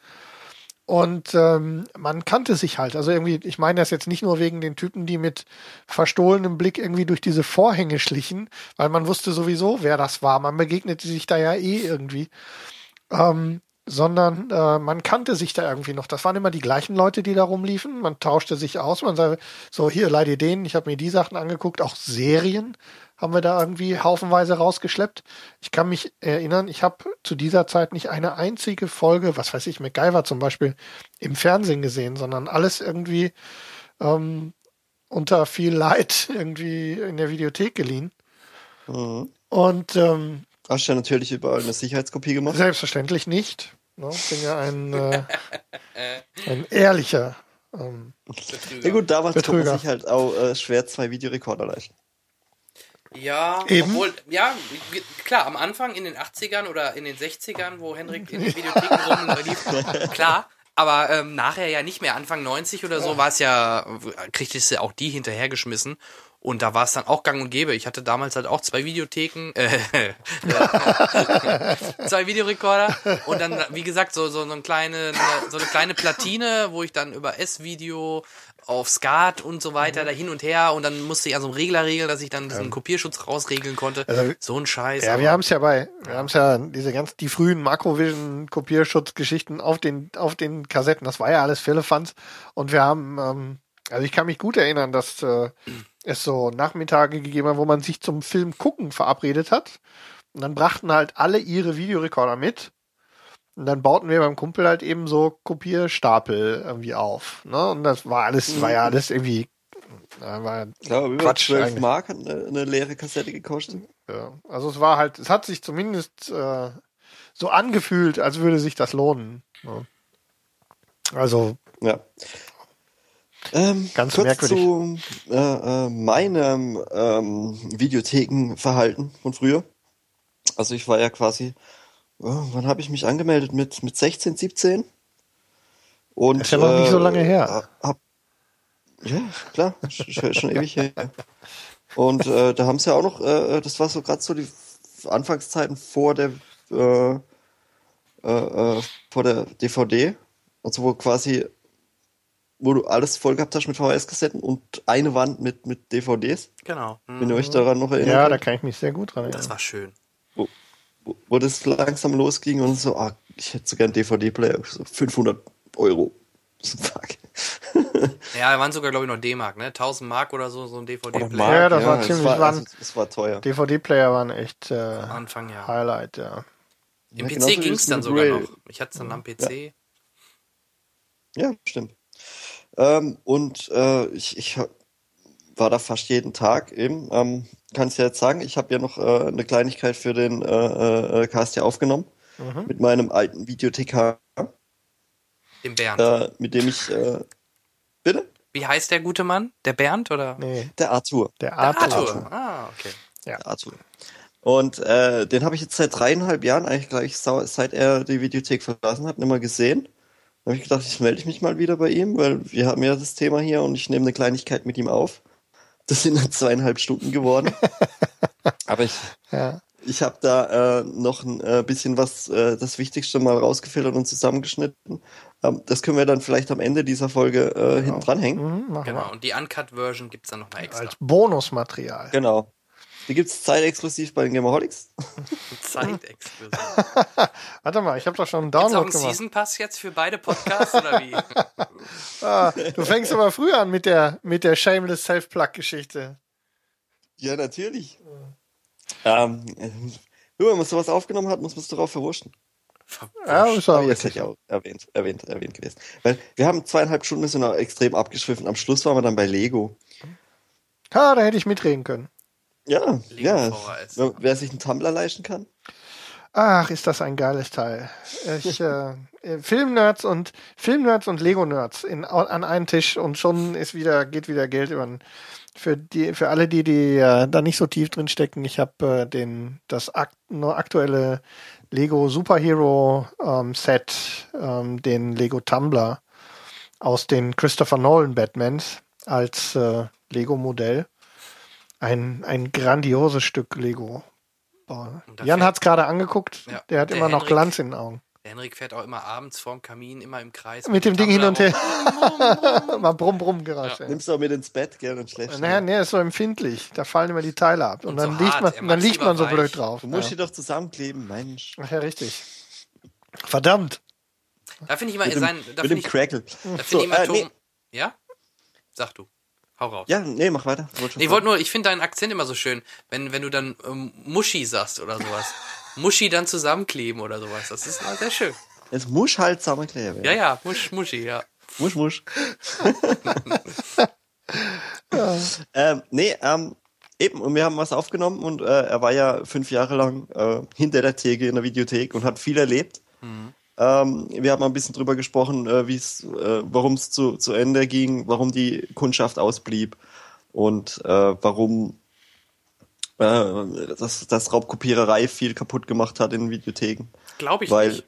Und ähm, man kannte sich halt. Also irgendwie, ich meine das jetzt nicht nur wegen den Typen, die mit verstohlenem Blick irgendwie durch diese Vorhänge schlichen, weil man wusste sowieso, wer das war. Man begegnete sich da ja eh irgendwie. Ähm, sondern äh, man kannte sich da irgendwie noch. Das waren immer die gleichen Leute, die da rumliefen. Man tauschte sich aus. Man sagte, so hier, leid Ideen, ich habe mir die Sachen angeguckt, auch Serien haben wir da irgendwie haufenweise rausgeschleppt. Ich kann mich erinnern, ich habe zu dieser Zeit nicht eine einzige Folge, was weiß ich, MacGyver zum Beispiel, im Fernsehen gesehen, sondern alles irgendwie ähm, unter viel Leid irgendwie in der Videothek geliehen. Mhm. Und ähm, Hast du ja natürlich überall eine Sicherheitskopie gemacht. selbstverständlich nicht. Ne? Ich bin ja ein, äh, ein ehrlicher. Ähm, Ja gut, damals konnte Betrüger. man sich halt auch äh, schwer zwei Videorekorder leisten. Ja, Eben. obwohl, ja, klar, am Anfang in den 80ern oder in den 60ern, wo Henrik in den Videotheken rumlief, klar. Aber ähm, nachher ja nicht mehr, Anfang 90 oder so, war es ja, kriegtest du auch die hinterhergeschmissen. Und da war es dann auch gang und gäbe. Ich hatte damals halt auch zwei Videotheken, äh, zwei Videorekorder und dann, wie gesagt, so, so, so, eine kleine, so eine kleine Platine, wo ich dann über S-Video auf Skat und so weiter da hin und her und dann musste ich an so einem Regler regeln, dass ich dann diesen Kopierschutz rausregeln konnte. Also, so ein Scheiß. ja, aber- wir haben es ja bei, wir haben es ja diese ganz, die frühen Makrovision-Kopierschutzgeschichten auf den, auf den Kassetten. Das war ja alles Firlefanz. Und wir haben, ähm, also ich kann mich gut erinnern, dass äh, es so Nachmittage gegeben hat, wo man sich zum Film gucken verabredet hat. Und dann brachten halt alle ihre Videorekorder mit. Und dann bauten wir beim Kumpel halt eben so Kopierstapel irgendwie auf. Ne? Und das war alles, war ja alles irgendwie, äh, war glaube, über Quatsch 12 eigentlich. Mark hat eine, eine leere Kassette gekostet. Ja, also es war halt, es hat sich zumindest äh, so angefühlt, als würde sich das lohnen. Ja. Also, Ja. Ähm, Ganz kurz merkwürdig. zu äh, äh, meinem ähm, Videothekenverhalten von früher. Also ich war ja quasi, oh, wann habe ich mich angemeldet? Mit, mit 16, 17? Und, Das ist ja noch nicht so lange her. Hab, ja, klar, schon, schon ewig her. Und äh, da haben sie ja auch noch, äh, das war so gerade so die Anfangszeiten vor der äh, äh, äh, vor der DVD, also wo quasi wo du alles voll gehabt hast mit VHS-Kassetten und eine Wand mit, mit DVDs, Genau. Wenn ihr euch daran noch erinnert, ja, da kann ich mich sehr gut dran erinnern. Das war schön. wo, wo das langsam losging und so, ah, ich hätte so gern DVD-Player, so 500 Euro. So, fuck. Ja, da waren sogar, glaube ich, noch D-Mark, ne? 1000 Mark oder so, so ein DVD-Player. Ja, das war es ziemlich war, wann- also, es war teuer. DVD-Player waren echt äh, Anfang, ja. Highlight, ja. Im Ja, PC ging's es dann sogar noch. Ich hatte es dann am PC. Ja, stimmt. Ähm, und äh, ich, ich war da fast jeden Tag eben. Ähm, Kann ich ja jetzt sagen, ich habe ja noch äh, eine Kleinigkeit für den äh, äh, Cast hier aufgenommen. Mhm. Mit meinem alten Videothekar, Dem Bernd. äh, mit dem ich. Äh, bitte? Wie heißt der gute Mann? Der Bernd oder? Nee, Der Arthur. der Der Arthur. Arthur. Ah, okay. Der Arthur. Und äh, den habe ich jetzt seit dreieinhalb Jahren, eigentlich gleich seit er die Videothek verlassen hat, nicht mehr gesehen. Habe ich gedacht, ich melde mich mal wieder bei ihm, weil wir haben ja das Thema hier und ich nehme eine Kleinigkeit mit ihm auf. Das sind dann zweieinhalb Stunden geworden. Aber ich, Ja. ich habe da äh, noch ein äh, bisschen was, äh, das Wichtigste mal rausgefiltert und zusammengeschnitten. Ähm, das können wir dann vielleicht am Ende dieser Folge äh, hinten dranhängen. Mhm, Genau. Und die Uncut-Version gibt's dann nochmal extra. Als Bonusmaterial. Genau. Die gibt's zeitexklusiv bei den Gamerholics. Zeitexklusiv. Warte mal, ich habe doch schon einen Gibt's auch Download einen gemacht. Season Pass jetzt für beide Podcasts oder wie? Ah, du fängst aber früher an mit der, mit der Shameless Self-Plug-Geschichte. Ja, natürlich. Ähm, äh, nur wenn man sowas aufgenommen hat, muss man es darauf verwurschen. Ja, ist auch jetzt hätte richtig. ich auch erwähnt, erwähnt, erwähnt gewesen. Weil wir haben zweieinhalb Stunden, wir sind auch extrem abgeschwiffen. Am Schluss waren wir dann bei Lego. Ha, da hätte ich mitreden können. Ja, Lego ja. VHS. Wer, wer sich einen Tumblr leisten kann. Ach, ist das ein geiles Teil. Ich, äh, Filmnerds und Filmnerds und Lego-Nerds in, an einen Tisch und schon ist wieder, geht wieder Geld über für die, für alle die, die äh, da nicht so tief drin stecken. Ich habe äh, den, das akt, nur aktuelle Lego Superhero ähm, Set, ähm, den Lego Tumbler aus den Christopher Nolan Batmans als äh, Lego-Modell. Ein, ein grandioses Stück Lego. Jan hat es gerade angeguckt. Ja, Der hat der immer noch Henrik- Glanz in den Augen. Der Henrik fährt auch immer abends vorm Kamin, immer im Kreis. Mit dem Ding hin und her. Mal brumm, brumm Geräusche. Nimmst du auch mit ins Bett, gell, und schläfst. Naja, nee, ist so empfindlich. Da fallen immer die Teile ab. Und, Und dann so liegt hart. man, dann liegt man so lieber blöd weich. drauf. Du musst ja. die doch zusammenkleben, Mensch. Ach ja, richtig. Verdammt. Da finde ich immer Mit dem, sein, da mit finde dem ich, Crackle. da So, finde ich immer äh, Tom, nee, ja? Sag du. Hau raus. ja, nee, mach weiter. Wollte schon Nee, ich wollte nur, ich finde deinen Akzent immer so schön, wenn, wenn du dann ähm, Muschi sagst oder sowas. Muschi dann zusammenkleben oder sowas. Das ist immer sehr schön. Es muss halt zusammenkleben. Ja, ja, Musch, Muschi, ja. Musch, musch. ähm, nee, ähm, eben, und wir haben was aufgenommen und äh, er war ja fünf Jahre lang äh, hinter der Theke in der Videothek und hat viel erlebt. Ähm, wir haben ein bisschen drüber gesprochen, äh, äh, warum es zu, zu Ende ging, warum die Kundschaft ausblieb und äh, warum äh, das, das Raubkopiererei viel kaputt gemacht hat in Videotheken. Glaube ich Weil, nicht.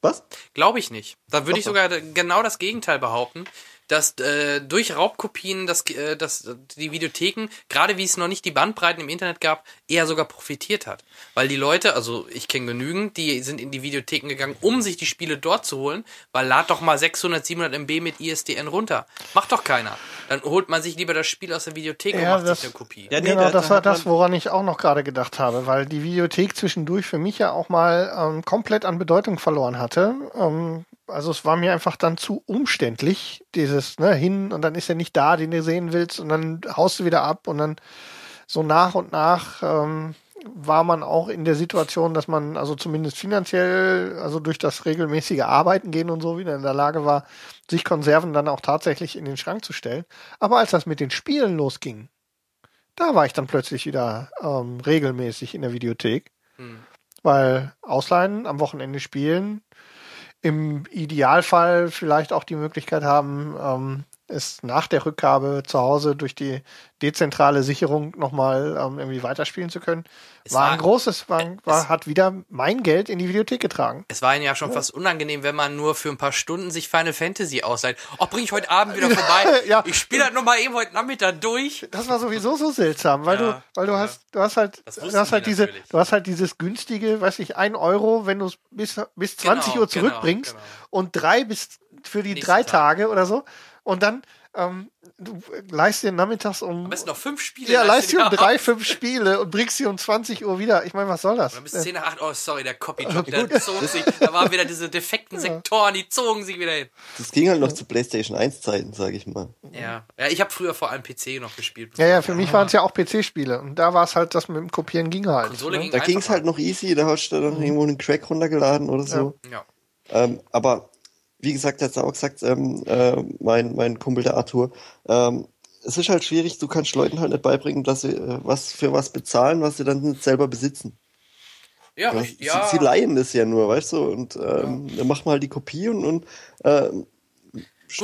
was? Glaube ich nicht. Da würde ich sogar genau das Gegenteil behaupten, dass äh, durch Raubkopien das, äh, das, die Videotheken, gerade wie es noch nicht die Bandbreiten im Internet gab, eher sogar profitiert hat. Weil die Leute, also ich kenne genügend, die sind in die Videotheken gegangen, um sich die Spiele dort zu holen, weil lad doch mal 600, 700 MB mit ISDN runter. Macht doch keiner. Dann holt man sich lieber das Spiel aus der Videothek Ja, und macht das- sich eine Kopie. Ja, nee, genau, da- das da war das, woran ich auch noch gerade gedacht habe, weil die Videothek zwischendurch für mich ja auch mal ähm, komplett an Bedeutung verloren hatte. Ähm, also es war mir einfach dann zu umständlich, dieses ne, hin und dann ist er nicht da, den du sehen willst und dann haust du wieder ab und dann so nach und nach ähm, war man auch in der Situation, dass man also zumindest finanziell, also durch das regelmäßige Arbeiten gehen und so wieder in der Lage war, sich Konserven dann auch tatsächlich in den Schrank zu stellen. Aber als das mit den Spielen losging, da war ich dann plötzlich wieder ähm, regelmäßig in der Videothek, Hm. weil Ausleihen am Wochenende spielen, im Idealfall vielleicht auch die Möglichkeit haben, ähm, es nach der Rückgabe zu Hause durch die dezentrale Sicherung nochmal ähm, irgendwie weiterspielen zu können. Es War ein war- großes, war, war, hat wieder mein Geld in die Videothek getragen. Es war ihnen ja schon fast unangenehm, wenn man nur für ein paar Stunden sich Final Fantasy ausleiht. Oh, bring ich heute Abend wieder vorbei. Ja. Ich spiele das nochmal eben heute Nachmittag durch. Das war sowieso so seltsam, weil Ja, du, weil du ja. hast, du hast halt, du hast halt die diese, natürlich. du hast halt dieses günstige, weiß ich, ein Euro, wenn du es bis, bis 20 Genau, Uhr zurückbringst genau, genau. und drei bis für die Nächsten drei Tag. Tage oder so und dann, ähm, du leist dir nachmittags um, Am besten noch fünf Spiele. ja, leist dir um drei, fünf Spiele und bringst sie um 20 Uhr wieder. Ich meine, was soll das? Oder bis Äh, 10 nach 8, oh sorry, der Copy-Job, der zog sich. Da waren wieder diese defekten Sektoren, die zogen sich wieder hin. Das ging halt noch zu PlayStation 1 Zeiten, sag ich mal. Ja, ja ich habe früher vor allem PC noch gespielt. Ja, ja, für mich waren es ja auch PC-Spiele und da war es halt, das mit dem Kopieren ging halt. Konsole ne? ging Da ging es halt noch easy, da hast du dann irgendwo einen Crack runtergeladen oder so. Ja. Ähm, aber wie gesagt, hat auch gesagt, ähm, äh, mein, mein Kumpel der Arthur, ähm, es ist halt schwierig, du kannst Leuten halt nicht beibringen, dass sie äh, was für was bezahlen, was sie dann nicht selber besitzen. Ja, Ja, ich, sie, ja. sie leihen das ja nur, weißt du, und ähm, dann macht man halt die Kopie und, und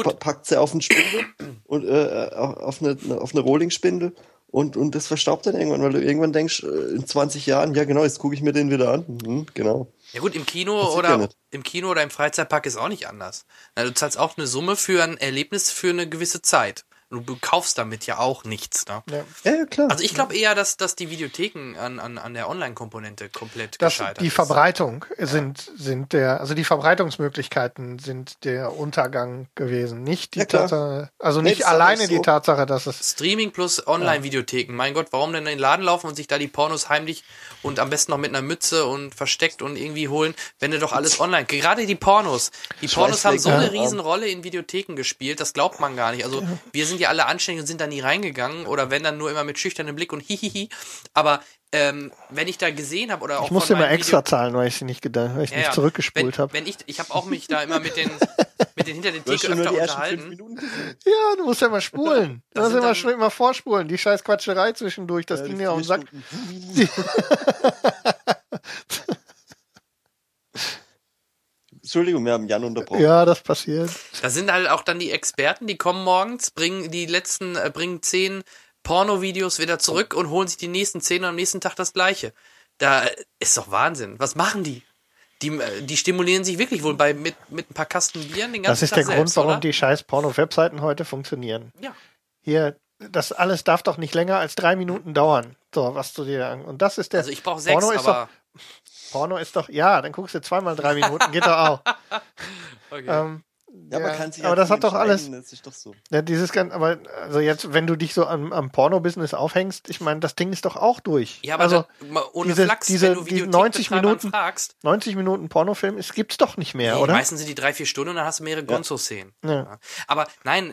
pa- packt sie auf einen Spindel und äh, auf eine, auf eine Rolling-Spindel und, und das verstaubt dann irgendwann, weil du irgendwann denkst, äh, in 20 Jahren, ja genau, jetzt gucke ich mir den wieder an. Mhm, genau. Ja gut, im Kino oder ja im Kino oder im Freizeitpark ist auch nicht anders. Na, du zahlst auch eine Summe für ein Erlebnis für eine gewisse Zeit. Du, du kaufst damit ja auch nichts. Ne? Ja. Ja, klar. Also ich glaube eher, dass, dass die Videotheken an, an, an der Online-Komponente komplett Das, gescheitert die ist. Verbreitung sind, sind der, also die Verbreitungsmöglichkeiten sind der Untergang gewesen. Nicht die Ja. Tatsache, also Nee, nicht ist alleine so. die Tatsache, dass es Streaming plus Online-Videotheken. Mein Gott, warum denn in den Laden laufen und sich da die Pornos heimlich und am besten noch mit einer Mütze und versteckt und irgendwie holen, wenn du doch alles online. Gerade die Pornos. Die Pornos haben so eine Scheißflecken. Riesenrolle in Videotheken gespielt, das glaubt man gar nicht. Also wir sind ja alle anständig und sind da nie reingegangen oder wenn dann nur immer mit schüchternem Blick und hihihi. Aber ähm, wenn ich da gesehen habe oder auch Ich musste immer extra Video- zahlen, weil ich sie nicht gedacht, weil ich Ja, nicht ja. zurückgespult habe. Wenn ich, ich habe auch mich da immer mit den, mit den hinter den Theke öfter die unterhalten. Ja, du musst ja mal spulen. Du Das musst sind immer schon immer vorspulen. Die scheiß Quatscherei zwischendurch, das Ja, ging die mir auf den Sack. Entschuldigung, wir haben Jan unterbrochen. Ja, das passiert. Da sind halt auch dann die Experten, die kommen morgens, bringen die letzten, äh, bringen zehn Porno-Videos wieder zurück und holen sich die nächsten zehn und am nächsten Tag das gleiche. Da äh, ist doch Wahnsinn. Was machen die? Die, äh, die stimulieren sich wirklich wohl bei mit, mit ein paar Kasten Bieren den ganzen Das ist Tag der Grund, selbst, warum oder? die scheiß Porno-Webseiten heute funktionieren. Ja. Hier, das alles darf doch nicht länger als drei Minuten dauern. So, was du dir an. Und das ist der. Also ich brauche sechs, Porno ist aber Porno ist doch, ja, dann guckst du zweimal drei Minuten, geht doch auch. Okay. Ähm, Ja, aber ja, kann sich aber das hat doch alles, Das ist doch so. ja, dieses ganz, aber also jetzt, wenn du dich so am, am Porno-Business aufhängst, ich meine, das Ding ist doch auch durch. ja, aber also da, ohne diese- Flachs, diese- wenn du die Videothekbetreibern 90 Minuten- fragst, 90 Minuten Pornofilm, es gibt's doch nicht mehr, nee, oder? meistens sind die drei, vier Stunden und dann hast du mehrere Gonzo-Szenen. Ja. Ja. Aber nein,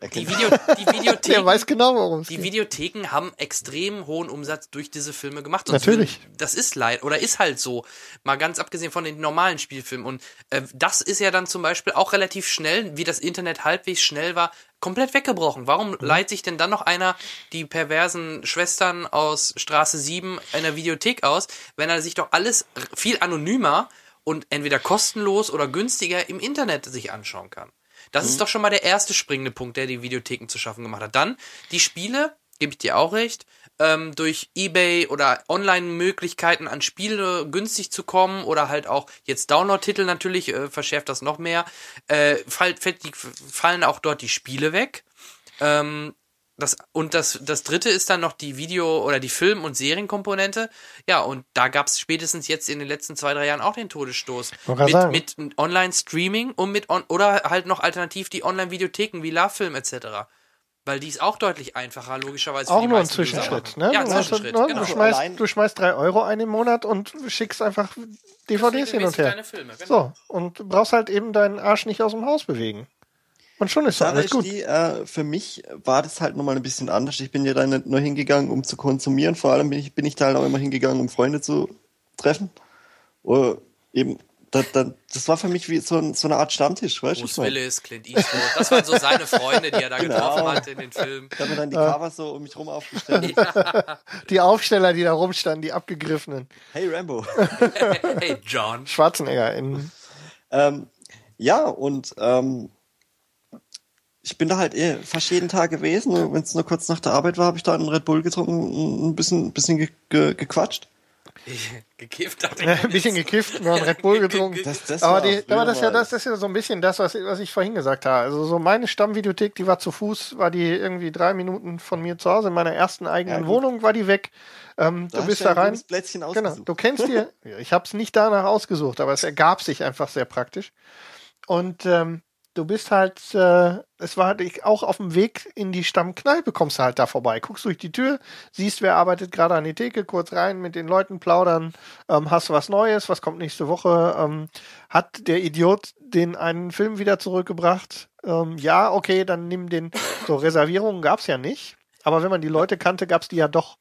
äh, die, genau. Video, die Der Videotheken, weiß genau, worum die geht. Videotheken haben extrem hohen Umsatz durch diese Filme gemacht. Natürlich. würden- Das ist leid oder ist halt so. Mal ganz abgesehen von den normalen Spielfilmen. Und äh, das ist ja dann zum Beispiel auch relativ schnell, wie das Internet halbwegs schnell war, komplett weggebrochen. Warum Mhm. leiht sich denn dann noch einer die perversen Schwestern aus Straße 7 in der Videothek aus, wenn er sich doch alles viel anonymer und entweder kostenlos oder günstiger im Internet sich anschauen kann? Das ist doch schon mal der erste springende Punkt, der die Videotheken zu schaffen gemacht hat. Dann die Spiele, gebe ich dir auch recht, ähm, durch Ebay oder Online-Möglichkeiten an Spiele günstig zu kommen oder halt auch jetzt Download-Titel natürlich, äh, verschärft das noch mehr, äh, fall, die, fallen auch dort die Spiele weg. Ähm, das, und das, das dritte ist dann noch die Video- oder die Film- und Serienkomponente. Ja, und da gab es spätestens jetzt in den letzten zwei, drei Jahren auch den Todesstoß. Mit, mit Online-Streaming und mit on oder halt noch alternativ die Online-Videotheken wie LaFilm etc. Weil die ist auch deutlich einfacher, logischerweise. Auch nur ein. Zwischenschritt, ne? Ja, ein Zwischenschritt, ne? genau. Du, schmeißt, du schmeißt drei Euro ein im Monat und schickst einfach DVDs hin und her. Deine Filme, genau. So, und du brauchst halt eben deinen Arsch nicht aus dem Haus bewegen. Und schon ist alles gut. die, äh, für mich war das halt nochmal ein bisschen anders. Ich bin ja da nicht nur hingegangen, um zu konsumieren. Vor allem bin ich, bin ich da halt auch immer hingegangen, um Freunde zu treffen. Oder eben, da, da, das war für mich wie so, ein, so eine Art Stammtisch, weißt du? Bruce Willis, Clint Eastwood, das waren so seine Freunde, die er da Genau. getroffen hat in den Filmen. Ich habe mir dann die Cover so um mich rum aufgestellt. Die Aufsteller, die da rumstanden, die abgegriffenen. Hey Rambo. Hey, John. Schwarzenegger in. ähm, ja, und ähm, ich bin da halt eh fast jeden Tag gewesen. Wenn es nur kurz nach der Arbeit war, habe ich da einen Red Bull getrunken und ein bisschen, bisschen ge ge gequatscht. Gekifft hat Ein bisschen gekifft, nur ein Red Bull getrunken. Das, das aber die, aber das, ist ja, das ist ja so ein bisschen das, was, was ich vorhin gesagt habe. Also so meine Stammvideothek, die war zu Fuß, war die irgendwie drei Minuten von mir zu Hause. In meiner ersten eigenen Ja. Wohnung war die weg. Ähm, Da du bist da ein rein. Plätzchen Genau, ausgesucht. du kennst dir, ich habe es nicht danach ausgesucht, aber es ergab sich einfach sehr praktisch. Und ähm, du bist halt, äh, es war halt auch auf dem Weg in die Stammkneipe, kommst du halt da vorbei, guckst durch die Tür, siehst, wer arbeitet gerade an die Theke, kurz rein, mit den Leuten plaudern, ähm, hast was Neues, was kommt nächste Woche, ähm, hat der Idiot den einen Film wieder zurückgebracht? Ähm, ja, okay, dann nimm den, so Reservierungen gab's ja nicht, aber wenn man die Leute kannte, gab's die ja doch.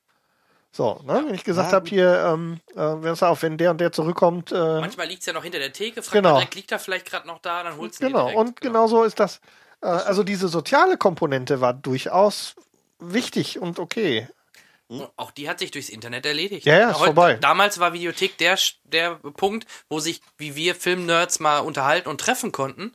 So, ne? wenn ich gesagt Ja, habe, hier, ähm, äh, auf, wenn der und der zurückkommt, äh, Manchmal liegt's ja noch hinter der Theke, fragt Genau. man direkt, liegt er vielleicht gerade noch da, dann holst du ihn genau, direkt. und genau so ist das. Äh, also diese soziale Komponente war durchaus wichtig und okay. Und Auch die hat sich durchs Internet erledigt. Ja, ja, ist vorbei. Damals war Videothek der, der Punkt, wo sich, wie wir Filmnerds, mal unterhalten und treffen konnten.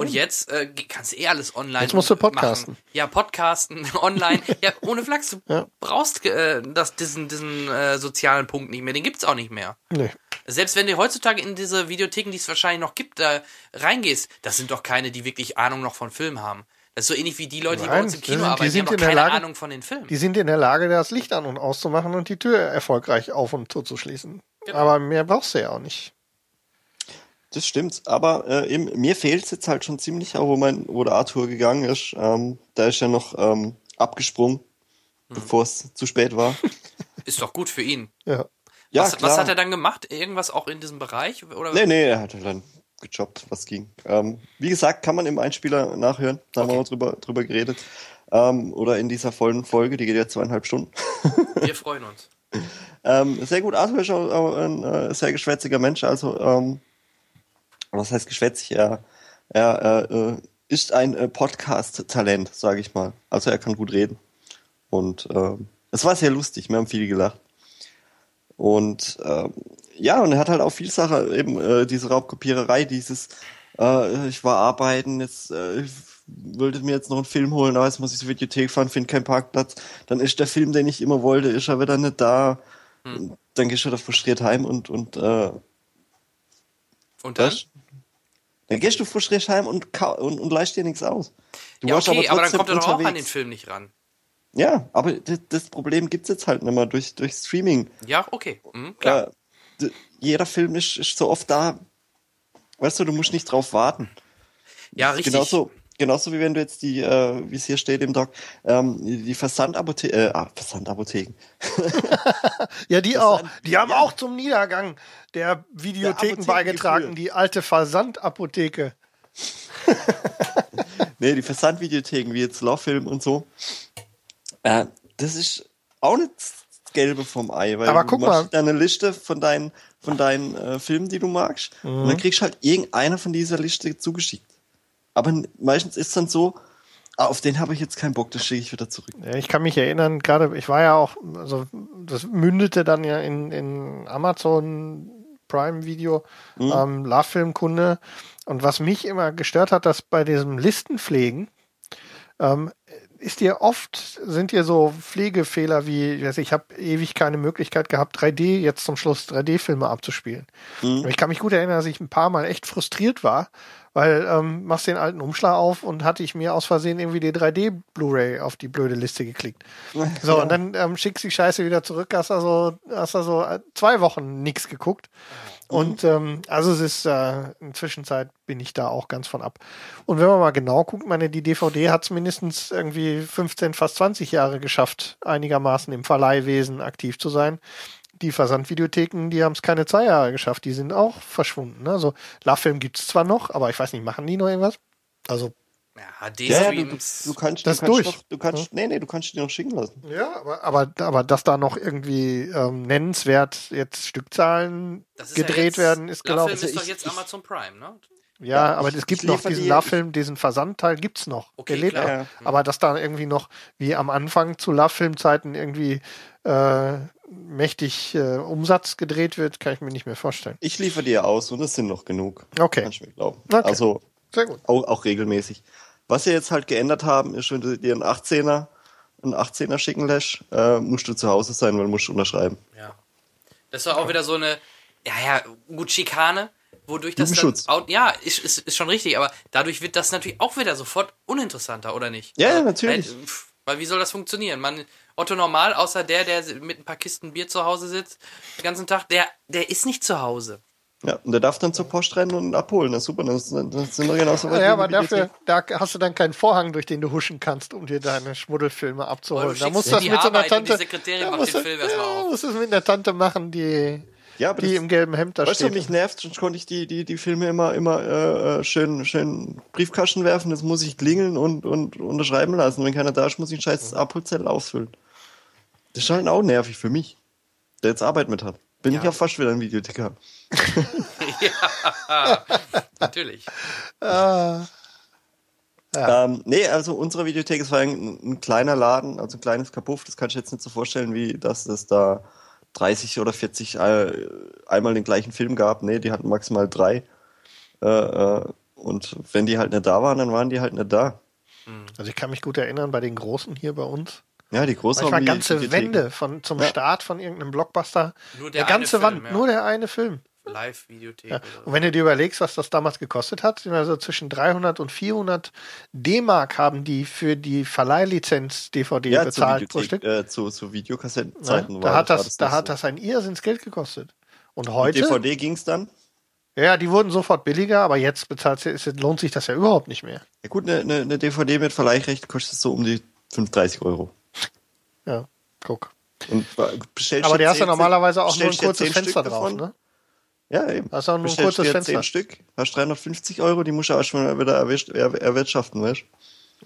Und jetzt äh, kannst du eh alles online. Jetzt musst du machen. podcasten. Ja, podcasten, online. ja, ohne Flachs. Du Ja. brauchst äh, das, diesen, diesen äh, sozialen Punkt nicht mehr. Den gibt's auch nicht mehr. Nee. Selbst wenn du heutzutage in diese Videotheken, die es wahrscheinlich noch gibt, da reingehst, das sind doch keine, die wirklich Ahnung noch von Film haben. Das ist so ähnlich wie die Leute, die bei Nein, uns im die Kino sind- die arbeiten, die, sind haben doch in der keine Lage- Ahnung von den Filmen. Die sind in der Lage, das Licht an und auszumachen und die Tür erfolgreich auf und zuzuschließen. Genau. Aber mehr brauchst du ja auch nicht. Das stimmt, aber äh, eben, mir fehlt es jetzt halt schon ziemlich, auch wo, mein, wo der Arthur gegangen ist. Ähm, da ist ja noch ähm, abgesprungen, Hm. bevor es zu spät war. Ist doch gut für ihn. Ja. Ja, was, klar. was hat er dann gemacht? Irgendwas auch in diesem Bereich? Oder? Nee, nee, er hat halt dann gejobbt, was ging. Ähm, wie gesagt, kann man im Einspieler nachhören, da haben wir Okay. auch drüber, drüber geredet. Ähm, oder in dieser vollen Folge, die geht ja zweieinhalb Stunden. Wir freuen uns. Ähm, sehr gut, Arthur ist auch, auch ein äh, sehr geschwätziger Mensch, also ähm, was heißt geschwätzig? Er, er äh, ist ein äh, Podcast-Talent, sage ich mal. Also er kann gut reden. Und ähm, es war sehr lustig, wir haben viel gelacht. Und ähm, ja, und er hat halt auch viel Sache, eben äh, diese Raubkopiererei, dieses äh, ich war arbeiten, jetzt äh, ich wollte mir jetzt noch einen Film holen, aber jetzt muss ich zur Videothek fahren, finde keinen Parkplatz. Dann ist der Film, den ich immer wollte, ist er wieder nicht da. Dann gehst du da frustriert heim und, und äh, Und dann? was? Dann gehst du frustriert heim und, und, und leist dir nichts aus. Du Ja, okay, aber, dann trotzdem kommt er doch auch an den. Film nicht ran. Ja, aber das, das Problem gibt's jetzt halt nicht mehr durch, durch Streaming. Ja, okay. Mhm, klar. Äh, jeder Film ist, ist so oft da. Weißt du, du musst nicht drauf warten. Ja, richtig. Genauso, genauso wie wenn du jetzt die, äh, wie es hier steht im Doc, ähm, die die Versandapotheken, äh, ah, Versandapotheken. Ja, die auch. an- Die haben auch zum Niedergang der Videotheken Apotheken beigetragen. Die alte Versandapotheke. Nee, die Versandvideotheken, wie jetzt Lawfilm und so. Äh, das ist auch nicht das Gelbe vom Ei, weil Aber du guck machst mal. eine Liste von deinen, von deinen äh, Filmen, die du magst, und Mhm. dann kriegst du halt irgendeiner von dieser Liste zugeschickt. Aber meistens ist dann so, ah, auf den habe ich jetzt keinen Bock, das schicke ich wieder zurück. Ja, ich kann mich erinnern, gerade, ich war ja auch, also das mündete dann ja in, in Amazon Prime Video, ähm, Love-Film-Kunde. Und was mich immer gestört hat, dass bei diesem Listenpflegen, ähm, ist dir oft, sind dir so Pflegefehler wie, ich, ich habe ewig keine Möglichkeit gehabt, 3D, jetzt zum Schluss 3D-Filme abzuspielen. Und Ich kann mich gut erinnern, dass ich ein paar Mal echt frustriert war, weil ähm, machst den alten Umschlag auf und hatte ich mir aus Versehen irgendwie die 3D-Blu-ray auf die blöde Liste geklickt. So, und dann ähm, schickst die Scheiße wieder zurück, hast da so, hast da so äh, zwei Wochen nichts geguckt. Und ähm, also es ist äh, in Zwischenzeit bin ich da auch ganz von ab. Und wenn man mal genau guckt, meine die DVD hat es mindestens irgendwie 15, fast 20 Jahre geschafft, einigermaßen im Verleihwesen aktiv zu sein. Die Versandvideotheken, die haben es keine zwei Jahre geschafft, die sind auch verschwunden. Ne? Also Love-Film gibt es zwar noch, aber ich weiß nicht, machen die noch irgendwas? Also Ja, Ja, ja, du, du, HD-Streams. du kannst, Das du kannst durch. Noch, du kannst, nee, nee, du kannst die noch schicken lassen. Ja, aber, aber, aber dass da noch irgendwie ähm, nennenswert jetzt Stückzahlen ist ja gedreht jetzt- werden, ist glaube ich. ist doch jetzt ich- Amazon Prime, ne? Ja, Ja, aber ich- es gibt noch diesen die- Love-Film, diesen Versandteil gibt's noch. Okay, Der lebt klar. noch. Ja. Aber dass da irgendwie noch, wie am Anfang zu Love-Film-Zeiten irgendwie äh, mächtig äh, Umsatz gedreht wird, kann ich mir nicht mehr vorstellen. Ich liefere dir aus und es sind noch genug. Okay. Kannst du mir glauben. Okay. Also Sehr gut. auch, auch regelmäßig. Was sie jetzt halt geändert haben, ist, wenn du dir einen 18er, einen 18er schicken lässt, äh, musst du zu Hause sein, weil du musst unterschreiben. Ja. Das war auch wieder so eine, ja, ja, gut, Schikane, wodurch das dann, ja, ist, ist, ist schon richtig, aber dadurch wird das natürlich auch wieder sofort uninteressanter, oder nicht? Ja, ja, Also, natürlich. Weil, pff, weil wie soll das funktionieren? Man, Otto Normal, außer der, der mit ein paar Kisten Bier zu Hause sitzt, den ganzen Tag, der, der ist nicht zu Hause. Ja, und der darf dann zur Post rennen und abholen. Das ist super, das, das sind wir genauso weit Ja, aber dafür, da hast du dann keinen Vorhang, durch den du huschen kannst, um dir deine Schmuddelfilme abzuholen. Da musst du das mit so einer und die Tante. Sekretärin da macht musst den du- Film erstmal ja, musst du es mit einer Tante machen, die, Ja, die das, im gelben Hemd da weißt du, steht. mich nervt, sonst konnte ich die, die, die Filme immer, immer äh, äh, schön, schön Briefkasten werfen. Jetzt muss ich klingeln und, und unterschreiben lassen. Wenn keiner da ist, muss ich einen scheiß Abholzettel ausfüllen. Das ist halt auch nervig für mich, der jetzt Arbeit mit hat. Bin ich ja fast wieder ein Videothekar. ja, natürlich. Ähm, nee, also unsere Videothek, es war ein, ein kleiner Laden, also ein kleines Kapuff, das kannst du jetzt nicht so vorstellen, wie dass es da 30 oder 40 äh, einmal den gleichen Film gab. Nee, die hatten maximal drei. Äh, äh, und wenn die halt nicht da waren, dann waren die halt nicht da. Also ich kann mich gut erinnern, bei den Großen hier bei uns. Ja, die großen Manchmal ganze. Wände von, zum Ja. Start von irgendeinem Blockbuster. Nur der der ganze eine Wand, Film, ja. nur der eine Film. Live-Videothek. Ja. Und wenn du dir überlegst, was das damals gekostet hat, sind also zwischen 300 und 400 D-Mark haben die für die Verleihlizenz DVD Ja, zur bezahlt pro Stück. äh, zu, zu Ja, Videokassettenzeiten da war, hat war das, da hat so. das ein Irrsinns Geld gekostet. Und Mit heute, DVD ging's dann. ja, die wurden sofort billiger, aber jetzt bezahlt lohnt sich das ja überhaupt nicht mehr. Ja gut, eine, eine, eine DVD mit Verleihrecht kostet so um die 35 Euro. Ja, guck. Und bestellst Aber der hast ja 10 normalerweise auch nur ein kurzes 10 Fenster drauf, ne? Ja, eben. Hast auch nur ein kurzes Fenster. 10 Stück, hast 350 Euro, die musst du auch schon wieder erwischt, er, erwirtschaften, weißt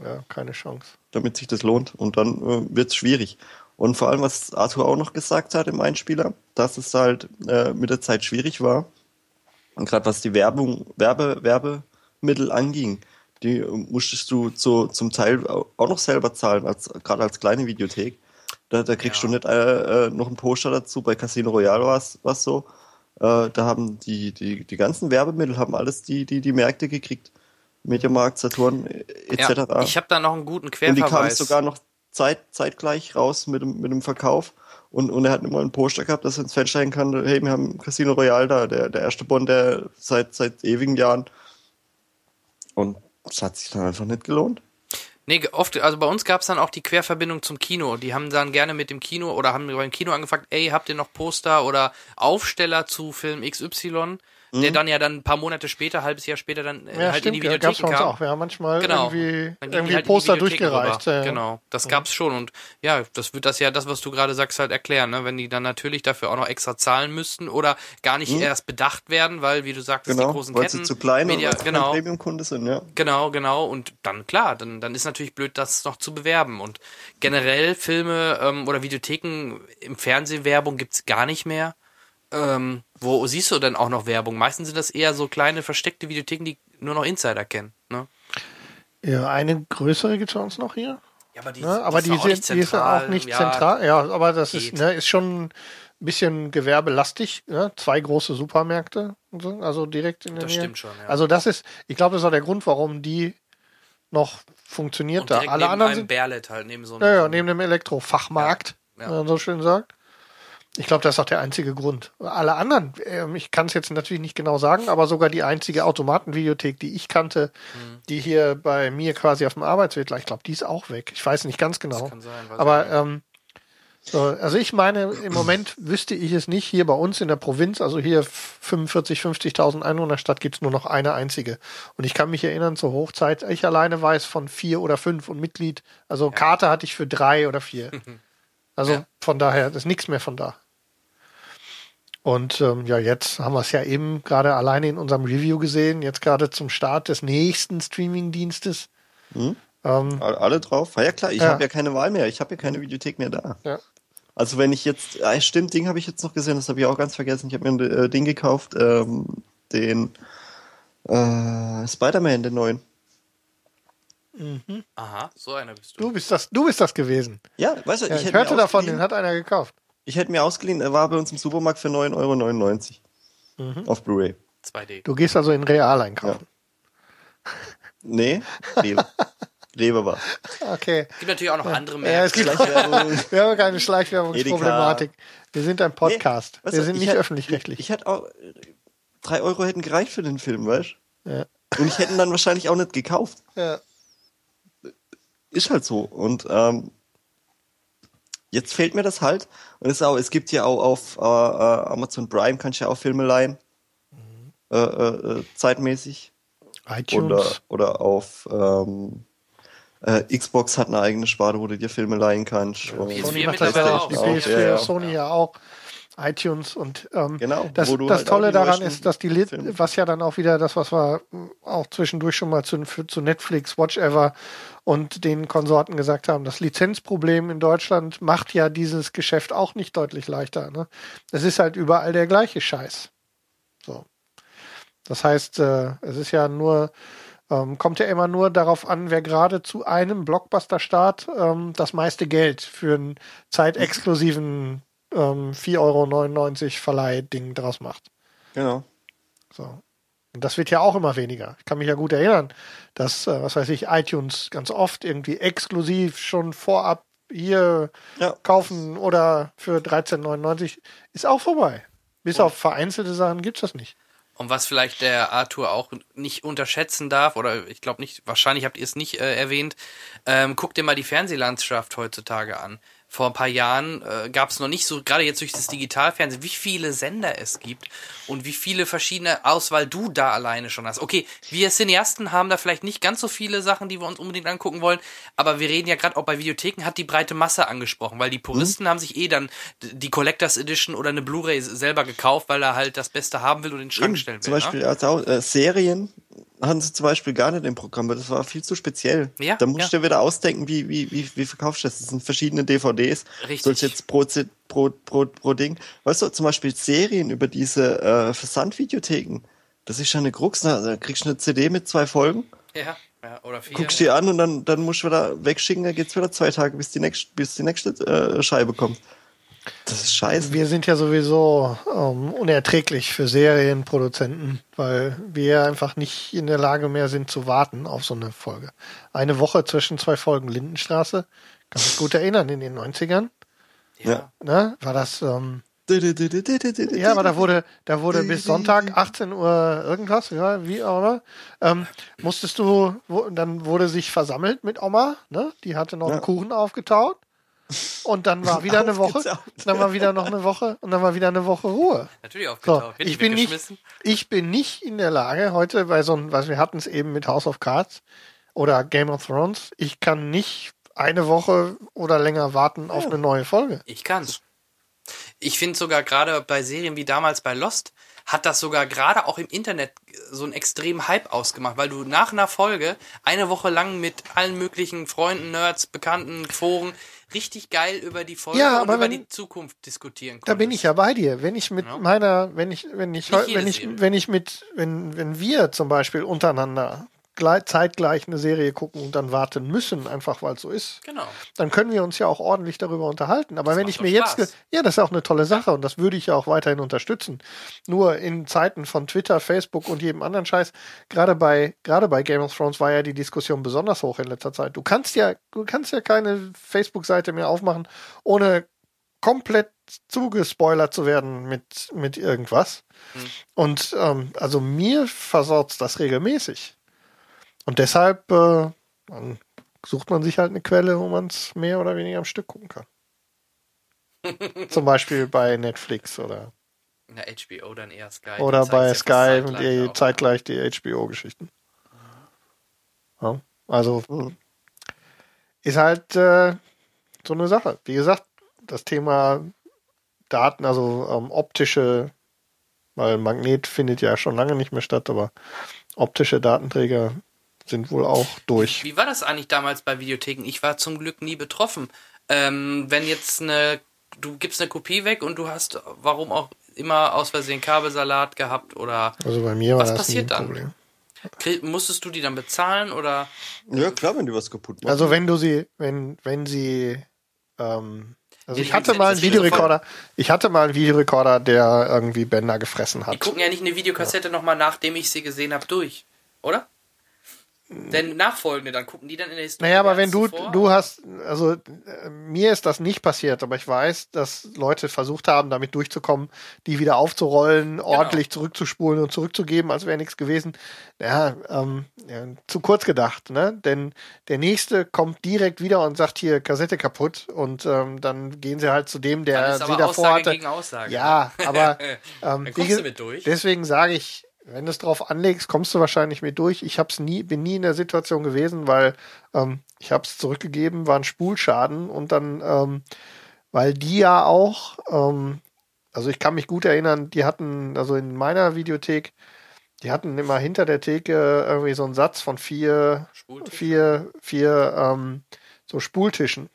Ja, keine Chance. damit sich das lohnt. Und dann äh, wird's schwierig. Und vor allem, was Arthur auch noch gesagt hat im Einspieler, dass es halt äh, mit der Zeit schwierig war. Und gerade was die Werbung, Werbe, Werbemittel anging, die äh, musstest du zu, zum Teil auch noch selber zahlen, als gerade als kleine Videothek. Da, da kriegst Ja. du nicht äh, äh, noch ein Poster dazu. Bei Casino Royale war es so. Äh, da haben die, die, die ganzen Werbemittel haben alles die, die, die Märkte gekriegt. Mediamarkt, Saturn äh, etc. Ja, ich habe da noch einen guten Und die Querverweis. sogar noch zeit, zeitgleich raus mit dem, mit dem Verkauf. Und, und er hat immer ein Poster gehabt, dass er ins Fenster hängen kann. Hey, wir haben Casino Royale da, der, der erste Bond, der seit, seit ewigen Jahren. Und das hat sich dann einfach nicht gelohnt. Nee, oft, also bei uns gab's dann auch die Querverbindung zum Kino. Die haben dann gerne mit dem Kino oder haben beim Kino angefragt, ey, habt ihr noch Poster oder Aufsteller zu Film XY, der dann ja dann ein paar Monate später, halbes Jahr später dann äh, Ja, halt stimmt, in die ja, gab's Videotheken uns kam. auch. Wir haben manchmal Genau. irgendwie, die irgendwie halt die Poster durchgereicht. rüber. ja, ja. Genau, das gab's schon und ja, das wird das ja das, was du gerade sagst, halt erklären, ne? Wenn die dann natürlich dafür auch noch extra zahlen müssten oder gar nicht erst bedacht werden, weil wie du sagst, die Genau, großen weil Ketten sie zu klein Media, und genau, Premium-Kunde sind, ja. Genau, genau. Und dann klar, dann, dann ist natürlich blöd, das noch zu bewerben. Und generell Filme ähm, oder Videotheken im Fernsehwerbung gibt's gar nicht mehr. Ähm, wo siehst du denn auch noch Werbung? Meistens sind das eher so kleine versteckte Videotheken, die nur noch Insider kennen. Ne? Ja, eine größere gibt's bei uns noch hier. Ja, aber die, Ne? Aber ist die, auch sind, die ist ja auch nicht Ja, zentral. Ja, aber das ist, ne, ist schon ein bisschen gewerbelastig. Ne? Zwei große Supermärkte und so, also direkt in der Das Nähe. stimmt schon, ja. Also das ist, ich glaube, das ist auch der Grund, warum die noch funktioniert Und da. Alle neben anderen einem sind halt, neben so einem. ja, ja, neben dem Elektrofachmarkt, Ja, ja. man so schön sagt. Ich glaube, das ist auch der einzige Grund. Alle anderen, ähm, ich kann es jetzt natürlich nicht genau sagen, aber sogar die einzige Automatenvideothek, die ich kannte, Mhm. die hier bei mir quasi auf dem Arbeitsweg lag, ich glaube, die ist auch weg. Ich weiß nicht ganz genau. kann sein, aber ähm, so, also ich meine, im Moment wüsste ich es nicht. Hier bei uns in der Provinz, also hier 45, 50.000 Einwohnerstadt, gibt's nur noch eine einzige. Und ich kann mich erinnern, zur Hochzeit, ich alleine weiß von vier oder fünf und Mitglied. Also Karte hatte ich für drei oder vier. Also Ja. von daher, das ist nichts mehr von da. Und ähm, ja, jetzt haben wir es ja eben gerade alleine in unserem Review gesehen, jetzt gerade zum Start des nächsten Streaming-Dienstes. Mhm. Ähm, Alle drauf? Ja, ja klar, ich Ja. habe ja keine Wahl mehr. Ich habe ja keine Videothek mehr da. ja. Also wenn ich jetzt, ah, stimmt, Ding habe ich jetzt noch gesehen, das habe ich auch ganz vergessen. Ich habe mir ein äh, Ding gekauft, ähm, den äh, Spider-Man, den neuen. Aha, so einer bist du. Du bist das, du bist das gewesen. Ja, weißt du, Ja, ich, hätte hörte davon, den hat einer gekauft. Ich hätte mir ausgeliehen, er war bei uns im Supermarkt für 9,99 Euro. Mhm. Auf Blu-ray. 2D. Du gehst also in Real einkaufen. Nee, Rewe. Rewe war. Okay. Gibt natürlich auch noch andere Ja, es gibt Schleichwerbung. wir haben keine Schleichwerbungsproblematik. Wir sind ein Podcast. Nee, wir sind ich nicht öffentlich-rechtlich. Ich, ich hätte auch, drei Euro hätten gereicht für den Film, weißt Ja. du? Und ich hätte ihn dann wahrscheinlich auch nicht gekauft. Ja. Ist halt so. Und ähm, jetzt fehlt mir das halt. Und es, ist auch, es gibt ja auch auf äh, äh, Amazon Prime, kannst du ja auch Filme leihen. Äh, äh, äh, zeitmäßig. Oder, iTunes. oder auf ähm, äh, Xbox hat eine eigene Sparte, wo du dir Filme leihen kannst. Und- PS4 Sony macht das mittlerweile ja auch. auch. Die Auch, PS4, ja, ja. Sony ja auch. iTunes und ähm, Genau, das, wo du das halt Tolle daran ist, dass die Lit was ja dann auch wieder das, was wir auch zwischendurch schon mal zu, für, zu Netflix, Watch Ever und den Konsorten gesagt haben, das Lizenzproblem in Deutschland macht ja dieses Geschäft auch nicht deutlich leichter. Ne? Es ist halt überall der gleiche Scheiß. So. Das heißt, äh, es ist ja nur, ähm, kommt ja immer nur darauf an, wer gerade zu einem Blockbuster-Start ähm, das meiste Geld für einen zeitexklusiven ähm, 4,99 Euro Verleih-Ding draus macht. Genau. So. Und das wird ja auch immer weniger. Ich kann mich ja gut erinnern, dass, äh, was weiß ich, iTunes ganz oft irgendwie exklusiv schon vorab hier Ja. kaufen oder für 13,99 ist auch vorbei. Bis auf vereinzelte Sachen gibt's das nicht. Und was vielleicht der Arthur auch nicht unterschätzen darf, oder ich glaube nicht, wahrscheinlich habt ihr es nicht äh, erwähnt, ähm, guck dir mal die Fernsehlandschaft heutzutage an. Vor ein paar Jahren äh, gab es noch nicht so, gerade jetzt durch das Digitalfernsehen, wie viele Sender es gibt und wie viele verschiedene Auswahl du da alleine schon hast. Okay, wir Cineasten haben da vielleicht nicht ganz so viele Sachen, die wir uns unbedingt angucken wollen, aber wir reden ja gerade auch bei Videotheken, hat die breite Masse angesprochen, weil die Puristen haben sich eh dann die Collectors Edition oder eine Blu-ray selber gekauft, weil er halt das Beste haben will und in den Schrank Eben, stellen will. zum ne? Beispiel als auch, äh, Serien hatten sie zum Beispiel gar nicht im Programm, weil das war viel zu speziell. Ja, da musst ja. du wieder ausdenken, wie, wie, wie, wie verkaufst du das? Das sind verschiedene DVDs. Richtig. Sollst jetzt pro, pro, pro, pro Ding. Weißt du, zum Beispiel Serien über diese äh, Versandvideotheken. Das ist schon eine Krux. Da da kriegst du eine CD mit zwei Folgen, Ja, ja oder vier. guckst die an und dann, dann musst du wieder wegschicken, dann geht's wieder zwei Tage, bis die nächste, bis die nächste äh, Scheibe kommt. Das ist scheiße. Wir sind ja sowieso ähm, unerträglich für Serienproduzenten, weil wir einfach nicht in der Lage mehr sind zu warten auf so eine Folge. Eine Woche zwischen zwei Folgen Lindenstraße, kann mich gut erinnern, in den 90ern, ja. ne, war das, ähm, Ja, aber da wurde, da wurde bis Sonntag 18 Uhr irgendwas, ja, wie auch immer. Ähm, musstest du, wo, dann wurde sich versammelt mit Oma, ne? Die hatte noch Ja. einen Kuchen aufgetaut. Und dann war wieder eine Woche, dann war wieder noch eine Woche und dann war wieder eine Woche Ruhe. Natürlich So, aufgetaucht. Wird ich bin nicht, ich bin nicht in der Lage heute, bei so einem, was wir hatten es eben mit House of Cards oder Game of Thrones, ich kann nicht eine Woche oder länger warten auf eine neue Folge. Ich kann's. Ich finde sogar gerade bei Serien wie damals bei Lost hat das sogar gerade auch im Internet so einen extremen Hype ausgemacht, weil du nach einer Folge eine Woche lang mit allen möglichen Freunden, Nerds, Bekannten, Foren richtig geil über die Folge Ja, und über wenn- die Zukunft diskutieren konntest. Da bin ich ja bei dir. Wenn ich mit Ja. meiner, wenn ich, wenn ich, heu- jede wenn ich, wenn ich mit, wenn, wenn wir zum Beispiel untereinander zeitgleich eine Serie gucken und dann warten müssen, einfach weil es so ist, Genau. dann können wir uns ja auch ordentlich darüber unterhalten. Aber Das wenn ich mir jetzt, Spaß. ge- ja, das ist auch eine tolle Sache und das würde ich ja auch weiterhin unterstützen. Nur in Zeiten von Twitter, Facebook und jedem anderen Scheiß, gerade bei, gerade bei Game of Thrones war ja die Diskussion besonders hoch in letzter Zeit. Du kannst ja, du kannst ja keine Facebook-Seite mehr aufmachen, ohne komplett zugespoilert zu werden mit, mit irgendwas. Hm. Und ähm, also mir versaut das regelmäßig. Und deshalb äh, sucht man sich halt eine Quelle, wo man es mehr oder weniger am Stück gucken kann. Zum Beispiel bei Netflix oder, Na, HBO dann eher Sky. oder bei Sky fast und die, auch. zeitgleich die HBO-Geschichten. Ja, also Mhm. ist halt äh, so eine Sache. Wie gesagt, das Thema Daten, also ähm, optische, weil Magnet findet ja schon lange nicht mehr statt, aber optische Datenträger sind wohl auch durch. Wie war das eigentlich damals bei Videotheken? Ich war zum Glück nie betroffen. Ähm, wenn jetzt eine, du gibst eine Kopie weg und du hast, warum auch immer, aus Versehen Kabelsalat gehabt oder Also bei mir war Was das nie ein passiert dann? Problem. musstest du die dann bezahlen oder? Ja, klar, wenn die was kaputt machen. Also wenn du sie, wenn, wenn sie, ähm, also Die ich hatte mal einen Videorekorder, ich hatte mal einen Videorekorder, der irgendwie Bänder gefressen Die hat. gucken ja nicht eine Videokassette nochmal, nachdem ich sie gesehen habe, durch, oder? Denn nachfolgende, dann gucken die dann in der Historie. Naja, aber wenn du, zuvor. du hast, also äh, mir ist das nicht passiert, aber ich weiß, dass Leute versucht haben, damit durchzukommen, die wieder aufzurollen, Genau. ordentlich zurückzuspulen und zurückzugeben, als wäre nichts gewesen. Ja, ähm, ja, zu kurz gedacht, ne? Denn der nächste kommt direkt wieder und sagt hier Kassette kaputt und ähm, dann gehen sie halt zu dem, Dann der sie davor Aussage hatte. gegen Aussage. Ja, aber Dann ähm, kommst wie du mit durch. deswegen sage ich, wenn du es drauf anlegst, kommst du wahrscheinlich mit durch. Ich hab's nie, bin nie in der Situation gewesen, weil ähm, ich habe es zurückgegeben, war ein Spulschaden und dann, ähm, weil die ja auch, ähm, also ich kann mich gut erinnern, die hatten, also in meiner Videothek, die hatten immer hinter der Theke irgendwie so einen Satz von vier, Spultisch. vier, vier ähm, so Spultischen.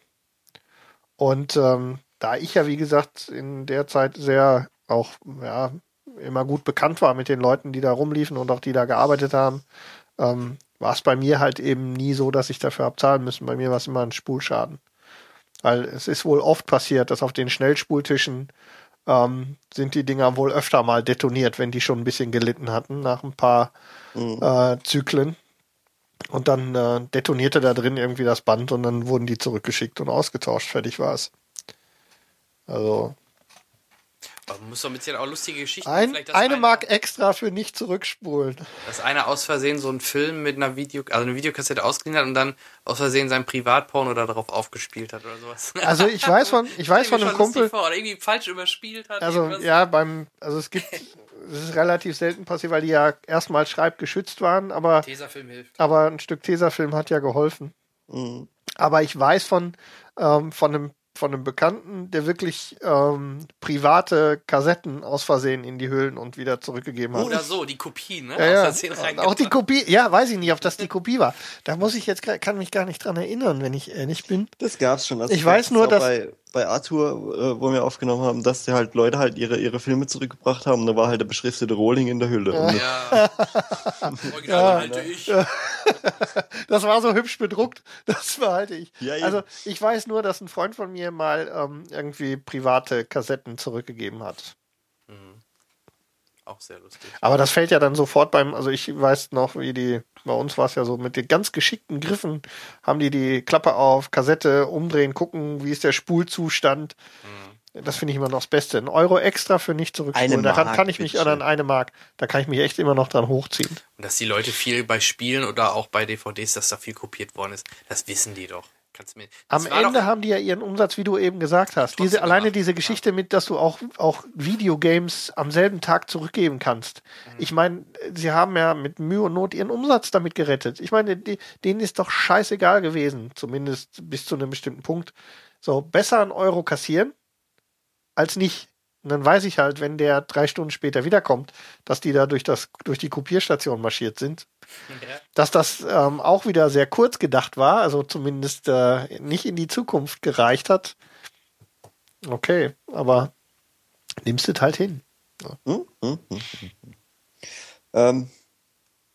Und ähm, da ich ja, wie gesagt, in der Zeit sehr auch, ja, immer gut bekannt war mit den Leuten, die da rumliefen und auch die da gearbeitet haben, ähm, war es bei mir halt eben nie so, dass ich dafür hab zahlen müssen. Bei mir war es immer ein Spulschaden. Weil es ist wohl oft passiert, dass auf den Schnellspultischen ähm, sind die Dinger wohl öfter mal detoniert, wenn die schon ein bisschen gelitten hatten nach ein paar Mhm. äh, Zyklen. Und dann äh, detonierte da drin irgendwie das Band und dann wurden die zurückgeschickt und ausgetauscht. Fertig war es. Also Aber man muss doch mit auch lustige Geschichten. ein, eine einer- Mark extra für nicht zurückspulen. Dass einer aus Versehen so einen Film mit einer Video, also eine Videokassette ausgeliehen hat und dann aus Versehen sein Privatporno da drauf aufgespielt hat oder sowas. Also ich weiß von, ich weiß von einem Kumpel, Vor, oder irgendwie falsch überspielt hat. also irgendwas. ja, beim, also es gibt, es ist relativ selten passiert, weil die ja erstmal schreibgeschützt waren, aber, Tesafilm hilft. aber ein Stück Tesafilm hat ja geholfen. Mhm. Aber ich weiß von, ähm, von einem von einem Bekannten, der wirklich ähm, private Kassetten aus Versehen in die Höhlen und wieder zurückgegeben hat. Oder so, die Kopie, ne? Ja, Aus ja. Auch die Kopie, ja, weiß ich nicht, ob das die Kopie war. Da muss ich jetzt, kann mich gar nicht dran erinnern, wenn ich ehrlich bin. Das gab's schon. Also Ich weiß nur, dass- bei, bei Arthur, äh, wo wir aufgenommen haben, dass die halt Leute halt ihre, ihre Filme zurückgebracht haben. Da war halt der beschriftete Rohling in der Hülle. Und Ja. Original halte ich. Das war so hübsch bedruckt, das behalte ich. Ja, also ich weiß nur, dass ein Freund von mir mal ähm, irgendwie private Kassetten zurückgegeben hat. Auch sehr lustig. Aber das fällt ja dann sofort beim, also ich weiß noch, wie die, bei uns war es ja so, mit den ganz geschickten Griffen haben die die Klappe auf, Kassette umdrehen, gucken, wie ist der Spulzustand. Das finde ich immer noch das Beste. Ein Euro extra für nicht zurückspulen. Eine Daran Mark, kann ich mich, oder bitteschön. eine Mark, da kann ich mich echt immer noch dran hochziehen. Und dass die Leute viel bei Spielen oder auch bei DVDs, dass da viel kopiert worden ist, das wissen die doch. Kannst mir, Am Ende haben die ja ihren Umsatz, wie du eben gesagt hast. Diese, alleine gemacht, diese Geschichte mit, dass du auch, auch Videogames am selben Tag zurückgeben kannst. Mhm. Ich meine, sie haben ja mit Mühe und Not ihren Umsatz damit gerettet. Ich meine, die, denen ist doch scheißegal gewesen, zumindest bis zu einem bestimmten Punkt. So, besser einen Euro kassieren, als nicht. Und dann weiß ich halt, wenn der drei Stunden später wiederkommt, dass die da durch, das, durch die Kopierstation marschiert sind ja. dass das ähm, auch wieder sehr kurz gedacht war, also zumindest äh, nicht in die Zukunft gereicht hat. Okay, aber nimmst du halt hin. Hm? Hm? Hm? Hm? Ähm,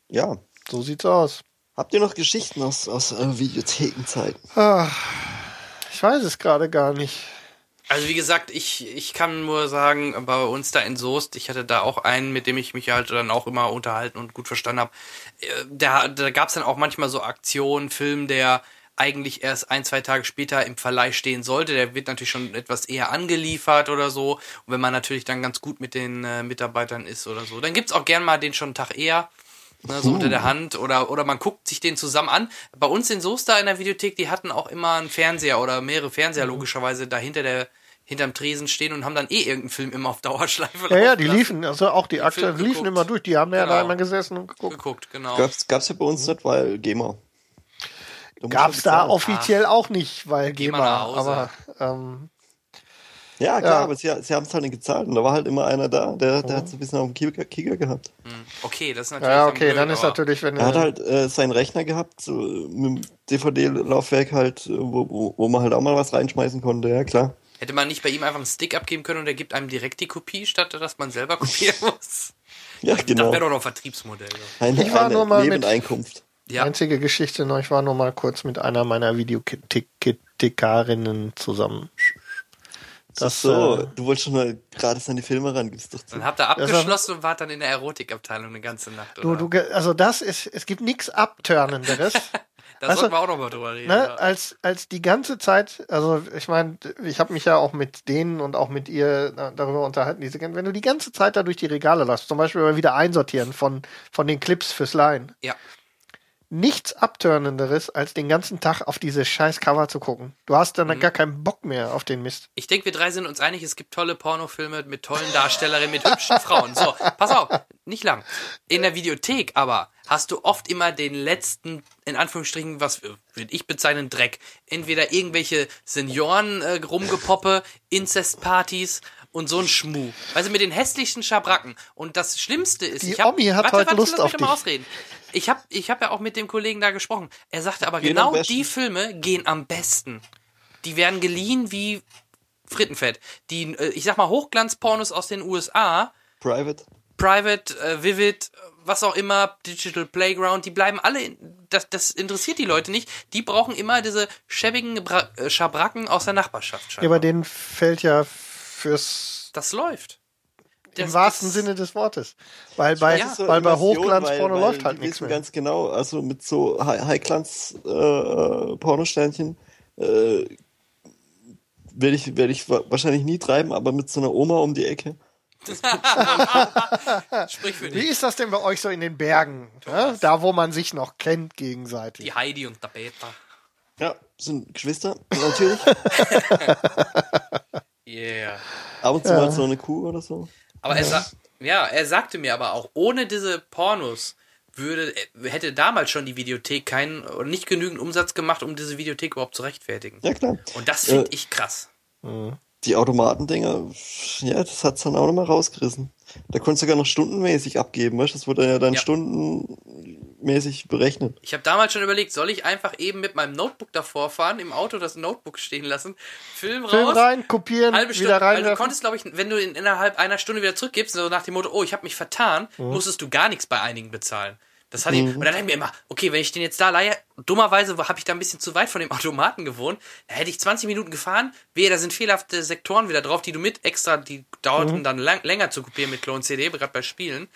ja. So sieht's aus. Habt ihr noch Geschichten aus, aus äh, Videothekenzeiten? Ah, ich weiß es gerade gar nicht. Also wie gesagt, ich, ich kann nur sagen, bei uns da in Soest, ich hatte da auch einen, mit dem ich mich halt dann auch immer unterhalten und gut verstanden habe. Äh, Da, da gab es dann auch manchmal so Aktionen, Film, der eigentlich erst ein, zwei Tage später im Verleih stehen sollte. Der wird natürlich schon etwas eher angeliefert oder so. Und wenn man natürlich dann ganz gut mit den äh, Mitarbeitern ist oder so, dann gibt's auch gern mal den schon einen Tag eher. Ne, so unter der Hand oder, oder man guckt sich den zusammen an. Bei uns in Soest da in der Videothek, die hatten auch immer einen Fernseher oder mehrere Fernseher logischerweise da hinter der, hinterm Tresen stehen und haben dann eh irgendeinen Film immer auf Dauerschleife Ja, ja, die lassen. liefen, also auch die aktuellen Film liefen geguckt. immer durch. Die haben ja da Genau. immer gesessen und geguckt. geguckt, genau. Gab's, gab's ja bei uns nicht, weil GEMA. Musst Gab's da offiziell auch nicht, weil GEMA, Hause. aber ähm, Ja, klar, Ja. aber sie, sie haben es halt nicht gezahlt und da war halt immer einer da, der, der hat so ein bisschen auf dem Kicker, Kicker gehabt. Okay, das ist natürlich ja, dann okay, blöd, dann ist natürlich, wenn Er hat halt äh, seinen Rechner gehabt, so mit dem DVD-Laufwerk halt, äh, wo, wo, wo man halt auch mal was reinschmeißen konnte, ja klar. Hätte man nicht bei ihm einfach einen Stick abgeben können und er gibt einem direkt die Kopie, statt dass man selber kopieren muss? Ja, Das genau. wäre doch noch ein Vertriebsmodell. Eine, Ich war eine nur mal mit- Nebeneinkunft. Ja, Einzige Geschichte noch, ich war nur mal kurz mit einer meiner Videothekarinnen zusammen. Das, so, äh, du wolltest schon mal gratis an die Filme ran, gibst doch zu. dann habt ihr abgeschlossen und wart dann in der Erotikabteilung eine ganze Nacht. Du, Oder? du, ge- also das ist, es gibt nichts Abtörnenderes, da weißt sollten du, wir auch noch mal drüber reden. ne, ja. als, als die ganze Zeit, also ich meine, ich habe mich ja auch mit denen und auch mit ihr äh, darüber unterhalten, diese, wenn du die ganze Zeit da durch die Regale lässt, zum Beispiel mal wieder einsortieren von, von den Clips fürs Line. ja. Nichts Abtörnenderes, als den ganzen Tag auf diese scheiß Cover zu gucken. Du hast Mhm. dann gar keinen Bock mehr auf den Mist. Ich denke, wir drei sind uns einig, es gibt tolle Pornofilme mit tollen Darstellerinnen, mit hübschen Frauen. So, pass auf, nicht lang. In der Videothek aber hast du oft immer den letzten, in Anführungsstrichen, was würde ich bezeichnen, Dreck. Entweder irgendwelche Senioren äh, rumgepoppe, Inzestpartys und so ein Schmuh. Also mit den hässlichsten Schabracken. Und das Schlimmste ist, Die ich hab, Omi hat warte, heute warte, Lust lass mich auf mal dich. ausreden. Ich habe ich hab ja auch mit dem Kollegen da gesprochen. Er sagte aber Gehen am genau besten. die Filme gehen am besten. Die werden geliehen wie Frittenfett. Die, äh, ich sag mal, Hochglanzpornos aus den USA, Private. Private, äh, Vivid, was auch immer, Digital Playground, die bleiben alle, in, das, das interessiert die Leute nicht. Die brauchen immer diese schäbigen Bra äh, Schabracken aus der Nachbarschaft. Ja, scheinbar. aber denen fällt ja fürs das läuft. im Das- wahrsten das- Sinne des Wortes. Weil bei, Ja. So weil bei Hochglanzporno weil- läuft halt nichts mehr. ganz genau, also mit so High-Glanz-Pornosternchen äh, werde ich, werd ich wa- wahrscheinlich nie treiben, aber mit so einer Oma um die Ecke. Sprich für Wie dich. ist das denn bei euch so in den Bergen? Ja? Da, wo man sich noch kennt gegenseitig. Die Heidi und der Peter. Ja, sind Geschwister, natürlich. Yeah. Ab und zu mal so eine Kuh oder so. Aber er, sa ja, er sagte mir aber auch, ohne diese Pornos würde, hätte damals schon die Videothek keinen, oder nicht genügend Umsatz gemacht, um diese Videothek überhaupt zu rechtfertigen. Ja, klar. Und das finde Äh, ich krass. Die Automatendinger, ja, das hat's dann auch nochmal rausgerissen. Da konntest du sogar noch stundenmäßig abgeben, weißt du? Das wurde ja dann Ja. stundenmäßig berechnet. Ich habe damals schon überlegt, soll ich einfach eben mit meinem Notebook davor fahren, im Auto das Notebook stehen lassen, Film raus, Film rein, kopieren, halbe Stunde, wieder weil du rein. konntest, glaube ich, wenn du in, innerhalb einer Stunde wieder zurückgibst, so nach dem Motto, oh, ich habe mich vertan, Mhm. musstest du gar nichts bei einigen bezahlen. Das hatte ich, und dann dachte ich mir immer, okay, wenn ich den jetzt da leihe, dummerweise habe ich da ein bisschen zu weit von dem Automaten gewohnt, da hätte ich 20 Minuten gefahren, wehe, da sind fehlerhafte Sektoren wieder drauf, die du mit extra, die dauerten Mhm. dann lang, länger zu kopieren mit Clone CD, gerade bei Spielen.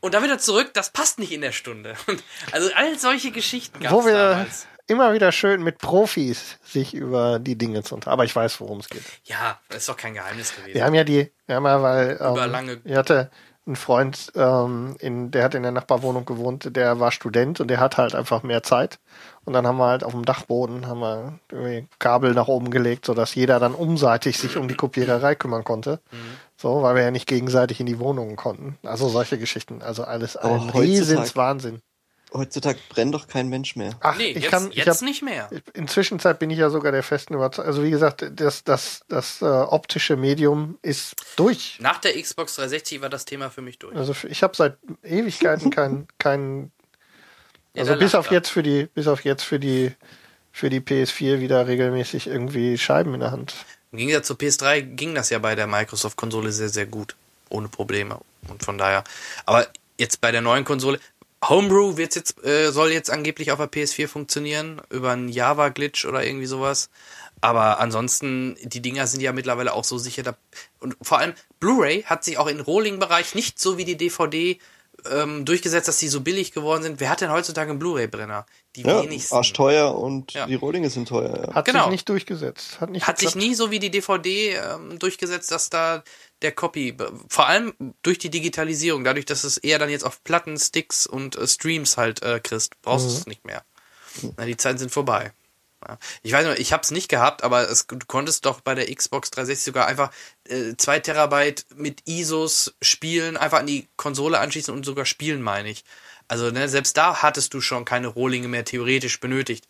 und dann wieder zurück, das passt nicht in der Stunde. Also all solche Geschichten gab Wo es wir damals. immer wieder schön mit Profis sich über die Dinge zu unterhalten. Aber ich weiß, worum es geht. Ja, das ist doch kein Geheimnis gewesen. Wir haben ja die, wir haben ja, weil Über ähm, lange- ich hatte einen Freund, ähm, in, der hat in der Nachbarwohnung gewohnt, der war Student und der hat halt einfach mehr Zeit. Und dann haben wir halt auf dem Dachboden haben wir irgendwie Kabel nach oben gelegt, sodass jeder dann umseitig sich um die Kopiererei kümmern konnte. Mhm. So, weil wir ja nicht gegenseitig in die Wohnungen konnten. Also solche Geschichten. Also alles ein heutzutage- Riesens Wahnsinn. Heutzutage brennt doch kein Mensch mehr. Ach, nee, ich jetzt, kann, ich jetzt hab, nicht mehr. Inzwischen Zeit bin ich ja sogar der festen Überzeugung. Also wie gesagt, das, das, das äh, optische Medium ist durch. Nach der Xbox 360 war das Thema für mich durch. Also ich habe seit Ewigkeiten kein, kein Ja, also da bis auf er. jetzt für die, bis auf jetzt für die für die PS4 wieder regelmäßig irgendwie Scheiben in der Hand. Im Gegensatz zur PS3 ging das ja bei der Microsoft-Konsole sehr, sehr gut. Ohne Probleme. Und von daher. Aber jetzt bei der neuen Konsole. Homebrew wird's jetzt, äh, soll jetzt angeblich auf der PS4 funktionieren. Über einen Java-Glitch oder irgendwie sowas. Aber ansonsten, die Dinger sind ja mittlerweile auch so sicher. Da, und vor allem, Blu-ray hat sich auch im Rolling-Bereich nicht so wie die DVD ähm, durchgesetzt, dass die so billig geworden sind. Wer hat denn heutzutage einen Blu-ray-Brenner? Die Ja, wenigsten. arschteuer und Ja. die Rohlinge sind teuer. Ja. Hat Genau. sich nicht durchgesetzt. Hat nicht hat sich nie so wie die DVD ähm, durchgesetzt, dass da der Copy, vor allem durch die Digitalisierung, dadurch, dass es eher dann jetzt auf Platten, Sticks und äh, Streams halt äh, kriegst, brauchst du es nicht mehr. Na, die Zeiten sind vorbei. Ich weiß noch, ich habe es nicht gehabt, aber es, du konntest doch bei der Xbox 360 sogar einfach äh, 2 Terabyte mit ISOs spielen, einfach an die Konsole anschließen und sogar spielen, meine ich. Also ne, selbst da hattest du schon keine Rohlinge mehr theoretisch benötigt.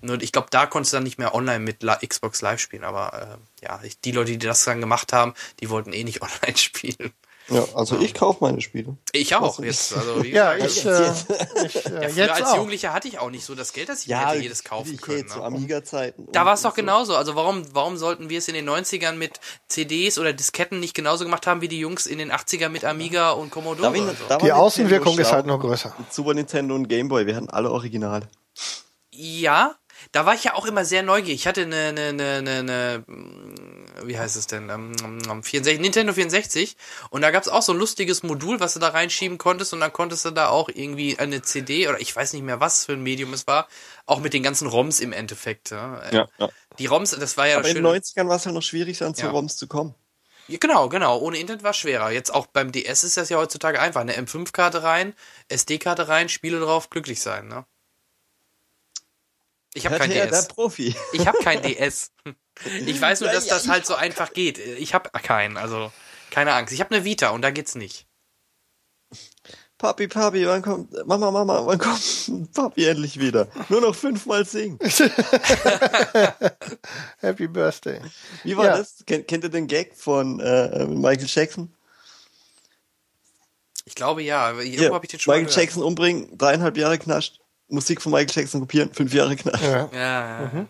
Nur ich glaube, da konntest du dann nicht mehr online mit La Xbox Live spielen. Aber äh, ja, ich, die Leute, die das dann gemacht haben, die wollten eh nicht online spielen. Ja, also ich kaufe meine Spiele. Ich auch Was- jetzt. Also, wie Ja, gesagt, ich, äh, ich äh, ja, jetzt als auch. Jugendlicher hatte ich auch nicht so das Geld, dass ich mir hätte jedes kaufen ich können. Ne? Amiga-Zeiten. Da war es doch so. genauso. Also warum, warum sollten wir es in den 90ern mit CDs oder Disketten nicht genauso gemacht haben wie die Jungs in den 80ern mit Amiga und Commodore? Da so? Die Außenwirkung ist halt noch größer. Mit Super Nintendo und Game Boy, wir hatten alle Original. Ja, da war ich ja auch immer sehr neugierig. Ich hatte eine, eine, eine, eine, eine wie heißt es denn, ähm, ähm, 64, Nintendo 64 und da gab es auch so ein lustiges Modul, was du da reinschieben konntest und dann konntest du da auch irgendwie eine CD oder ich weiß nicht mehr, was für ein Medium es war, auch mit den ganzen ROMs im Endeffekt. Ja. Äh, Ja, ja. Die ROMs, das war ja Aber in den Schöne. 90ern war es ja noch schwierig, an zu. ROMs zu kommen. Ja, Genau, genau. Ohne Internet war es schwerer. Jetzt auch beim DS ist das ja heutzutage einfach. Eine M5-Karte rein, SD-Karte rein, Spiele drauf, glücklich sein, ne? Ich habe kein DS. der Profi. Ich habe kein DS. Ich weiß nur, Ja, dass ja, das halt so einfach geht. Ich habe keinen, also keine Angst. Ich habe eine Vita und da geht's nicht. Papi, Papi, wann kommt, Mama, Mama, wann kommt Papi endlich wieder? Nur noch fünfmal singen. Happy Birthday. Wie war Ja. das? Kennt, kennt ihr den Gag von äh, Michael Jackson? Ich glaube ja. Irgendwo Hier, habe ich den schon mal Michael gehört. Jackson umbringen, dreieinhalb Jahre knascht. Musik von Michael Jackson kopieren, fünf Jahre knascht. Ja. Ja, ja.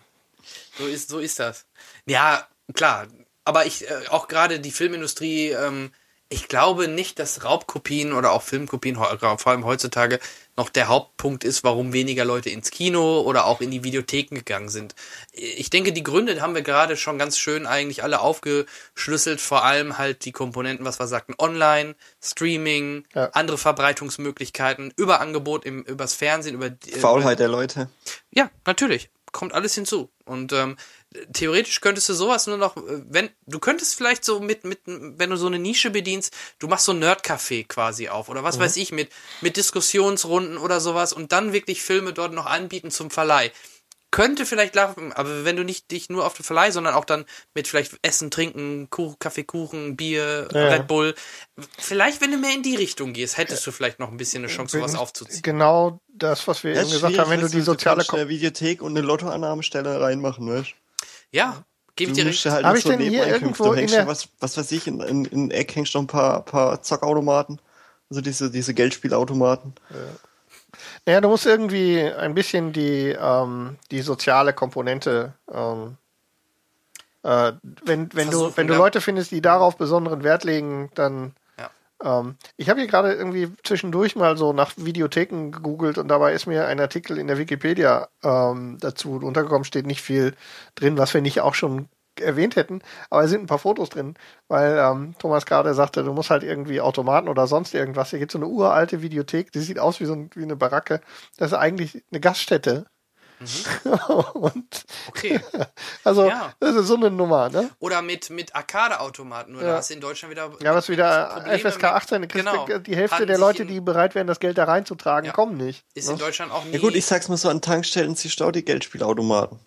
So ist, so ist das. Ja, klar. Aber ich, äh, auch gerade die Filmindustrie, ähm, ich glaube nicht, dass Raubkopien oder auch Filmkopien, heu- vor allem heutzutage, noch der Hauptpunkt ist, warum weniger Leute ins Kino oder auch in die Videotheken gegangen sind. Ich denke, die Gründe haben wir gerade schon ganz schön eigentlich alle aufgeschlüsselt. Vor allem halt die Komponenten, was wir sagten, Online, Streaming, Ja. andere Verbreitungsmöglichkeiten, Überangebot im, übers Fernsehen, über die- äh, Faulheit der Leute. ja, natürlich. Kommt alles hinzu. Und ähm, theoretisch könntest du sowas nur noch, wenn, du könntest vielleicht so mit, mit, wenn du so eine Nische bedienst, du machst so ein Nerdcafé quasi auf oder was weiß ich, mit, mit Diskussionsrunden oder sowas und dann wirklich Filme dort noch anbieten zum Verleih. Könnte vielleicht laufen, aber wenn du nicht dich nur auf den Verleih, sondern auch dann mit vielleicht Essen, Trinken, Kuchen, Kaffee, Kuchen, Bier, Ja. Red Bull, vielleicht, wenn du mehr in die Richtung gehst, hättest du vielleicht noch ein bisschen eine Chance, sowas aufzuziehen. Genau das, was wir Das eben gesagt haben, wenn du die soziale eine Videothek und eine Lottoannahmestelle reinmachen, weißt Ja, gebe du? ich dir musst recht. ja halt Hab nicht ich so denn hier irgendwo Du in hängst der- ja was, was weiß ich, in, in, in Eck hängst noch ein paar, paar Zockautomaten. Also diese, diese Geldspielautomaten. Naja, du musst irgendwie ein bisschen die, ähm, die soziale Komponente, ähm, äh, wenn, wenn du, wenn du ja. Leute findest, die darauf besonderen Wert legen, dann. Ähm, ich habe hier gerade irgendwie zwischendurch mal so nach Videotheken gegoogelt und dabei ist mir ein Artikel in der Wikipedia ähm, dazu untergekommen, steht nicht viel drin, was wir nicht auch schon erwähnt hätten, aber es sind ein paar Fotos drin, weil ähm, Thomas gerade sagte, du musst halt irgendwie Automaten oder sonst irgendwas. Hier gibt so eine uralte Videothek, die sieht aus wie so ein, wie eine Baracke. Das ist eigentlich eine Gaststätte. und Okay. also Ja. das ist so eine Nummer, ne? Oder mit, mit Arcade-Automaten. Nur Ja. da hast du in Deutschland wieder. Ja, was wieder Probleme FSK mit- 18, kriegst du- Genau. die Hälfte Hatten der Leute, die bereit wären, das Geld da reinzutragen, Ja. kommen nicht. Ist ne? in Deutschland auch nie. Ja gut, ich sag's mal so, an Tankstellen siehst du auch die Geldspielautomaten.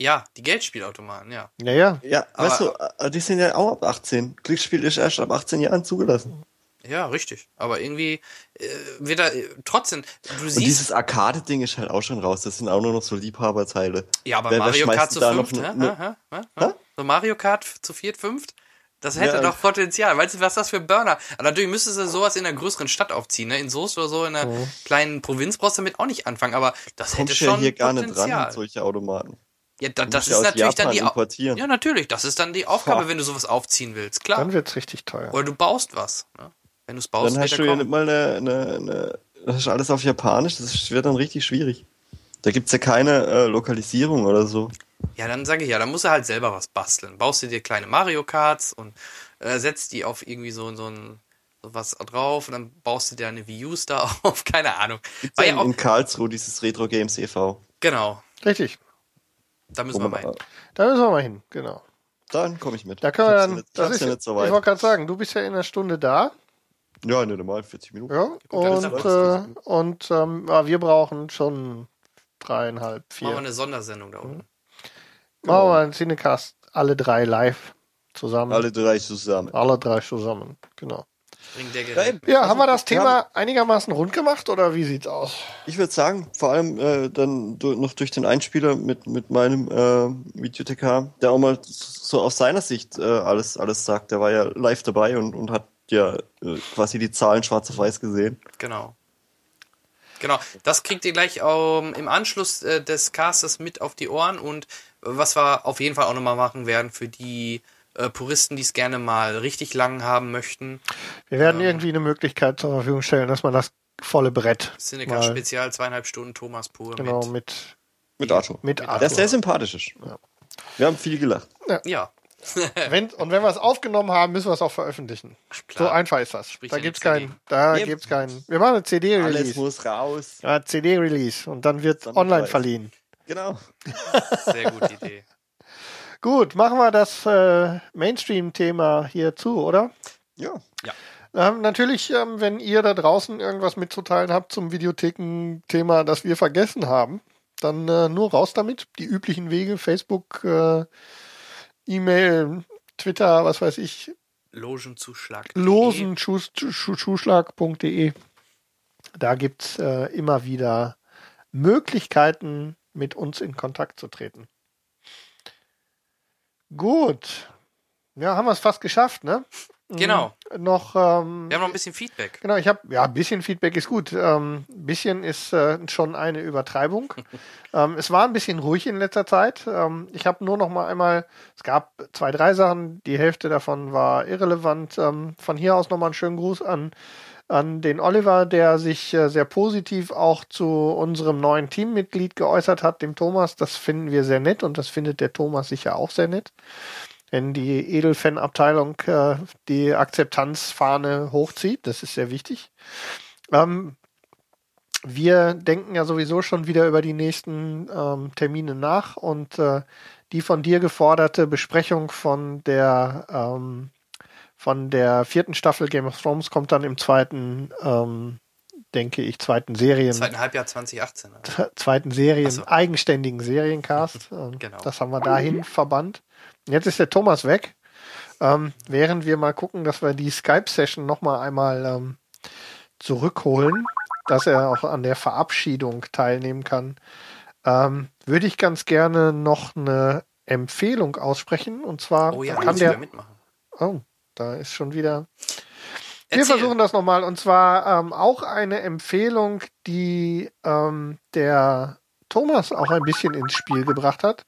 ja, die Geldspielautomaten, ja. Ja, ja. Ja, Aber- weißt du, äh, die sind ja auch ab 18. Glücksspiel ist erst ab 18 Jahren zugelassen. Ja, richtig. Aber irgendwie äh, wird da äh, trotzdem. Du Und siehst. dieses Arcade-Ding ist halt auch schon raus. Das sind auch nur noch so Liebhaberteile. ja, aber Wer- wer Mario schmeißt Kart zu fünft, ne- ne-? So Mario Kart zu viert, fünft? Das hätte Ja. doch Potenzial. Weißt du, was das für Burner? Aber natürlich müsstest du sowas in einer größeren Stadt aufziehen, ne? In Soest oder so, in einer kleinen Provinz brauchst du damit auch nicht anfangen, aber das hätte Kommst ja schon hier gar nicht Potenzial. ran mit solchen Automaten. ja, da, das ist natürlich dann Japan die Au- importieren. Ja, natürlich, das ist dann die Aufgabe, Boah. wenn du sowas aufziehen willst, klar. Dann wird's richtig teuer. Oder du baust was. Ne? Wenn du es baust, Dann hast du ja nicht mal eine, eine, eine das ist alles auf Japanisch, das wird dann richtig schwierig. Da gibt's ja keine äh, Lokalisierung oder so. Ja, dann sage ich ja, dann musst du halt selber was basteln. Baust du dir kleine Mario Karts und äh, setzt die auf irgendwie so, so ein so was drauf und dann baust du dir eine Wii U da auf, keine Ahnung. Gibt's War ja in, auch, in Karlsruhe dieses Retro Games e.V. genau, Richtig. da müssen Wo wir mal hin. Da müssen wir mal hin, genau. dann komme ich mit. Da können wir dann, ja nicht, das ist, ja so ich wollte gerade sagen, du bist ja in einer Stunde da, Ja, nicht normal, 40 Minuten. ja, und, äh, und ähm, ja, wir brauchen schon dreieinhalb, vier. Machen wir eine Sondersendung da Mhm. unten. Machen wir einen Cinecast, alle drei live zusammen. Alle drei zusammen. Alle drei zusammen, genau. Der Ja, Gerät. Ja, Also, haben wir das wir Thema einigermaßen rund gemacht oder wie sieht's aus? Ich würde sagen, vor allem äh, dann du, noch durch den Einspieler mit, mit meinem äh, Videothekar, der auch mal so aus seiner Sicht äh, alles, alles sagt. Der war ja live dabei und, und hat ja äh, quasi die Zahlen schwarz auf weiß gesehen. Genau. Genau, das kriegt ihr gleich ähm, im Anschluss äh, des Castes mit auf die Ohren und äh, was wir auf jeden Fall auch nochmal machen werden für die äh, Puristen, die es gerne mal richtig lang haben möchten. Wir werden irgendwie eine Möglichkeit zur Verfügung stellen, dass man das volle Brett mal, Spezial, zweieinhalb Stunden Thomas pur genau mit. mit, Mit Arthur. mit Der Arthur. sehr sympathisch ist. Wir haben viel gelacht. Ja, Wenn, und wenn wir es aufgenommen haben, müssen wir es auch veröffentlichen. klar. So einfach ist das. Sprich da gibt's CD. keinen. Da Eben. gibt's keinen. Wir machen eine Alles CD-Release. muss raus. Ja, CD-Release und dann wird Dann online weiß. verliehen. Genau. Sehr gute Idee. Gut, machen wir das äh, Mainstream-Thema hier zu, oder? Ja. Ähm, natürlich, ähm, wenn ihr da draußen irgendwas mitzuteilen habt zum Videotheken-Thema, das wir vergessen haben, dann äh, nur raus damit. Die üblichen Wege, Facebook, äh, E-Mail, Twitter, was weiß ich, Logenzuschlag. losenschuhschlag.de. Da gibt's äh, immer wieder Möglichkeiten, mit uns in Kontakt zu treten. Gut. Ja, haben wir es fast geschafft, ne? Genau. Noch, ähm, Wir haben noch ein bisschen Feedback. Genau, ich habe, ja, ein bisschen Feedback ist gut. Ähm, ein bisschen ist äh, schon eine Übertreibung. ähm, es war ein bisschen ruhig in letzter Zeit. Ähm, ich habe nur noch mal einmal, es gab zwei, drei Sachen, die Hälfte davon war irrelevant. Ähm, von hier aus nochmal einen schönen Gruß an, an den Oliver, der sich äh, sehr positiv auch zu unserem neuen Teammitglied geäußert hat, dem Thomas. Das finden wir sehr nett und das findet der Thomas sicher auch sehr nett wenn die Edelfan-Abteilung äh, die Akzeptanzfahne hochzieht. Das ist sehr wichtig. Ähm, wir denken ja sowieso schon wieder über die nächsten ähm, Termine nach und äh, die von dir geforderte Besprechung von der ähm, von der vierten Staffel Game of Thrones kommt dann im zweiten, ähm, denke ich, zweiten Serien, Zweiten Halbjahr 2018. also. zweiten Serien, so. eigenständigen Seriencast. Ähm, Genau. Das haben wir dahin verbannt. Jetzt ist der Thomas weg. Ähm, während wir mal gucken, dass wir die Skype-Session nochmal einmal ähm, zurückholen, dass er auch an der Verabschiedung teilnehmen kann, ähm, würde ich ganz gerne noch eine Empfehlung aussprechen. Und zwar Oh ja, kann der. mitmachen. Oh, da ist schon wieder wir Erzähl. versuchen das nochmal und zwar ähm, auch eine Empfehlung, die ähm, der Thomas auch ein bisschen ins Spiel gebracht hat,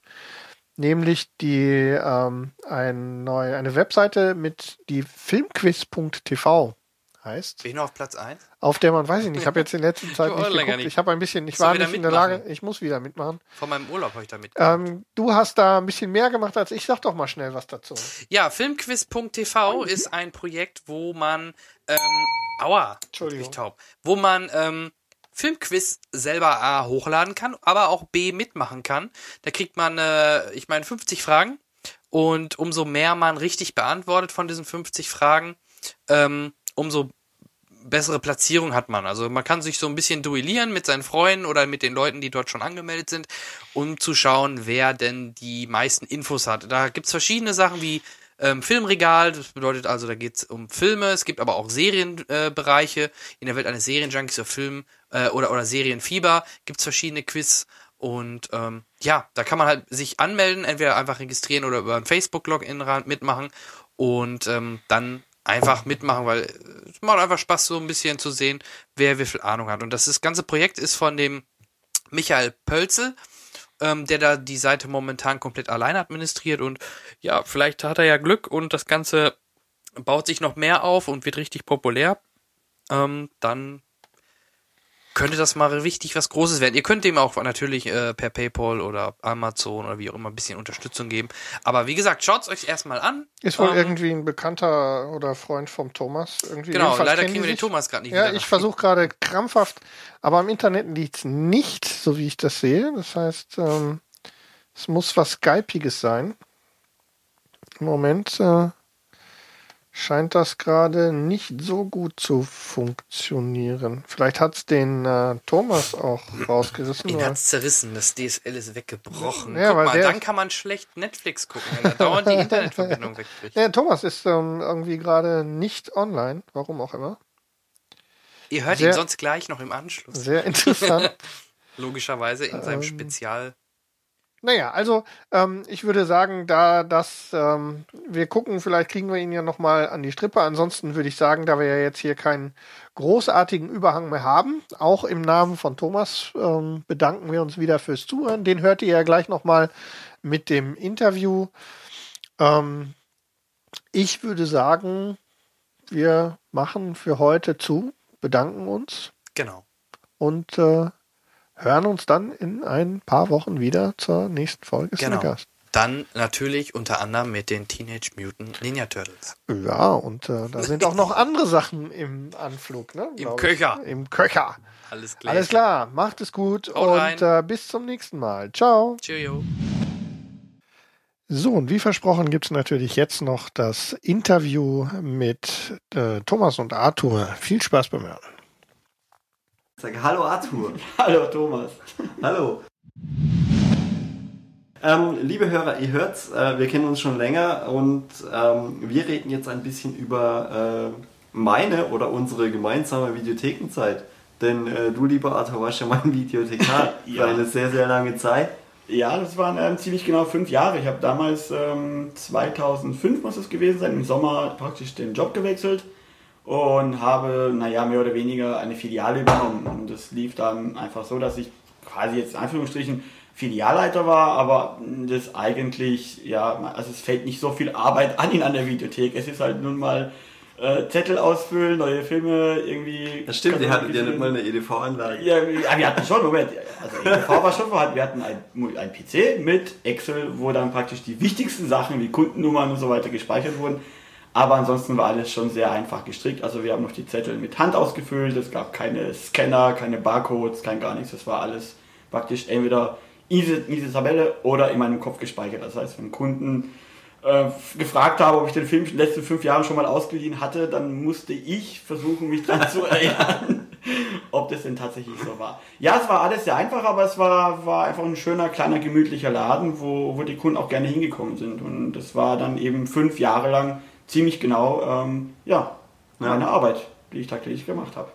nämlich die ähm, ein neu, eine Webseite mit die filmquiz.tv heißt. Bin ich noch auf Platz 1? Auf der man, weiß ich nicht, ich habe jetzt in letzter Zeit nicht geguckt. nicht. Ich habe ein bisschen, ich war nicht in der. Lage, ich muss wieder mitmachen. Von meinem Urlaub habe ich da mit. Ähm, du hast da ein bisschen mehr gemacht als ich. Sag doch mal schnell was dazu. Ja, filmquiz.tv ist ein Projekt, wo man, ähm, aua, Entschuldigung. ich taub, wo man ähm, Filmquiz selber A hochladen kann, aber auch B mitmachen kann. Da kriegt man, äh, ich meine, 50 Fragen und umso mehr man richtig beantwortet von diesen 50 Fragen, ähm, umso bessere Platzierung hat man. Also man kann sich so ein bisschen duellieren mit seinen Freunden oder mit den Leuten, die dort schon angemeldet sind, um zu schauen, wer denn die meisten Infos hat. Da gibt's verschiedene Sachen wie ähm, Filmregal, das bedeutet also, da geht's um Filme, es gibt aber auch Serienbereiche. Äh. In der Welt eines Serienjunkies oder Film äh, oder, oder Serienfieber gibt's verschiedene Quiz. Und ähm, ja, da kann man halt sich anmelden, entweder einfach registrieren oder über ein Facebook-Login mitmachen und ähm, dann einfach mitmachen, weil äh, es macht einfach Spaß, so ein bisschen zu sehen, wer wie viel Ahnung hat. Und das, das ganze Projekt ist von dem Michael Pölzel, ähm, der da die Seite momentan komplett allein administriert. Und ja, vielleicht hat er ja Glück und das Ganze baut sich noch mehr auf und wird richtig populär. Ähm, dann könnte das mal richtig was Großes werden. Ihr könnt dem auch natürlich äh, per PayPal oder Amazon oder wie auch immer ein bisschen Unterstützung geben. Aber wie gesagt, schaut's euch erstmal an. Ist wohl Ähm, irgendwie ein Bekannter oder Freund vom Thomas. Irgendwie. Genau, leider kennen kriegen wir den. Thomas gerade nicht Ja, ich versuche gerade krampfhaft, aber am Internet liegt's nicht, so wie ich das sehe. Das heißt, ähm, es muss was Skypiges sein. Im Moment äh, scheint das gerade nicht so gut zu funktionieren. Vielleicht hat's den äh, Thomas auch rausgerissen. Ihn hat's zerrissen, das DSL ist weggebrochen. Ja, Guck weil mal, dann kann man schlecht Netflix gucken, wenn da dauernd die Internetverbindung wegbricht. Ja, Thomas ist ähm, irgendwie gerade nicht online, warum auch immer. Ihr hört Sehr- ihn sonst gleich noch im Anschluss. Sehr interessant. Logischerweise in seinem Ähm, Spezial. Naja, also ähm, ich würde sagen, da das, ähm, wir gucken, vielleicht kriegen wir ihn ja nochmal an die Strippe. Ansonsten würde ich sagen, da wir ja jetzt hier keinen großartigen Überhang mehr haben, auch im Namen von Thomas ähm, bedanken wir uns wieder fürs Zuhören. Den hört ihr ja gleich nochmal mit dem Interview. Ähm, ich würde sagen, wir machen für heute zu, bedanken uns Genau. und äh, hören uns dann in ein paar Wochen wieder zur nächsten Folge Genau. Dann natürlich unter anderem mit den Teenage Mutant Ninja Turtles. Ja, und äh, da sind auch noch andere Sachen im Anflug, ne? Im glaub ich. Köcher. Im Köcher. Alles klar. Alles klar, macht es gut Haut und äh, bis zum nächsten Mal. Ciao. Cheerio. So, und wie versprochen gibt's natürlich jetzt noch das Interview mit äh, Thomas und Arthur. Viel Spaß beim Hören. Sag Hallo Arthur. Hallo Thomas. Hallo. Ähm, liebe Hörer, ihr hört's, äh, wir kennen uns schon länger und ähm, wir reden jetzt ein bisschen über äh, meine oder unsere gemeinsame Videothekenzeit. Denn äh, du, lieber Arthur, warst ja mein Videothekar Ja. für eine sehr, sehr lange Zeit. Ja, das waren ähm, ziemlich genau fünf Jahre. Ich habe damals, ähm, 2005 muss es gewesen sein, im Sommer praktisch den Job gewechselt und habe, naja, mehr oder weniger eine Filiale übernommen. Und das lief dann einfach so, dass ich quasi jetzt in Anführungsstrichen Filialleiter war, aber das eigentlich, ja, also es fällt nicht so viel Arbeit an in einer Videothek. Es ist halt nun mal äh, Zettel ausfüllen, neue Filme irgendwie. Das stimmt, ihr hattet ja nicht mal eine EDV-Anlage. Ja, ja, wir hatten schon, Moment, also EDV war schon vorhanden. Wir hatten ein, ein PC mit Excel, wo dann praktisch die wichtigsten Sachen wie Kundennummern und so weiter gespeichert wurden. Aber ansonsten war alles schon sehr einfach gestrickt. Also wir haben noch die Zettel mit Hand ausgefüllt. Es gab keine Scanner, keine Barcodes, kein gar nichts. Das war alles praktisch entweder diese, diese Tabelle oder in meinem Kopf gespeichert. Das heißt, wenn Kunden äh, gefragt habe, ob ich den Film in den letzten fünf Jahren schon mal ausgeliehen hatte, dann musste ich versuchen, mich daran zu erinnern, ob das denn tatsächlich so war. Ja, es war alles sehr einfach, aber es war, war einfach ein schöner, kleiner, gemütlicher Laden, wo, wo die Kunden auch gerne hingekommen sind. Und das war dann eben fünf Jahre lang ziemlich genau, ähm, ja, meine Arbeit, die ich tagtäglich gemacht habe.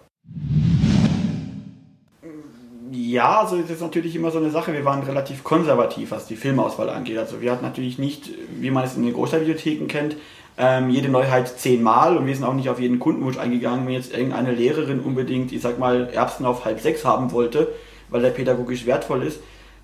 Ja, also es ist natürlich immer so eine Sache. Wir waren relativ konservativ, was die Filmauswahl angeht. Also wir hatten natürlich nicht, wie man es in den Großstadtbibliotheken kennt, ähm, jede Neuheit zehnmal und wir sind auch nicht auf jeden Kundenwunsch eingegangen, wenn jetzt irgendeine Lehrerin unbedingt, ich sag mal, Erbsen auf halb sechs haben wollte, weil der pädagogisch wertvoll ist,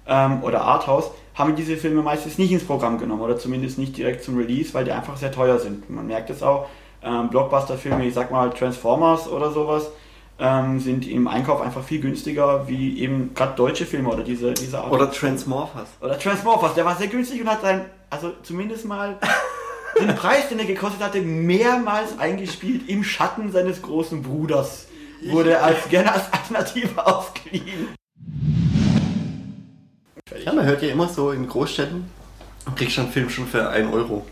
ähm, oder Arthouse, haben wir diese Filme meistens nicht ins Programm genommen oder zumindest nicht direkt zum Release, weil die einfach sehr teuer sind. Man merkt es auch, ähm, Blockbuster-Filme, ich sag mal Transformers oder sowas, ähm, sind im Einkauf einfach viel günstiger wie eben gerade deutsche Filme oder diese, diese Art. Oder Transmorphers. Oder Transmorphers, der war sehr günstig und hat sein, also zumindest mal den Preis, den er gekostet hatte, mehrmals eingespielt im Schatten seines großen Bruders. Wurde als gerne als Alternative ausgeliehen. Ja, man hört ja immer so in Großstädten, kriegst du einen Film schon für 1 Euro.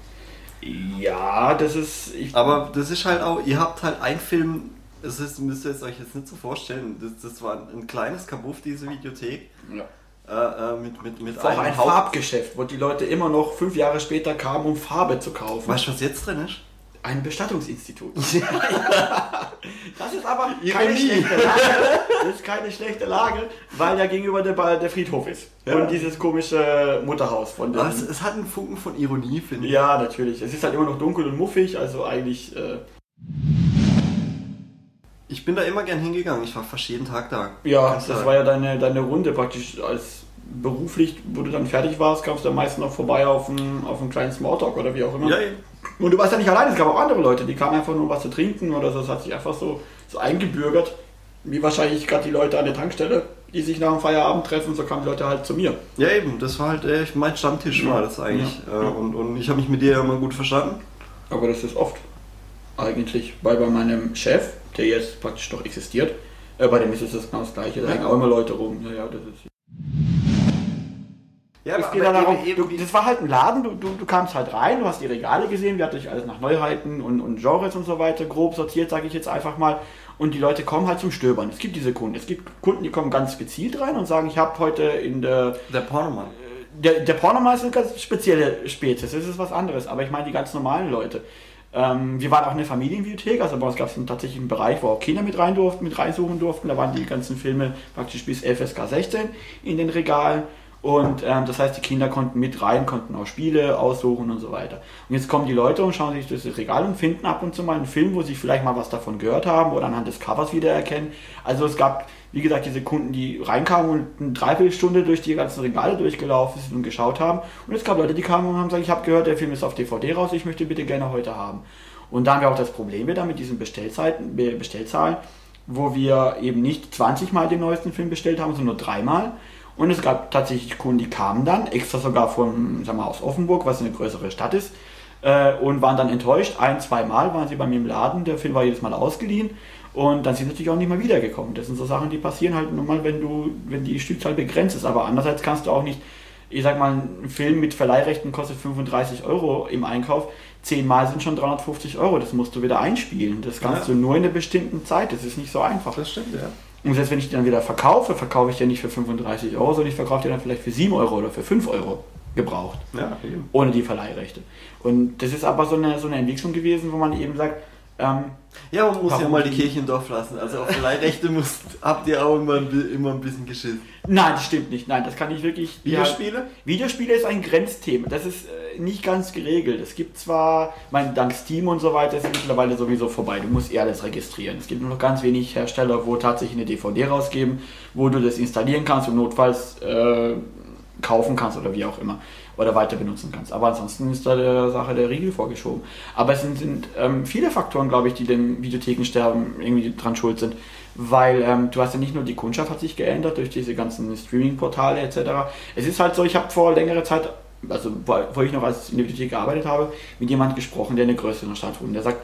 Ja, das ist. Aber das ist halt auch, ihr habt halt einen Film, das ist, müsst ihr es euch jetzt nicht so vorstellen, das, das war ein kleines Kabuff, diese Videothek. ja. Äh, äh, mit, mit, mit auch ein Haupt- Farbgeschäft, wo die Leute immer noch fünf Jahre später kamen, um Farbe zu kaufen. Weißt du, was jetzt drin ist? Ein Bestattungsinstitut. das ist aber keine schlechte Lage. Das ist keine schlechte Lage, weil ja gegenüber der, der Friedhof ist. Ja. Und dieses komische Mutterhaus von dem. Aber es, hat einen Funken von Ironie, finde ich. Ja, natürlich. Es ist halt immer noch dunkel und muffig, also eigentlich. Äh, Ich bin da immer gern hingegangen, ich war fast jeden Tag da. ja, Kannst das sagen. war ja deine, deine Runde praktisch als beruflich, wo du dann fertig warst, kamst du am meisten noch vorbei auf einen, auf einen kleinen Smalltalk oder wie auch immer. Ja, eben. Und du warst ja nicht allein, es gab auch andere Leute, die kamen einfach nur um was zu trinken oder so. Das hat sich einfach so, so eingebürgert. Wie wahrscheinlich gerade die Leute an der Tankstelle, die sich nach dem Feierabend treffen, so kamen die Leute halt zu mir. Ja, eben, das war halt äh, mein Stammtisch, Ja. war das eigentlich. Ja. Äh, und, und ich habe mich mit dir ja immer gut verstanden. Aber das ist oft. Eigentlich. Weil bei meinem Chef, der jetzt praktisch noch existiert, äh, bei dem ist es das genau das gleiche. Da Ja. hängen auch immer Leute rum. Ja, ja, das ist. Ja, Es geht darum, du, das war halt ein Laden, du, du, du kamst halt rein, du hast die Regale gesehen, wir hatten dich alles nach Neuheiten und, und Genres und so weiter grob sortiert, sage ich jetzt einfach mal. Und die Leute kommen halt zum Stöbern. Es gibt diese Kunden. Es gibt Kunden, die kommen ganz gezielt rein und sagen, ich habe heute in der der Pornomann. der, der Pornomann ist eine ganz spezielle Spezies, das ist was anderes, aber ich meine die ganz normalen Leute. Ähm, wir waren auch eine Familienbibliothek, also bei uns gab es tatsächlich einen Bereich, wo auch Kinder mit rein durften, mit reinsuchen durften. Da waren die ganzen Filme praktisch bis FSK 16 in den Regalen. Und ähm, das heißt, die Kinder konnten mit rein, konnten auch Spiele aussuchen und so weiter. Und jetzt kommen die Leute und schauen sich durch das Regal und finden ab und zu mal einen Film, wo sie vielleicht mal was davon gehört haben oder anhand des Covers wiedererkennen. Also es gab, wie gesagt, diese Kunden, die reinkamen und eine Dreiviertelstunde durch die ganzen Regale durchgelaufen sind und geschaut haben. Und es gab Leute, die kamen und haben gesagt, ich habe gehört, der Film ist auf DVD raus, ich möchte bitte gerne heute haben. Und da haben wir auch das Problem wieder mit diesen Bestellzeiten, Be- Bestellzahlen, wo wir eben nicht 20 Mal den neuesten Film bestellt haben, sondern nur dreimal. Und es gab tatsächlich Kunden, die kamen dann, extra sogar von, sag mal, aus Offenburg, was eine größere Stadt ist, äh, und waren dann enttäuscht. Ein, zwei Mal waren sie bei mir im Laden, der Film war jedes Mal ausgeliehen. Und dann sind sie natürlich auch nicht mehr wiedergekommen. Das sind so Sachen, die passieren halt nur mal, wenn du, wenn die Stückzahl begrenzt ist. Aber andererseits kannst du auch nicht, ich sag mal, ein Film mit Verleihrechten kostet 35 Euro im Einkauf. Zehnmal sind schon 350 Euro. Das musst du wieder einspielen. Das kannst Ja. du nur in einer bestimmten Zeit. Das ist nicht so einfach. Das stimmt, ja. Und selbst wenn ich die dann wieder verkaufe, verkaufe ich den nicht für 35 Euro, sondern ich verkaufe den dann vielleicht für 7 Euro oder für 5 Euro gebraucht. Ja, eben. Ohne die Verleihrechte. Und das ist aber so eine, so eine Entwicklung gewesen, wo man eben sagt, ähm, Ja, man muss ja Warum mal die Kirche im Dorf lassen. Also auf Leihrechte müsst, habt ihr auch immer immer ein bisschen geschissen. nein, das stimmt nicht. Nein, das kann ich wirklich. Videospiele? Ja, Videospiele ist ein Grenzthema. Das ist äh, nicht ganz geregelt. Es gibt zwar, mein, dank Steam und so weiter ist mittlerweile sowieso vorbei. Du musst eh alles registrieren. Es gibt nur noch ganz wenig Hersteller, wo tatsächlich eine DVD rausgeben, wo du das installieren kannst und notfalls äh, kaufen kannst oder wie auch immer. Oder weiter benutzen kannst. Aber ansonsten ist da der Sache der Riegel vorgeschoben. Aber es sind, sind ähm, viele Faktoren, glaube ich, die den Videothekensterben irgendwie dran schuld sind. Weil ähm, du hast ja nicht nur die Kundschaft hat sich geändert durch diese ganzen Streaming-Portale etc. Es ist halt so, ich habe vor längerer Zeit, also wo ich noch als in der Bibliothek gearbeitet habe, mit jemandem gesprochen, der in einer größeren Stadt wohnt. Der sagt,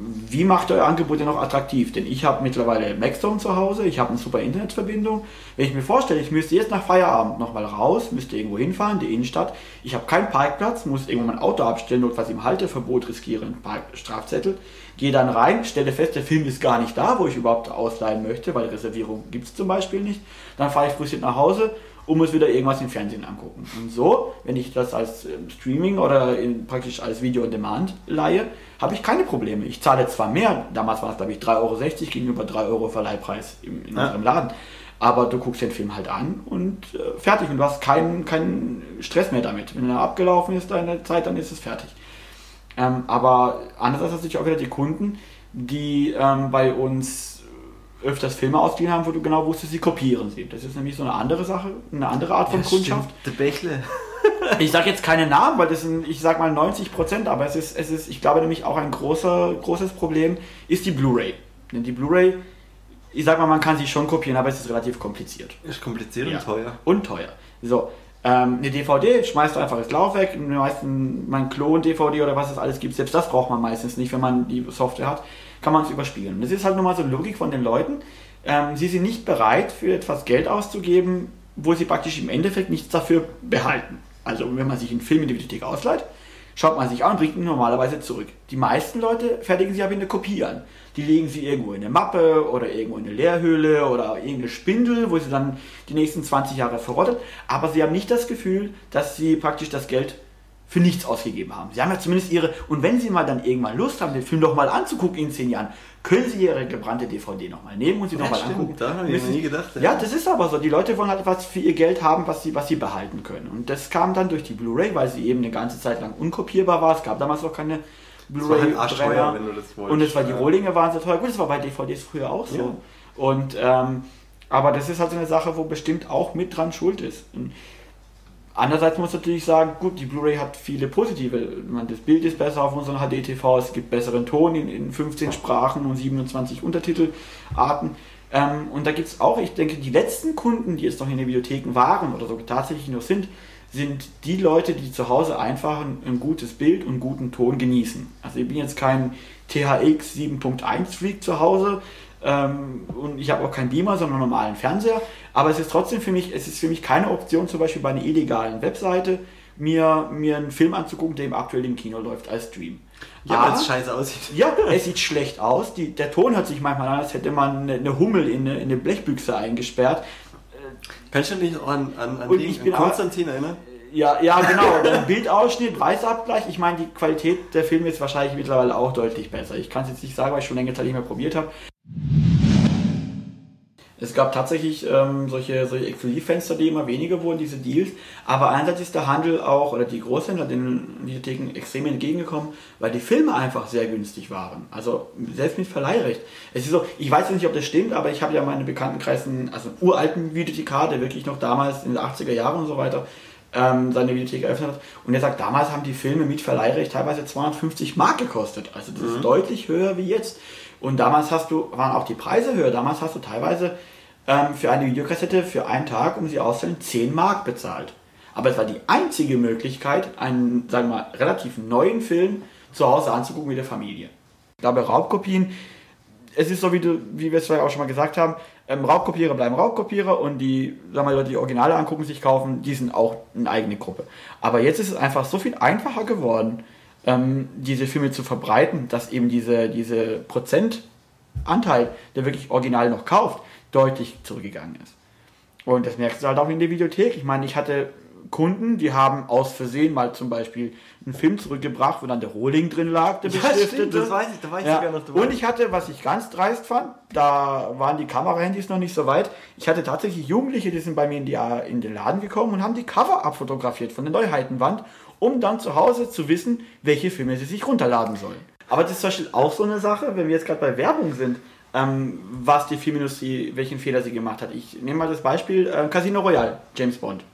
wie macht euer Angebot denn noch attraktiv? Denn ich habe mittlerweile Maxstone zu Hause, ich habe eine super Internetverbindung. Wenn ich mir vorstelle, ich müsste jetzt nach Feierabend nochmal raus, müsste irgendwo hinfahren, die Innenstadt, ich habe keinen Parkplatz, muss irgendwo mein Auto abstellen, notfalls im Halteverbot riskieren, Strafzettel, gehe dann rein, stelle fest, der Film ist gar nicht da, wo ich überhaupt ausleihen möchte, weil Reservierung gibt es zum Beispiel nicht. Dann fahre ich frustriert nach Hause und muss wieder irgendwas im Fernsehen angucken. Und so, wenn ich das als ähm, Streaming oder in, praktisch als Video on Demand leihe, habe ich keine Probleme. Ich zahle zwar mehr, damals war es glaube ich 3,60 Euro gegenüber 3 Euro Verleihpreis im, in Ja. unserem Laden, aber du guckst den Film halt an und äh, fertig und du hast keinen, keinen Stress mehr damit. Wenn er abgelaufen ist, deine Zeit, dann ist es fertig. Ähm, aber andererseits natürlich auch wieder die Kunden, die ähm, bei uns öfters Filme ausgeliehen haben, wo du genau wusstest, sie kopieren sie. Das ist nämlich so eine andere Sache, eine andere Art von Kundschaft. Der Bächle. ich sage jetzt keine Namen, weil das sind, ich sag mal 90 Prozent, aber es ist, es ist, ich glaube nämlich auch ein großer, großes Problem ist die Blu-ray. Denn die Blu-ray, ich sag mal, man kann sie schon kopieren, aber es ist relativ kompliziert. Ist kompliziert Ja. und teuer. Und teuer. So, ähm, eine DVD schmeißt du einfach das Laufwerk, die meisten, mein Klon-DVD oder was es alles gibt, selbst das braucht man meistens nicht, wenn man die Software hat, kann man es überspielen. Das ist halt nun mal so Logik von den Leuten. Ähm, sie sind nicht bereit, für etwas Geld auszugeben, wo sie praktisch im Endeffekt nichts dafür behalten. Also wenn man sich einen Film in die Bibliothek ausleiht, schaut man sich an und bringt ihn normalerweise zurück. Die meisten Leute fertigen sie aber in eine Kopie an. Die legen sie irgendwo in eine Mappe oder irgendwo in eine Leerhöhle oder irgendeine Spindel, wo sie dann die nächsten 20 Jahre verrottet. Aber sie haben nicht das Gefühl, dass sie praktisch das Geld für nichts ausgegeben haben. Sie haben ja zumindest ihre, und wenn sie mal dann irgendwann Lust haben, den Film doch mal anzugucken in 10 Jahren, können sie ihre gebrannte DVD nochmal nehmen und sie nochmal stimmt, angucken. da habe ich nie gedacht, ja. Ja, das ist aber so. Die Leute wollen halt was für ihr Geld haben, was sie, was sie behalten können. Und das kam dann durch die Blu-ray, weil sie eben eine ganze Zeit lang unkopierbar war. Es gab damals noch keine war halt arschteuer, Blu-ray-Brenner. wenn du das wolltest. Und es war die Ja. Rohlinge waren so teuer. Gut, das war bei DVDs früher auch so. Ja. Und ähm, aber das ist halt so eine Sache, wo bestimmt auch mit dran schuld ist. Und Andererseits muss man natürlich sagen, gut, die Blu-ray hat viele positive. Das Bild ist besser auf unseren HD-TV, es gibt besseren Ton in, in 15 Sprachen und 27 Untertitelarten. Ähm, und da gibt es auch, ich denke, die letzten Kunden, die jetzt noch in den Bibliotheken waren oder so tatsächlich noch sind, sind die Leute, die zu Hause einfach ein, ein gutes Bild und guten Ton genießen. Also ich bin jetzt kein THX 7.1 Freak zu Hause ähm, und ich habe auch keinen Beamer, sondern einen normalen Fernseher. Aber es ist trotzdem für mich, es ist für mich keine Option, zum Beispiel bei einer illegalen Webseite mir, mir einen Film anzugucken, der im aktuell im Kino läuft als Stream. Ja, weil es scheiße aussieht. ja, es sieht schlecht aus. Die, der Ton hört sich manchmal an, als hätte man eine, eine Hummel in eine, in eine Blechbüchse eingesperrt. Kannst du dich noch an, an, an den, ich bin an Konstantin erinnern? Ja, ja, genau. Der Bildausschnitt, Weißabgleich. Ich meine, die Qualität der Filme ist wahrscheinlich mittlerweile auch deutlich besser. Ich kann es jetzt nicht sagen, weil ich schon längere Zeit nicht mehr probiert habe. Es gab tatsächlich ähm, solche, solche Exklusivfenster, die immer weniger wurden, diese Deals. Aber einerseits ist der Handel auch, oder die Großhändler den Videotheken extrem entgegengekommen, weil die Filme einfach sehr günstig waren. Also selbst mit Verleihrecht. Es ist so, ich weiß nicht, ob das stimmt, aber ich habe ja meine Bekanntenkreisen, also einen uralten Videothekar, der wirklich noch damals in den 80er Jahren und so weiter ähm, seine Videothek eröffnet hat. Und er sagt, damals haben die Filme mit Verleihrecht teilweise 250 Mark gekostet. Also das ist deutlich höher wie jetzt. Und damals hast du, waren auch die Preise höher. Damals hast du teilweise ähm, für eine Videokassette für einen Tag, um sie auszustellen, 10 Mark bezahlt. Aber es war die einzige Möglichkeit, einen, sagen wir mal, relativ neuen Film zu Hause anzugucken mit der Familie. Glaube, Raubkopien, es ist so, wie, du, wie wir es vorher auch schon mal gesagt haben, ähm, Raubkopierer bleiben Raubkopierer und die, sagen wir mal, die Originale angucken, sich kaufen, die sind auch eine eigene Gruppe. Aber jetzt ist es einfach so viel einfacher geworden, ähm, diese Filme zu verbreiten, dass eben diese, diese Prozentanteil, der wirklich Original noch kauft, deutlich zurückgegangen ist. Und das merkst du halt auch in der Videothek. Ich meine, ich hatte Kunden, die haben aus Versehen mal zum Beispiel einen Film zurückgebracht, wo dann der Rohling drin lag, der Ja, stimmt, das weiß ich, da weiß ich Ja. sogar noch drüber. Und ich hatte, was ich ganz dreist fand, da waren die Kamerahandys noch nicht so weit. Ich hatte tatsächlich Jugendliche, die sind bei mir in, die, in den Laden gekommen und haben die Cover abfotografiert von der Neuheitenwand, um dann zu Hause zu wissen, welche Filme sie sich runterladen sollen. Aber das ist zum Beispiel auch so eine Sache, wenn wir jetzt gerade bei Werbung sind, ähm, was die Filmindustrie, welchen Fehler sie gemacht hat. Ich nehme mal das Beispiel äh, Casino Royale, James Bond.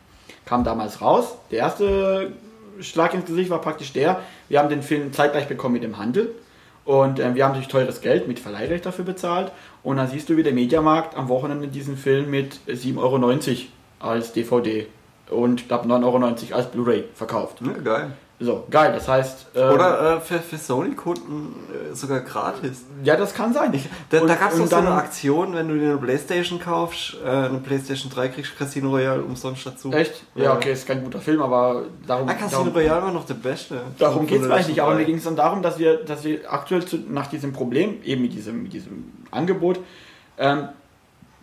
Kam damals raus. Der erste Schlag ins Gesicht war praktisch der, wir haben den Film zeitgleich bekommen mit dem Handel. Und ähm, wir haben natürlich teures Geld mit Verleihrecht dafür bezahlt. Und dann siehst du, wie der Mediamarkt am Wochenende diesen Film mit 7,90 Euro als DVD und ich glaube 9,90 Euro als Blu-ray verkauft. Ja, geil. So, geil. Das heißt. ähm, Oder äh, für, für Sony-Kunden äh, sogar gratis. Ja, das kann sein. Da, Und- da gab es doch so eine Aktion, wenn du dir eine Playstation kaufst, äh, eine Playstation 3 kriegst, Casino Royale umsonst dazu. Echt? Ja, okay, ist kein guter Film, aber darum. Ah, Casino darum, Royale war noch der beste. Darum geht es eigentlich nicht, aber mir ging es dann darum, dass wir, dass wir aktuell zu, nach diesem Problem, eben mit diesem, mit diesem Angebot, ähm,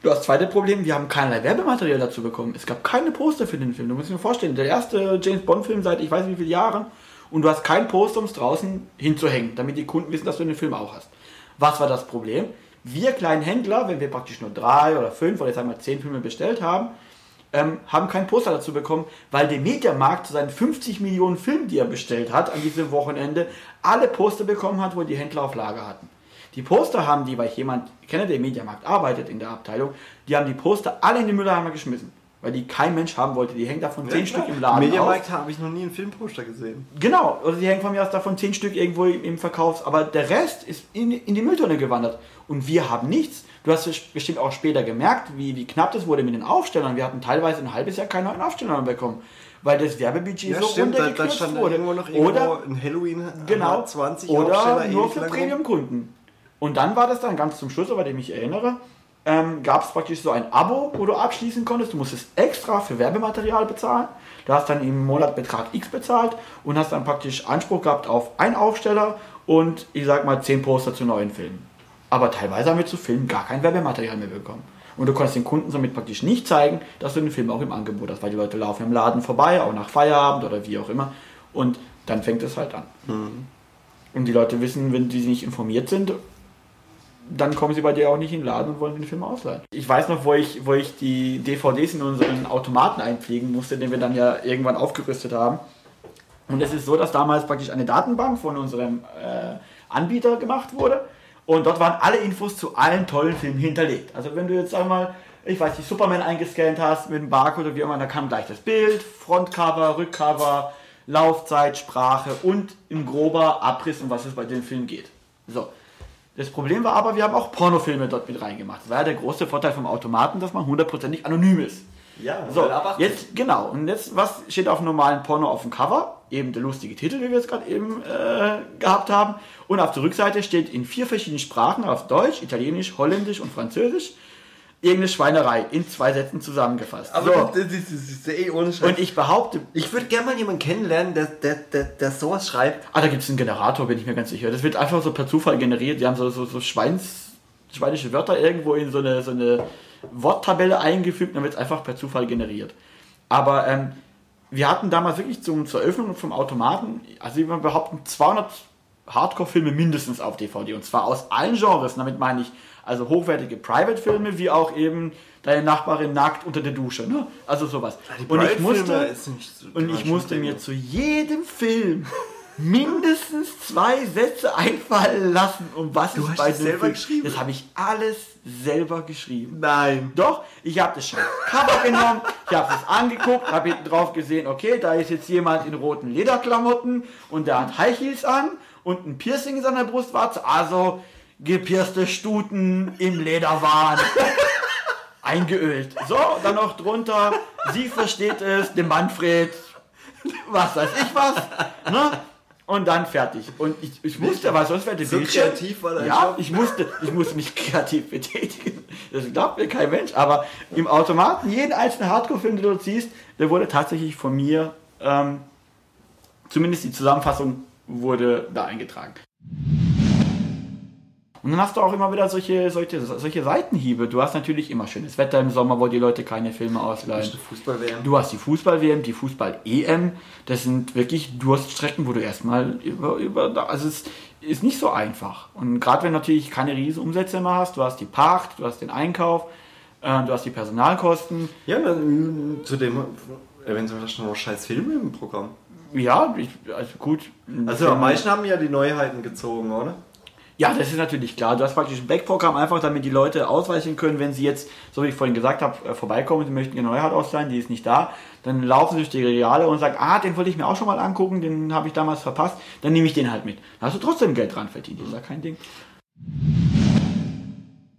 das zweite Problem, wir haben keinerlei Werbematerial dazu bekommen. Es gab keine Poster für den Film. Du musst dir vorstellen, der erste James Bond-Film seit ich weiß wie vielen Jahren und du hast kein Poster, um es draußen hinzuhängen, damit die Kunden wissen, dass du den Film auch hast. Was war das Problem? Wir kleinen Händler, wenn wir praktisch nur drei oder fünf oder jetzt wir zehn Filme bestellt haben, ähm, haben kein Poster dazu bekommen, weil der Mediamarkt zu seinen 50 Millionen Filmen, die er bestellt hat, an diesem Wochenende alle Poster bekommen hat, wo die Händler auf Lager hatten. Die Poster haben die, weil ich jemand kenne, der im Mediamarkt arbeitet in der Abteilung, die haben die Poster alle in den Mülleimer geschmissen. weil die kein Mensch haben wollte. Die hängen davon zehn klar. Stück im Laden. Mediamarkt habe ich noch nie einen Filmposter gesehen. Genau, also die hängen von mir aus davon zehn Stück irgendwo im Verkaufs, aber der Rest ist in, in die Mülltonne gewandert. Und wir haben nichts. Du hast es bestimmt auch später gemerkt, wie, wie knapp das wurde mit den Aufstellern. Wir hatten teilweise ein halbes Jahr keine neuen Aufsteller mehr bekommen, weil das Werbebudget so da, da runtergekürzt stand wurde. irgendwo noch irgendwo Oder ein Halloween genau, 20 oder nur für. Premium-Kunden. Und dann war das dann ganz zum Schluss, soweit ich mich erinnere, ähm, gab es praktisch so ein Abo, wo du abschließen konntest. Du musstest extra für Werbematerial bezahlen. Du hast dann im Monat Betrag X bezahlt und hast dann praktisch Anspruch gehabt auf einen Aufsteller und ich sag mal 10 Poster zu neuen Filmen. Aber teilweise haben wir zu Filmen gar kein Werbematerial mehr bekommen. Und du konntest den Kunden somit praktisch nicht zeigen, dass du den Film auch im Angebot hast, weil die Leute laufen im Laden vorbei, auch nach Feierabend oder wie auch immer. Und dann fängt es halt an. Und die Leute wissen, wenn die nicht informiert sind, dann kommen sie bei dir auch nicht in den Laden und wollen den Film ausleihen. Ich weiß noch, wo ich, wo ich die DVDs in unseren Automaten einpflegen musste, den wir dann ja irgendwann aufgerüstet haben. Und es ist so, dass damals praktisch eine Datenbank von unserem äh, Anbieter gemacht wurde. Und dort waren alle Infos zu allen tollen Filmen hinterlegt. Also wenn du jetzt einmal, ich weiß nicht, Superman eingescannt hast mit dem Barcode oder wie immer, da kam gleich das Bild, Frontcover, Rückcover, Laufzeit, Sprache und im grober Abriss, um was es bei dem Film geht. So. Das Problem war aber, wir haben auch Pornofilme dort mit reingemacht. Das war ja der große Vorteil vom Automaten, dass man hundertprozentig anonym ist. Ja, So, weil ab 18. jetzt, genau. Und jetzt, was steht auf normalen Porno auf dem Cover? Eben der lustige Titel, wie wir es gerade eben äh, gehabt haben. Und auf der Rückseite steht in vier verschiedenen Sprachen, auf Deutsch, Italienisch, Holländisch und Französisch, irgendeine Schweinerei in zwei Sätzen zusammengefasst. Aber so. das, das, das, ist eh ohne Scheiß. Und ich behaupte, ich würde gerne mal jemanden kennenlernen, der, der, der, der sowas schreibt. ah, da gibt es einen Generator, bin ich mir ganz sicher. Das wird einfach so per Zufall generiert. Die haben so, so, so Schweins, schweinische Wörter irgendwo in so eine, so eine Worttabelle eingefügt, dann wird es einfach per Zufall generiert. Aber ähm, wir hatten damals wirklich zum, zur Eröffnung vom Automaten, also würde behaupten, 200 Hardcore-Filme mindestens auf DVD. Und zwar aus allen Genres. Damit meine ich also hochwertige Private-Filme, wie auch eben deine Nachbarin nackt unter der Dusche. Ne? Also sowas. Und ich musste, so und ich musste mir zu jedem Film mindestens zwei Sätze einfallen lassen, um was Du es bei dem selber Film- geschrieben? Das habe ich alles selber geschrieben. Nein. Doch, ich habe das schon Cover genommen, ich habe es angeguckt, habe hinten drauf gesehen, okay, da ist jetzt jemand in roten Lederklamotten und der hat High Heels an und ein Piercing in seiner Brustwarze, also gepierste Stuten im Lederwahn. Eingeölt. So, dann noch drunter, sie versteht es, dem Manfred, was weiß ich was, ne? Und dann fertig. Und ich, ich musste, weil sonst wäre der So Bildschirm- kreativ war Ja, Job. ich musste, ich musste mich kreativ betätigen. Das glaubt mir kein Mensch. Aber im Automaten, jeden einzelnen Hardcore-Film, den du dort siehst, der wurde tatsächlich von mir, ähm, zumindest die Zusammenfassung wurde da eingetragen. Und dann hast du auch immer wieder solche, solche, solche Seitenhiebe. Du hast natürlich immer schönes Wetter im Sommer, wo die Leute keine Filme ausleihen. Fußball-WM. Du hast die Fußball-WM, die Fußball-EM. Das sind wirklich Durststrecken, wo du erstmal über, über, also es ist nicht so einfach. Und gerade wenn du natürlich keine riesen Umsätze mehr hast, du hast die Pacht, du hast den Einkauf, äh, du hast die Personalkosten. Ja, dann, zudem, eventuell hast du noch scheiß Filme im Programm. Ja, ich, also gut. Also am meisten haben ja die Neuheiten gezogen, oder? Ja, das ist natürlich klar. Du hast praktisch ein Backprogramm einfach, damit die Leute ausweichen können, wenn sie jetzt, so wie ich vorhin gesagt habe, äh, vorbeikommen, sie möchten eine Neuheit ausleihen, die ist nicht da. Dann laufen sie durch die Regale und sagen, ah, den wollte ich mir auch schon mal angucken, den habe ich damals verpasst, dann nehme ich den halt mit. Da hast du trotzdem Geld dran verdient, ist ja kein Ding.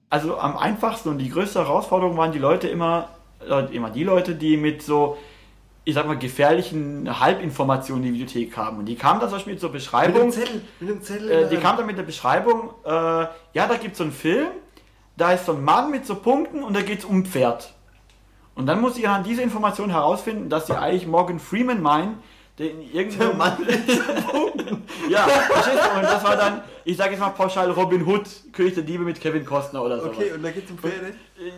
Also am einfachsten und die größte Herausforderung waren die Leute immer, äh, immer die Leute, die mit so, ich sag mal, gefährlichen Halbinformationen in die Videothek kamen. Und die kamen dann zum Beispiel zur Mit Beschreibung. dem Zettel, mit dem Zettel. Äh, die der kam dann mit der Beschreibung, äh, ja, da gibt es so einen Film, da ist so ein Mann mit so Punkten und da geht es um ein Pferd. Und dann muss sie anhand dieser Information herausfinden, dass sie eigentlich Morgan Freeman meinen, der in irgendeinem Der Mann mit Ja, verstehst du? Und das war dann, ich sage jetzt mal pauschal Robin Hood, König der Diebe mit Kevin Costner oder so. Okay, und da geht's um Pferde.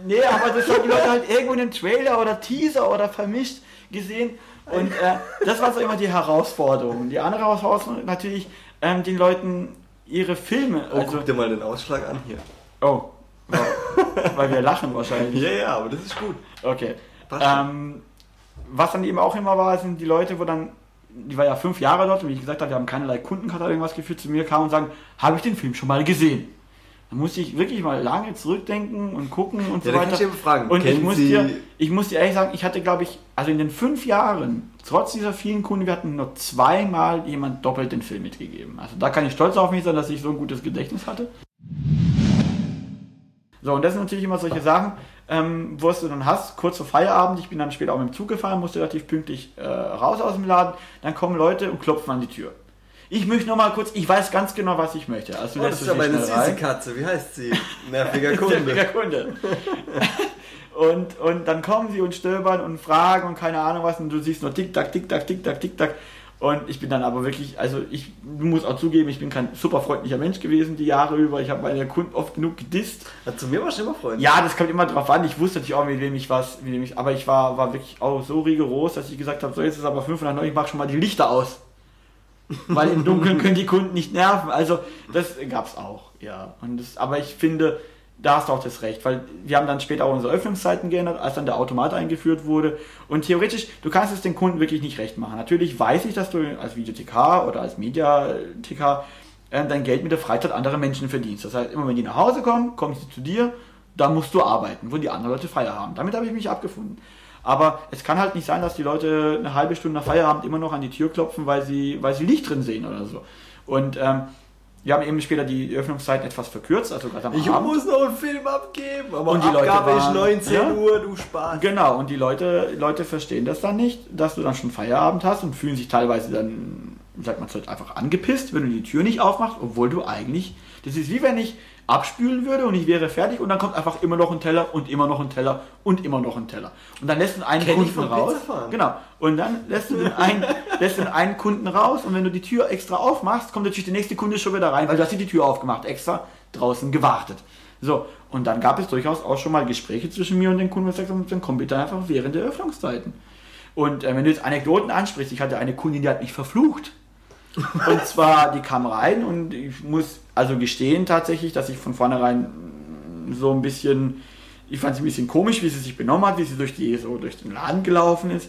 Nee, aber das haben die Leute halt irgendwo in einem Trailer oder Teaser oder vermischt gesehen. Und äh, das war so immer die Herausforderung. Die andere Herausforderung natürlich, ähm, den Leuten ihre Filme. Oh, also, guck dir mal den Ausschlag an hier. oh, wow. weil wir lachen wahrscheinlich. Ja, ja, aber das ist gut. Okay. Ähm, was dann eben auch immer war, sind die Leute, wo dann, die war ja fünf Jahre dort und wie ich gesagt habe, wir haben keinerlei Kundenkarte irgendwas geführt, zu mir kamen und sagen, habe ich den Film schon mal gesehen? Da muss ich wirklich mal lange zurückdenken und gucken und Ja, so da kann weiter. ich dir fragen, und ich muss, Sie- dir, ich muss dir ehrlich sagen, ich hatte, glaube ich, also in den fünf Jahren, trotz dieser vielen Kunden, wir hatten nur zweimal jemand doppelt den Film mitgegeben. Also da kann ich stolz auf mich sein, dass ich so ein gutes Gedächtnis hatte. So, und das sind natürlich immer solche Sachen, ähm, wo du dann hast, kurz vor Feierabend, ich bin dann später auch mit dem Zug gefahren, musste relativ pünktlich äh, raus aus dem Laden, dann kommen Leute und klopfen an die Tür. Ich möchte noch mal kurz, ich weiß ganz genau, was ich möchte. Also Oh, das ist aber sie eine schnell süße rein. Katze. Wie heißt sie? Nerviger Nerviger Kunde. Kunde. und, und dann kommen sie und stöbern und fragen und keine Ahnung was und du siehst nur tick-tack, tick-tack, tick-tack, tick-tack. Und ich bin dann aber wirklich, also ich muss auch zugeben, ich bin kein super freundlicher Mensch gewesen die Jahre über. Ich habe meine Kunden oft genug gedisst. Ja, Zu mir war schon immer Freund. Ja, das kommt immer drauf an. Ich wusste natürlich auch, mit wem ich was, mit wem ich, aber ich war, war wirklich auch so rigoros, dass ich gesagt habe, so jetzt ist es aber 509, ich mache schon mal die Lichter aus. Weil im Dunkeln können die Kunden nicht nerven. Also das gab's auch, ja. Und das, aber ich finde, da hast du auch das Recht, weil wir haben dann später auch unsere Öffnungszeiten geändert, als dann der Automat eingeführt wurde. Und theoretisch, du kannst es den Kunden wirklich nicht recht machen. Natürlich weiß ich, dass du als Videothekar oder als Mediathekar äh, dein Geld mit der Freizeit anderer Menschen verdienst. Das heißt, immer wenn die nach Hause kommen, kommen sie zu dir, da musst du arbeiten, wo die anderen Leute Feier haben. Damit habe ich mich abgefunden. Aber es kann halt nicht sein, dass die Leute eine halbe Stunde nach Feierabend immer noch an die Tür klopfen, weil sie, weil sie Licht drin sehen oder so. Und ähm, wir haben eben später die Öffnungszeiten etwas verkürzt, also gerade am Ich Abend. muss noch einen Film abgeben, aber Und die Leute Abgabe ist waren- 19 Ja? Uhr, du Spaß. Genau, und die Leute, Leute verstehen das dann nicht, dass du dann schon Feierabend hast und fühlen sich teilweise dann, sagt man halt einfach angepisst, wenn du die Tür nicht aufmachst, obwohl du eigentlich, das ist wie wenn ich abspülen würde und ich wäre fertig und dann kommt einfach immer noch ein Teller und immer noch ein Teller und immer noch ein Teller. Und dann lässt du einen Kenn Kunden raus. Genau. Und dann lässt du, einen, lässt du einen Kunden raus und wenn du die Tür extra aufmachst, kommt natürlich der nächste Kunde schon wieder rein, weil du hast dir die Tür aufgemacht, extra draußen gewartet. So, und dann gab es durchaus auch schon mal Gespräche zwischen mir und den Kunden, wo ich gesagt habe, dann komm bitte einfach während der Öffnungszeiten. Und äh, wenn du jetzt Anekdoten ansprichst, ich hatte eine Kundin, die hat mich verflucht. Und zwar die kam rein und ich muss also gestehen tatsächlich, dass ich von vornherein so ein bisschen, ich fand sie ein bisschen komisch, wie sie sich benommen hat, wie sie durch, die, so durch den Laden gelaufen ist.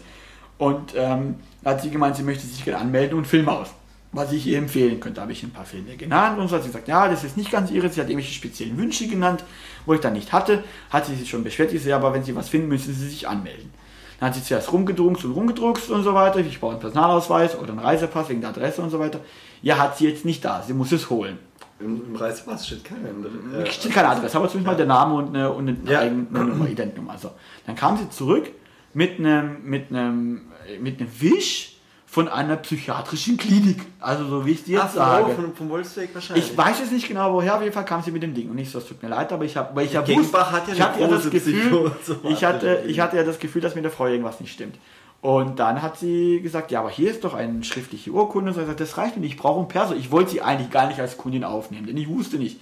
Und ähm, da hat sie gemeint, sie möchte sich gerne anmelden und Film aus. Was ich ihr empfehlen könnte, habe ich ein paar Filme genannt und so hat sie gesagt, ja, das ist nicht ganz ihre. Sie hat irgendwelche speziellen Wünsche genannt, wo ich dann nicht hatte. Hat sie sich schon beschwert, ich sehe, aber wenn sie was finden, müssen sie sich anmelden. Dann hat sie zuerst rumgedruckst und rumgedruckst und so weiter. Ich brauche einen Personalausweis oder einen Reisepass wegen der Adresse und so weiter. Ja, hat sie jetzt nicht da. Sie muss es holen. Im, im Reisepass steht keine andere. Steht keine Adresse, aber zumindest mal der Name und eine, und eine Ja. eigene Nummer, Identnummer. So. Dann kam sie zurück mit einem, mit einem, mit einem Wisch von einer psychiatrischen Klinik. Also so wie ich es dir Ach jetzt so, sage. von, vom Wolfsweg wahrscheinlich. Ich weiß jetzt nicht genau woher, auf jeden Fall kam sie mit dem Ding. Und ich so, es tut mir leid, aber ich habe, weil ich ja hat ja ich eine hatte ja das Gefühl, ich hatte, ich hatte ja das Gefühl, dass mit der Frau irgendwas nicht stimmt. Und dann hat sie gesagt, ja, aber hier ist doch eine schriftliche Urkunde. So, ich gesagt, das reicht mir nicht, ich brauche ein Perso. Ich wollte sie eigentlich gar nicht als Kundin aufnehmen, denn ich wusste nicht,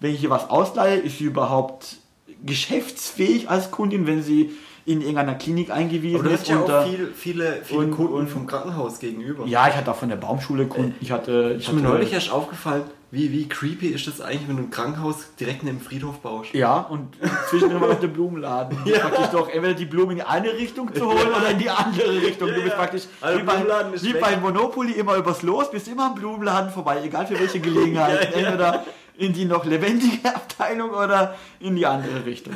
wenn ich ihr was ausleihe, ist sie überhaupt geschäftsfähig als Kundin, wenn sie in irgendeiner Klinik eingewiesen aber ist. ja und, auch äh, viel, viele, viele und- Kunden und- vom Krankenhaus gegenüber. ja, ich hatte auch von der Baumschule Kunden. Ich hatte, ich Ist mir neulich erst aufgefallen, wie, wie creepy ist das eigentlich, wenn du ein Krankenhaus direkt neben dem Friedhof baust. Ja, und zwischendrin noch der Blumenladen. Bist praktisch doch entweder die Blumen in die eine Richtung zu holen oder in die andere Richtung. Du bist ja. praktisch Also wie, bei, wie weg. bei Monopoly immer übers Los, bist immer am Blumenladen vorbei, egal für welche Gelegenheit. Ja, ja. Entweder in die noch lebendige Abteilung oder in die andere Richtung.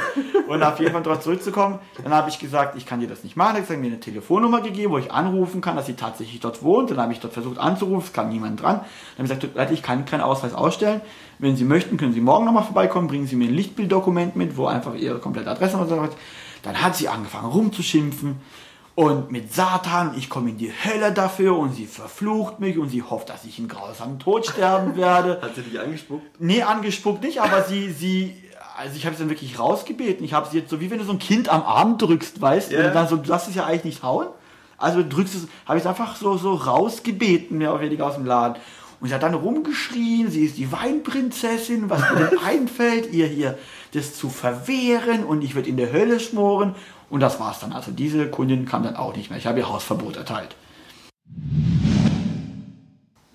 Und auf jeden Fall darauf zurückzukommen, dann habe ich gesagt, ich kann dir das nicht machen. Dann hat sie mir eine Telefonnummer gegeben, wo ich anrufen kann, dass sie tatsächlich dort wohnt. Dann habe ich dort versucht anzurufen, es kam niemand dran. Dann habe ich gesagt, ich kann keinen Ausweis ausstellen. Wenn Sie möchten, können Sie morgen nochmal vorbeikommen, bringen Sie mir ein Lichtbilddokument mit, wo einfach Ihre komplette Adresse und so weiter. Dann hat sie angefangen rumzuschimpfen und mit Satan, ich komme in die Hölle dafür und sie verflucht mich und sie hofft, dass ich einen grausamen Tod sterben werde. Hat sie dich angespuckt? Nee, angespuckt nicht, aber sie, sie, also ich habe sie dann wirklich rausgebeten. Ich habe sie jetzt so, wie wenn du so ein Kind am Arm drückst, weißt du, Ja. und dann so, du darfst es ja eigentlich nicht hauen. Also du drückst es, habe ich es einfach so, so rausgebeten, mehr oder weniger aus dem Laden. Und sie hat dann rumgeschrien, sie ist die Weinprinzessin, was mir denn einfällt, ihr hier das zu verwehren und ich würde in der Hölle schmoren. Und das war's dann. Also diese Kundin kam dann auch nicht mehr. Ich habe ihr Hausverbot erteilt.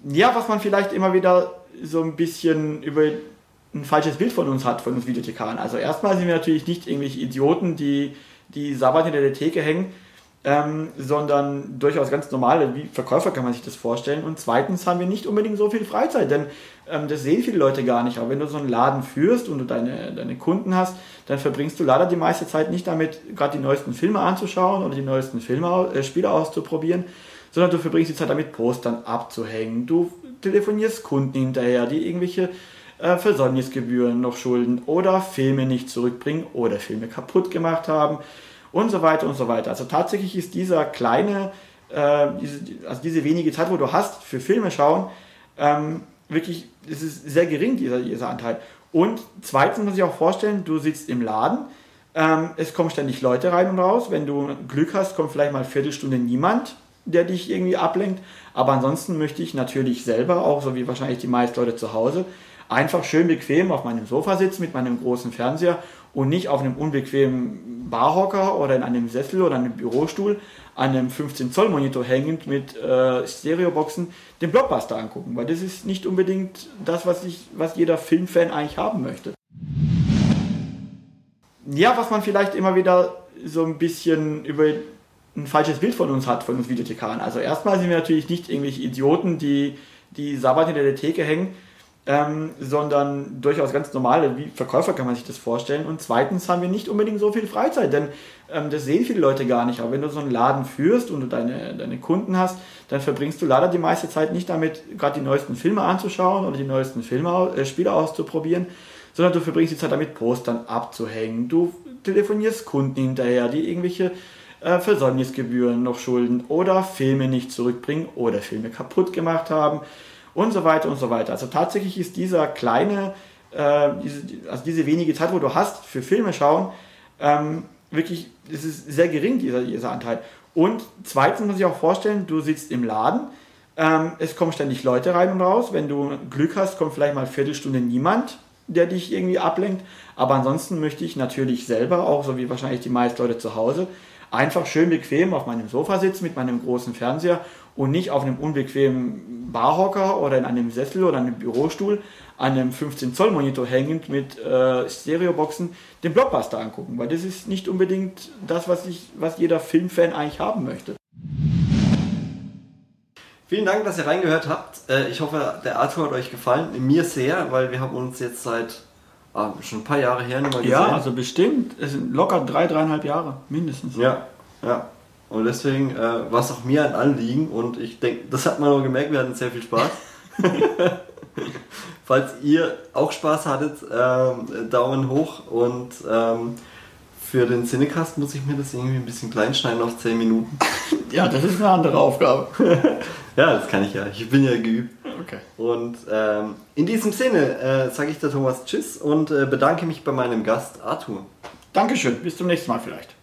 Ja, was man vielleicht immer wieder so ein bisschen über ein falsches Bild von uns hat, von uns Videothekaren. Also erstmal sind wir natürlich nicht irgendwelche Idioten, die, die sabbat hinter der Theke hängen ähm, sondern durchaus ganz normale, wie Verkäufer kann man sich das vorstellen. Und zweitens haben wir nicht unbedingt so viel Freizeit, denn ähm, das sehen viele Leute gar nicht. Aber wenn du so einen Laden führst und du deine, deine Kunden hast, dann verbringst du leider die meiste Zeit nicht damit, gerade die neuesten Filme anzuschauen oder die neuesten Filme, äh, Spiele auszuprobieren, sondern du verbringst die Zeit damit, Postern abzuhängen. Du telefonierst Kunden hinterher, die irgendwelche äh, Versäumnisgebühren noch schulden oder Filme nicht zurückbringen oder Filme kaputt gemacht haben und so weiter und so weiter. Also tatsächlich ist dieser kleine, äh, diese, also diese wenige Zeit, wo du hast für Filme schauen, ähm, wirklich, es ist sehr gering, dieser, dieser Anteil. Und zweitens muss ich auch vorstellen, du sitzt im Laden, ähm, es kommen ständig Leute rein und raus. Wenn du Glück hast, kommt vielleicht mal eine Viertelstunde niemand, der dich irgendwie ablenkt. Aber ansonsten möchte ich natürlich selber, auch so wie wahrscheinlich die meisten Leute zu Hause, einfach schön bequem auf meinem Sofa sitzen mit meinem großen Fernseher und nicht auf einem unbequemen Barhocker oder in einem Sessel oder einem Bürostuhl an einem 15 Zoll Monitor hängend mit äh, Stereoboxen den Blockbuster angucken, weil das ist nicht unbedingt das, was ich, was jeder Filmfan eigentlich haben möchte. Ja, was man vielleicht immer wieder so ein bisschen über ein falsches Bild von uns hat, von uns Videothekaren. Also erstmal sind wir natürlich nicht irgendwelche Idioten, die, die Sabbat in der Theke hängen, ähm, sondern durchaus ganz normale, wie Verkäufer kann man sich das vorstellen. Und zweitens haben wir nicht unbedingt so viel Freizeit, denn ähm, das sehen viele Leute gar nicht. Aber wenn du so einen Laden führst und du deine, deine Kunden hast, dann verbringst du leider die meiste Zeit nicht damit, gerade die neuesten Filme anzuschauen oder die neuesten Filme, äh, Spiele auszuprobieren, sondern du verbringst die Zeit damit, Postern abzuhängen. Du telefonierst Kunden hinterher, die irgendwelche äh, Versäumnisgebühren noch schulden oder Filme nicht zurückbringen oder Filme kaputt gemacht haben und so weiter und so weiter. Also tatsächlich ist dieser kleine, äh, diese, also diese wenige Zeit, wo du hast für Filme schauen, ähm, wirklich, es ist sehr gering, dieser, dieser Anteil. Und zweitens muss ich auch vorstellen, du sitzt im Laden, ähm, es kommen ständig Leute rein und raus. Wenn du Glück hast, kommt vielleicht mal eine Viertelstunde niemand, der dich irgendwie ablenkt. Aber ansonsten möchte ich natürlich selber, auch so wie wahrscheinlich die meisten Leute zu Hause, einfach schön bequem auf meinem Sofa sitzen mit meinem großen Fernseher und nicht auf einem unbequemen Barhocker oder in einem Sessel oder einem Bürostuhl an einem 15 Zoll Monitor hängend mit äh, Stereoboxen den Blockbuster angucken, weil das ist nicht unbedingt das, was ich, was jeder Filmfan eigentlich haben möchte. Vielen Dank, dass ihr reingehört habt. Äh, ich hoffe, der Arthur hat euch gefallen. Mir sehr, weil wir haben uns jetzt seit ah, schon ein paar Jahre her nicht mehr gesehen. Ja, also bestimmt. Es sind locker drei, dreieinhalb Jahre mindestens. Ja, ja. Und deswegen äh, war es auch mir ein Anliegen und ich denke, das hat man auch gemerkt, wir hatten sehr viel Spaß. Falls ihr auch Spaß hattet, ähm, Daumen hoch und ähm, für den Cinecast muss ich mir das irgendwie ein bisschen klein schneiden auf 10 Minuten. Ja, das ist eine andere Aufgabe. ja, das kann ich ja. Ich bin ja geübt. Okay. Und ähm, in diesem Sinne äh, sage ich der Thomas Tschüss und äh, bedanke mich bei meinem Gast Arthur. Dankeschön. Bis zum nächsten Mal vielleicht.